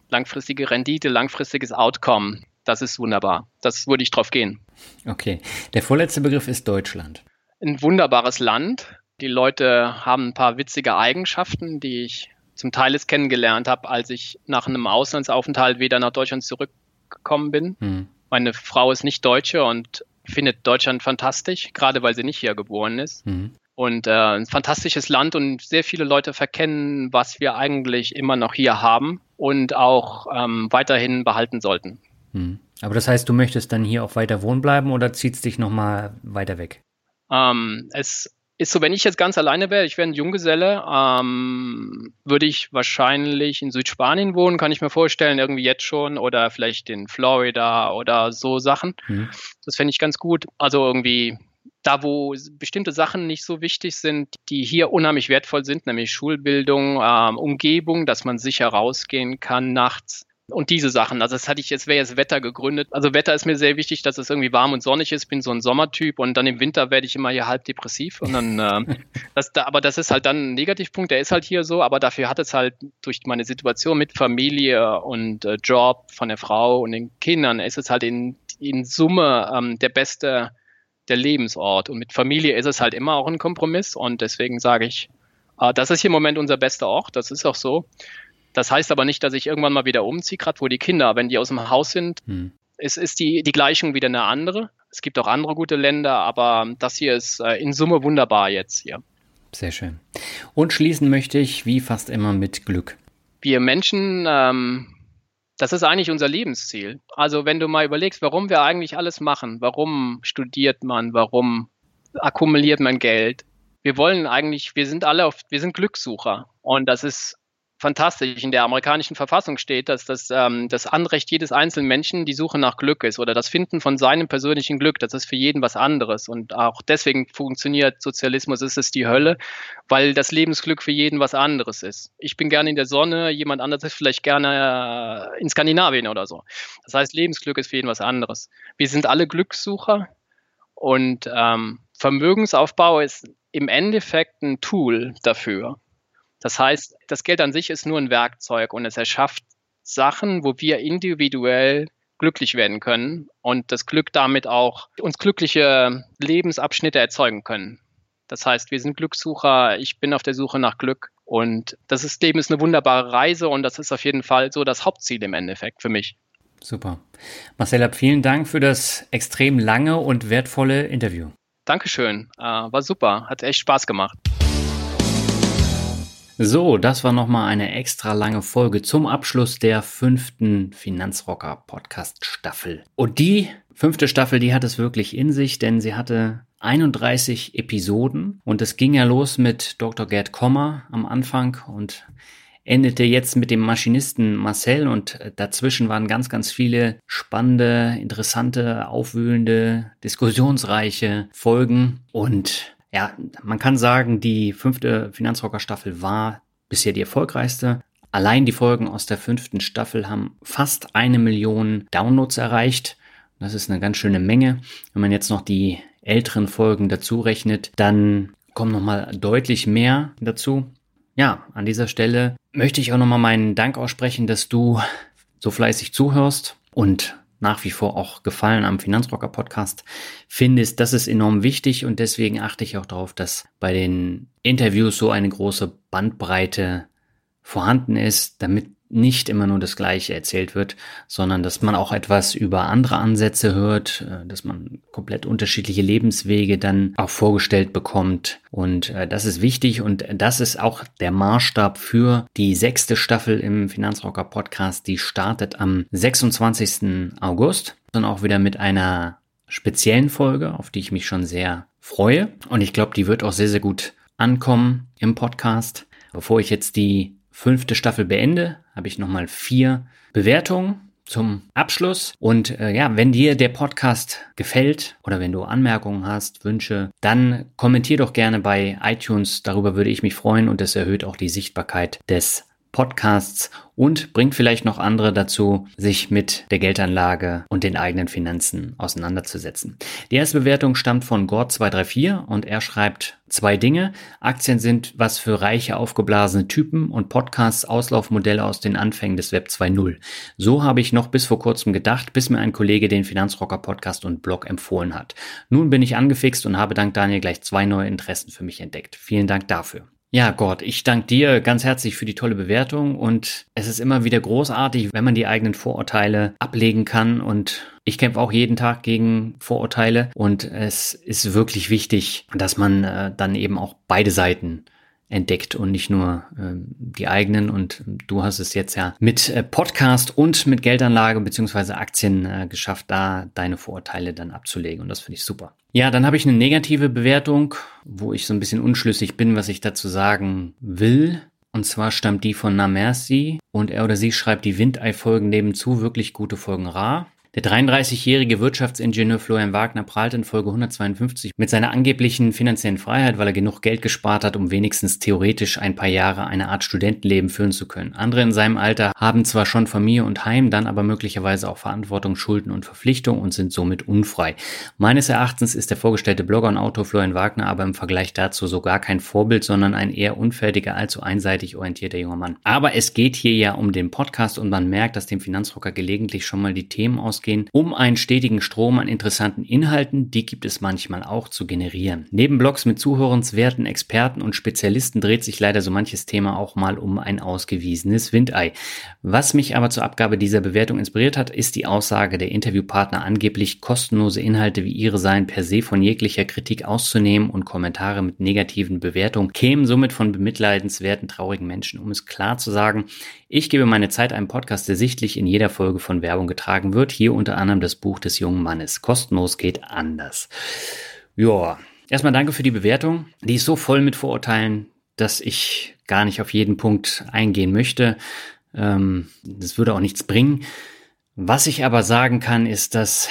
langfristige Rendite, langfristiges Outcome, das ist wunderbar. Das würde ich drauf gehen. Okay. Der vorletzte Begriff ist Deutschland. Ein wunderbares Land. Die Leute haben ein paar witzige Eigenschaften, die ich zum Teil es kennengelernt habe, als ich nach einem Auslandsaufenthalt wieder nach Deutschland zurück gekommen bin. Mhm. Meine Frau ist nicht Deutsche und findet Deutschland fantastisch, gerade weil sie nicht hier geboren ist. Mhm. Und äh, ein fantastisches Land und sehr viele Leute verkennen, was wir eigentlich immer noch hier haben und auch ähm, weiterhin behalten sollten. Mhm. Aber das heißt, du möchtest dann hier auch weiter wohnen bleiben oder zieht es dich nochmal weiter weg? Ähm, es ist so, wenn ich jetzt ganz alleine wäre, ich wäre ein Junggeselle, ähm, würde ich wahrscheinlich in Südspanien wohnen, kann ich mir vorstellen, irgendwie jetzt schon, oder vielleicht in Florida oder so Sachen. Mhm. Das fände ich ganz gut. Also irgendwie da, wo bestimmte Sachen nicht so wichtig sind, die hier unheimlich wertvoll sind, nämlich Schulbildung, ähm, Umgebung, dass man sicher rausgehen kann nachts und diese Sachen. Also das hatte ich jetzt, wäre jetzt Wetter gegründet. Also Wetter ist mir sehr wichtig, dass es irgendwie warm und sonnig ist. Bin so ein Sommertyp und dann im Winter werde ich immer hier halb depressiv. Und dann, äh, <laughs> das, da, aber das ist halt dann ein Negativpunkt, der ist halt hier so, aber dafür hat es halt durch meine Situation mit Familie und äh, Job von der Frau und den Kindern, ist es halt in, in Summe ähm, der beste der Lebensort. Und mit Familie ist es halt immer auch ein Kompromiss und deswegen sage ich, äh, das ist hier im Moment unser bester Ort, das ist auch so. Das heißt aber nicht, dass ich irgendwann mal wieder umziehe, gerade wo die Kinder, wenn die aus dem Haus sind, hm. ist, ist die, die Gleichung wieder eine andere. Es gibt auch andere gute Länder, aber das hier ist äh, in Summe wunderbar jetzt hier. Sehr schön. Und schließen möchte ich, wie fast immer, mit Glück. Wir Menschen, ähm, das ist eigentlich unser Lebensziel. Also wenn du mal überlegst, warum wir eigentlich alles machen, warum studiert man, warum akkumuliert man Geld, wir wollen eigentlich, wir sind alle auf, wir sind Glückssucher. Und das ist fantastisch. In der amerikanischen Verfassung steht, dass das, ähm, das Anrecht jedes einzelnen Menschen die Suche nach Glück ist oder das Finden von seinem persönlichen Glück. Das ist für jeden was anderes. Und auch deswegen funktioniert Sozialismus, ist es die Hölle, weil das Lebensglück für jeden was anderes ist. Ich bin gerne in der Sonne, jemand anderes ist vielleicht gerne äh, in Skandinavien oder so. Das heißt, Lebensglück ist für jeden was anderes. Wir sind alle Glückssucher und ähm, Vermögensaufbau ist im Endeffekt ein Tool dafür. Das heißt, das Geld an sich ist nur ein Werkzeug und es erschafft Sachen, wo wir individuell glücklich werden können und das Glück damit auch uns glückliche Lebensabschnitte erzeugen können. Das heißt, wir sind Glückssucher, ich bin auf der Suche nach Glück und das ist, Leben ist eine wunderbare Reise und das ist auf jeden Fall so das Hauptziel im Endeffekt für mich. Super. Marcella, vielen Dank für das extrem lange und wertvolle Interview. Dankeschön, äh, war super, hat echt Spaß gemacht. So, das war nochmal eine extra lange Folge zum Abschluss der fünften Finanzrocker Podcast Staffel. Und die fünfte Staffel, die hat es wirklich in sich, denn sie hatte 31 Episoden und es ging ja los mit Dr. Gerd Kommer am Anfang und endete jetzt mit dem Maschinisten Marcel und dazwischen waren ganz, ganz viele spannende, interessante, aufwühlende, diskussionsreiche Folgen und ja, man kann sagen, die fünfte Finanzrocker-Staffel war bisher die erfolgreichste. Allein die Folgen aus der fünften Staffel haben fast eine Million Downloads erreicht. Das ist eine ganz schöne Menge. Wenn man jetzt noch die älteren Folgen dazu rechnet, dann kommen nochmal deutlich mehr dazu. Ja, an dieser Stelle möchte ich auch nochmal meinen Dank aussprechen, dass du so fleißig zuhörst und nach wie vor auch Gefallen am Finanzrocker Podcast findest, das ist enorm wichtig und deswegen achte ich auch darauf, dass bei den Interviews so eine große Bandbreite vorhanden ist, damit nicht immer nur das Gleiche erzählt wird, sondern dass man auch etwas über andere Ansätze hört, äh, dass man komplett unterschiedliche Lebenswege dann auch vorgestellt bekommt. Und äh, das ist wichtig und das ist auch der Maßstab für die sechste Staffel im Finanzrocker Podcast. Die startet am 26. August, dann auch wieder mit einer speziellen Folge, auf die ich mich schon sehr freue. Und ich glaube, die wird auch sehr, sehr gut ankommen im Podcast. Bevor ich jetzt die fünfte Staffel beende, habe ich nochmal vier Bewertungen zum Abschluss. Und äh, ja, wenn dir der Podcast gefällt oder wenn du Anmerkungen hast, Wünsche, dann kommentier doch gerne bei iTunes. Darüber würde ich mich freuen und es erhöht auch die Sichtbarkeit des Podcasts und bringt vielleicht noch andere dazu, sich mit der Geldanlage und den eigenen Finanzen auseinanderzusetzen. Die erste Bewertung stammt von Gord234 und er schreibt zwei Dinge. Aktien sind was für reiche, aufgeblasene Typen und Podcasts Auslaufmodelle aus den Anfängen des Web 2.0. So habe ich noch bis vor kurzem gedacht, bis mir ein Kollege den Finanzrocker Podcast und Blog empfohlen hat. Nun bin ich angefixt und habe dank Daniel gleich zwei neue Interessen für mich entdeckt. Vielen Dank dafür. Ja, Gott, ich danke dir ganz herzlich für die tolle Bewertung und es ist immer wieder großartig, wenn man die eigenen Vorurteile ablegen kann und ich kämpfe auch jeden Tag gegen Vorurteile und es ist wirklich wichtig, dass man äh, dann eben auch beide Seiten entdeckt und nicht nur äh, die eigenen. Und du hast es jetzt ja mit äh, Podcast und mit Geldanlage beziehungsweise Aktien äh, geschafft, da deine Vorurteile dann abzulegen. Und das finde ich super. Ja, dann habe ich eine negative Bewertung, wo ich so ein bisschen unschlüssig bin, was ich dazu sagen will. Und zwar stammt die von Namersi und er oder sie schreibt, die Windei-Folgen nebenzu wirklich gute Folgen rar. Der 33-jährige Wirtschaftsingenieur Florian Wagner prahlt in Folge 152 mit seiner angeblichen finanziellen Freiheit, weil er genug Geld gespart hat, um wenigstens theoretisch ein paar Jahre eine Art Studentenleben führen zu können. Andere in seinem Alter haben zwar schon Familie und Heim, dann aber möglicherweise auch Verantwortung, Schulden und Verpflichtungen und sind somit unfrei. Meines Erachtens ist der vorgestellte Blogger und Autor Florian Wagner aber im Vergleich dazu so gar kein Vorbild, sondern ein eher unfertiger, allzu einseitig orientierter junger Mann. Aber es geht hier ja um den Podcast und man merkt, dass dem Finanzrocker gelegentlich schon mal die Themen ausgehen ausgehen, um einen stetigen Strom an interessanten Inhalten, die gibt es manchmal auch, zu generieren. Neben Blogs mit zuhörenswerten Experten und Spezialisten dreht sich leider so manches Thema auch mal um ein ausgewiesenes Windei. Was mich aber zur Abgabe dieser Bewertung inspiriert hat, ist die Aussage der Interviewpartner angeblich kostenlose Inhalte wie ihre seien per se von jeglicher Kritik auszunehmen und Kommentare mit negativen Bewertungen kämen somit von bemitleidenswerten, traurigen Menschen. Um es klar zu sagen, ich gebe meine Zeit einem Podcast, der sichtlich in jeder Folge von Werbung getragen wird. Hier unter anderem das Buch des jungen Mannes. Kostenlos geht anders. Ja, erstmal danke für die Bewertung. Die ist so voll mit Vorurteilen, dass ich gar nicht auf jeden Punkt eingehen möchte. Ähm, das würde auch nichts bringen. Was ich aber sagen kann, ist, dass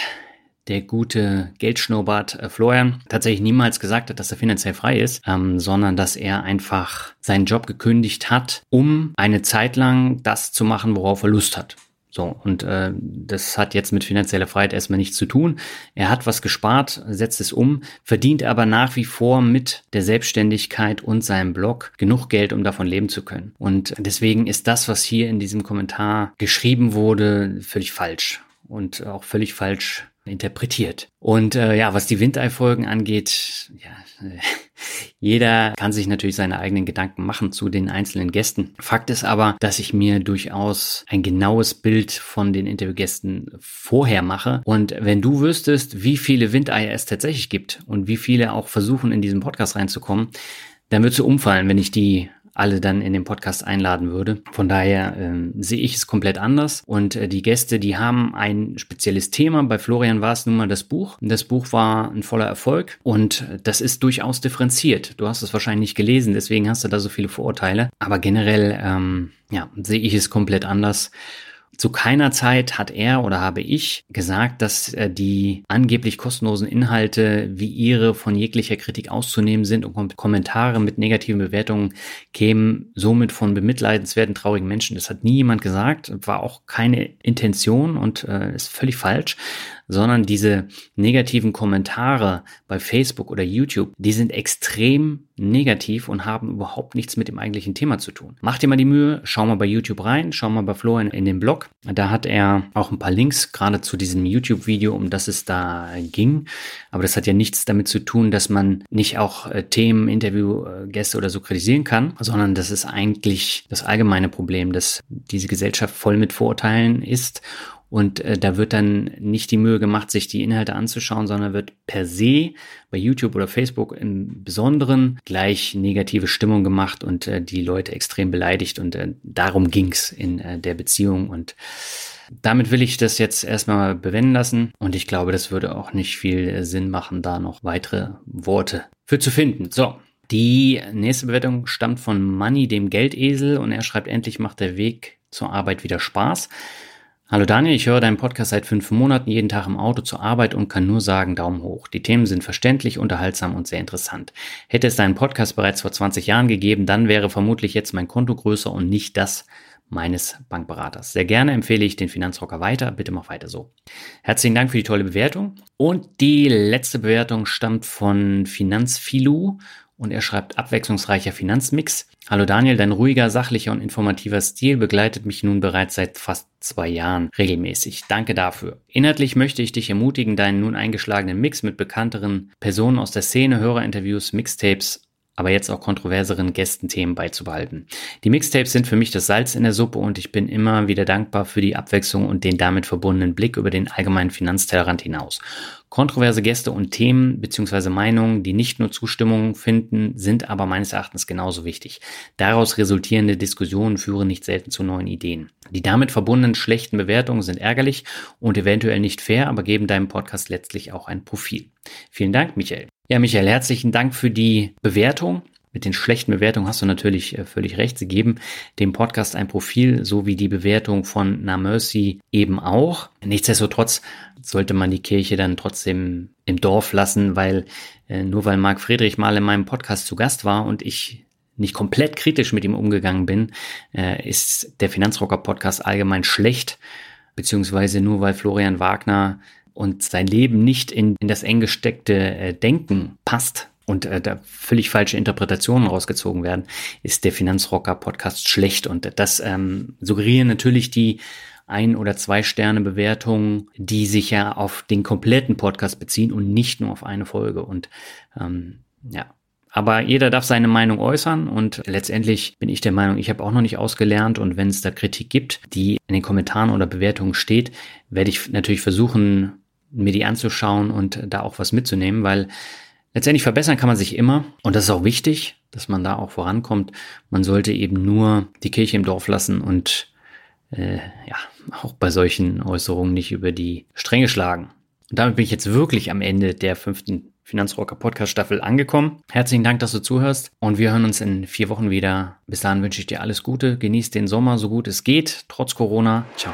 der gute Geldschnurrbart äh, Florian tatsächlich niemals gesagt hat, dass er finanziell frei ist, ähm, sondern dass er einfach seinen Job gekündigt hat, um eine Zeit lang das zu machen, worauf er Lust hat. So, und äh, das hat jetzt mit finanzieller Freiheit erstmal nichts zu tun. Er hat was gespart, setzt es um, verdient aber nach wie vor mit der Selbstständigkeit und seinem Blog genug Geld, um davon leben zu können. Und deswegen ist das, was hier in diesem Kommentar geschrieben wurde, völlig falsch und auch völlig falsch interpretiert. Und äh, ja, was die Windei-Folgen angeht, ja, <laughs> jeder kann sich natürlich seine eigenen Gedanken machen zu den einzelnen Gästen. Fakt ist aber, dass ich mir durchaus ein genaues Bild von den Interviewgästen vorher mache. Und wenn du wüsstest, wie viele Windeier es tatsächlich gibt und wie viele auch versuchen, in diesen Podcast reinzukommen, dann würdest du umfallen, wenn ich die alle dann in den Podcast einladen würde. Von daher äh, sehe ich es komplett anders. Und äh, die Gäste, die haben ein spezielles Thema. Bei Florian war es nun mal das Buch. Das Buch war ein voller Erfolg und das ist durchaus differenziert. Du hast es wahrscheinlich nicht gelesen, deswegen hast du da so viele Vorurteile. Aber generell ähm, ja, sehe ich es komplett anders. Zu keiner Zeit hat er oder habe ich gesagt, dass äh, die angeblich kostenlosen Inhalte wie ihre von jeglicher Kritik auszunehmen sind und Kommentare mit negativen Bewertungen kämen somit von bemitleidenswerten, traurigen Menschen. Das hat nie jemand gesagt, war auch keine Intention und äh, ist völlig falsch, sondern diese negativen Kommentare bei Facebook oder YouTube, die sind extrem negativ und haben überhaupt nichts mit dem eigentlichen Thema zu tun. Mach dir mal die Mühe, schau mal bei YouTube rein, schau mal bei Flo in, den Blog. Da hat er auch ein paar Links gerade zu diesem YouTube-Video, um das es da ging. Aber das hat ja nichts damit zu tun, dass man nicht auch äh, Themen, Interviewgäste oder so kritisieren kann, sondern das ist eigentlich das allgemeine Problem, dass diese Gesellschaft voll mit Vorurteilen ist und äh, da wird dann nicht die Mühe gemacht, sich die Inhalte anzuschauen, sondern wird per se bei YouTube oder Facebook im Besonderen gleich negative Stimmung gemacht und äh, die Leute extrem beleidigt. Und äh, darum ging's in äh, der Beziehung. Und damit will ich das jetzt erstmal bewenden lassen. Und ich glaube, das würde auch nicht viel äh, Sinn machen, da noch weitere Worte für zu finden. So. Die nächste Bewertung stammt von Money, dem Geldesel, und er schreibt, endlich macht der Weg zur Arbeit wieder Spaß. Hallo Daniel, ich höre deinen Podcast seit fünf Monaten jeden Tag im Auto zur Arbeit und kann nur sagen, Daumen hoch. Die Themen sind verständlich, unterhaltsam und sehr interessant. Hätte es deinen Podcast bereits vor 20 Jahren gegeben, dann wäre vermutlich jetzt mein Konto größer und nicht das meines Bankberaters. Sehr gerne empfehle ich den Finanzrocker weiter. Bitte mach weiter so. Herzlichen Dank für die tolle Bewertung. Und die letzte Bewertung stammt von Finanzfilu und er schreibt abwechslungsreicher Finanzmix. Hallo Daniel, dein ruhiger, sachlicher und informativer Stil begleitet mich nun bereits seit fast zwei Jahren regelmäßig. Danke dafür. Inhaltlich möchte ich dich ermutigen, deinen nun eingeschlagenen Mix mit bekannteren Personen aus der Szene, Hörerinterviews, Mixtapes aber jetzt auch kontroverseren Gästenthemen beizubehalten. Die Mixtapes sind für mich das Salz in der Suppe und ich bin immer wieder dankbar für die Abwechslung und den damit verbundenen Blick über den allgemeinen Finanztellerrand hinaus. Kontroverse Gäste und Themen bzw. Meinungen, die nicht nur Zustimmung finden, sind aber meines Erachtens genauso wichtig. Daraus resultierende Diskussionen führen nicht selten zu neuen Ideen. Die damit verbundenen schlechten Bewertungen sind ärgerlich und eventuell nicht fair, aber geben deinem Podcast letztlich auch ein Profil. Vielen Dank, Michael. Ja, Michael, herzlichen Dank für die Bewertung. Mit den schlechten Bewertungen hast du natürlich äh, völlig recht. Sie geben dem Podcast ein Profil, so wie die Bewertung von Na Mercy eben auch. Nichtsdestotrotz sollte man die Kirche dann trotzdem im Dorf lassen, weil äh, nur weil Marc Friedrich mal in meinem Podcast zu Gast war und ich nicht komplett kritisch mit ihm umgegangen bin, äh, ist der Finanzrocker Podcast allgemein schlecht, beziehungsweise nur weil Florian Wagner und sein Leben nicht in, in das eng gesteckte Denken passt, und äh, da völlig falsche Interpretationen rausgezogen werden, ist der Finanzrocker-Podcast schlecht. Und das ähm, suggerieren natürlich die ein- oder zwei Sterne Bewertungen, die sich ja auf den kompletten Podcast beziehen und nicht nur auf eine Folge. Und ähm, ja, aber jeder darf seine Meinung äußern und letztendlich bin ich der Meinung, ich habe auch noch nicht ausgelernt und wenn es da Kritik gibt, die in den Kommentaren oder Bewertungen steht, werde ich natürlich versuchen, mir die anzuschauen und da auch was mitzunehmen, weil Letztendlich verbessern kann man sich immer und das ist auch wichtig, dass man da auch vorankommt. Man sollte eben nur die Kirche im Dorf lassen und äh, ja, auch bei solchen Äußerungen nicht über die Stränge schlagen. Und damit bin ich jetzt wirklich am Ende der fünften Finanzrocker Podcast Staffel angekommen. Herzlichen Dank, dass du zuhörst und wir hören uns in vier Wochen wieder. Bis dahin wünsche ich dir alles Gute. Genieß den Sommer so gut es geht, trotz Corona. Ciao.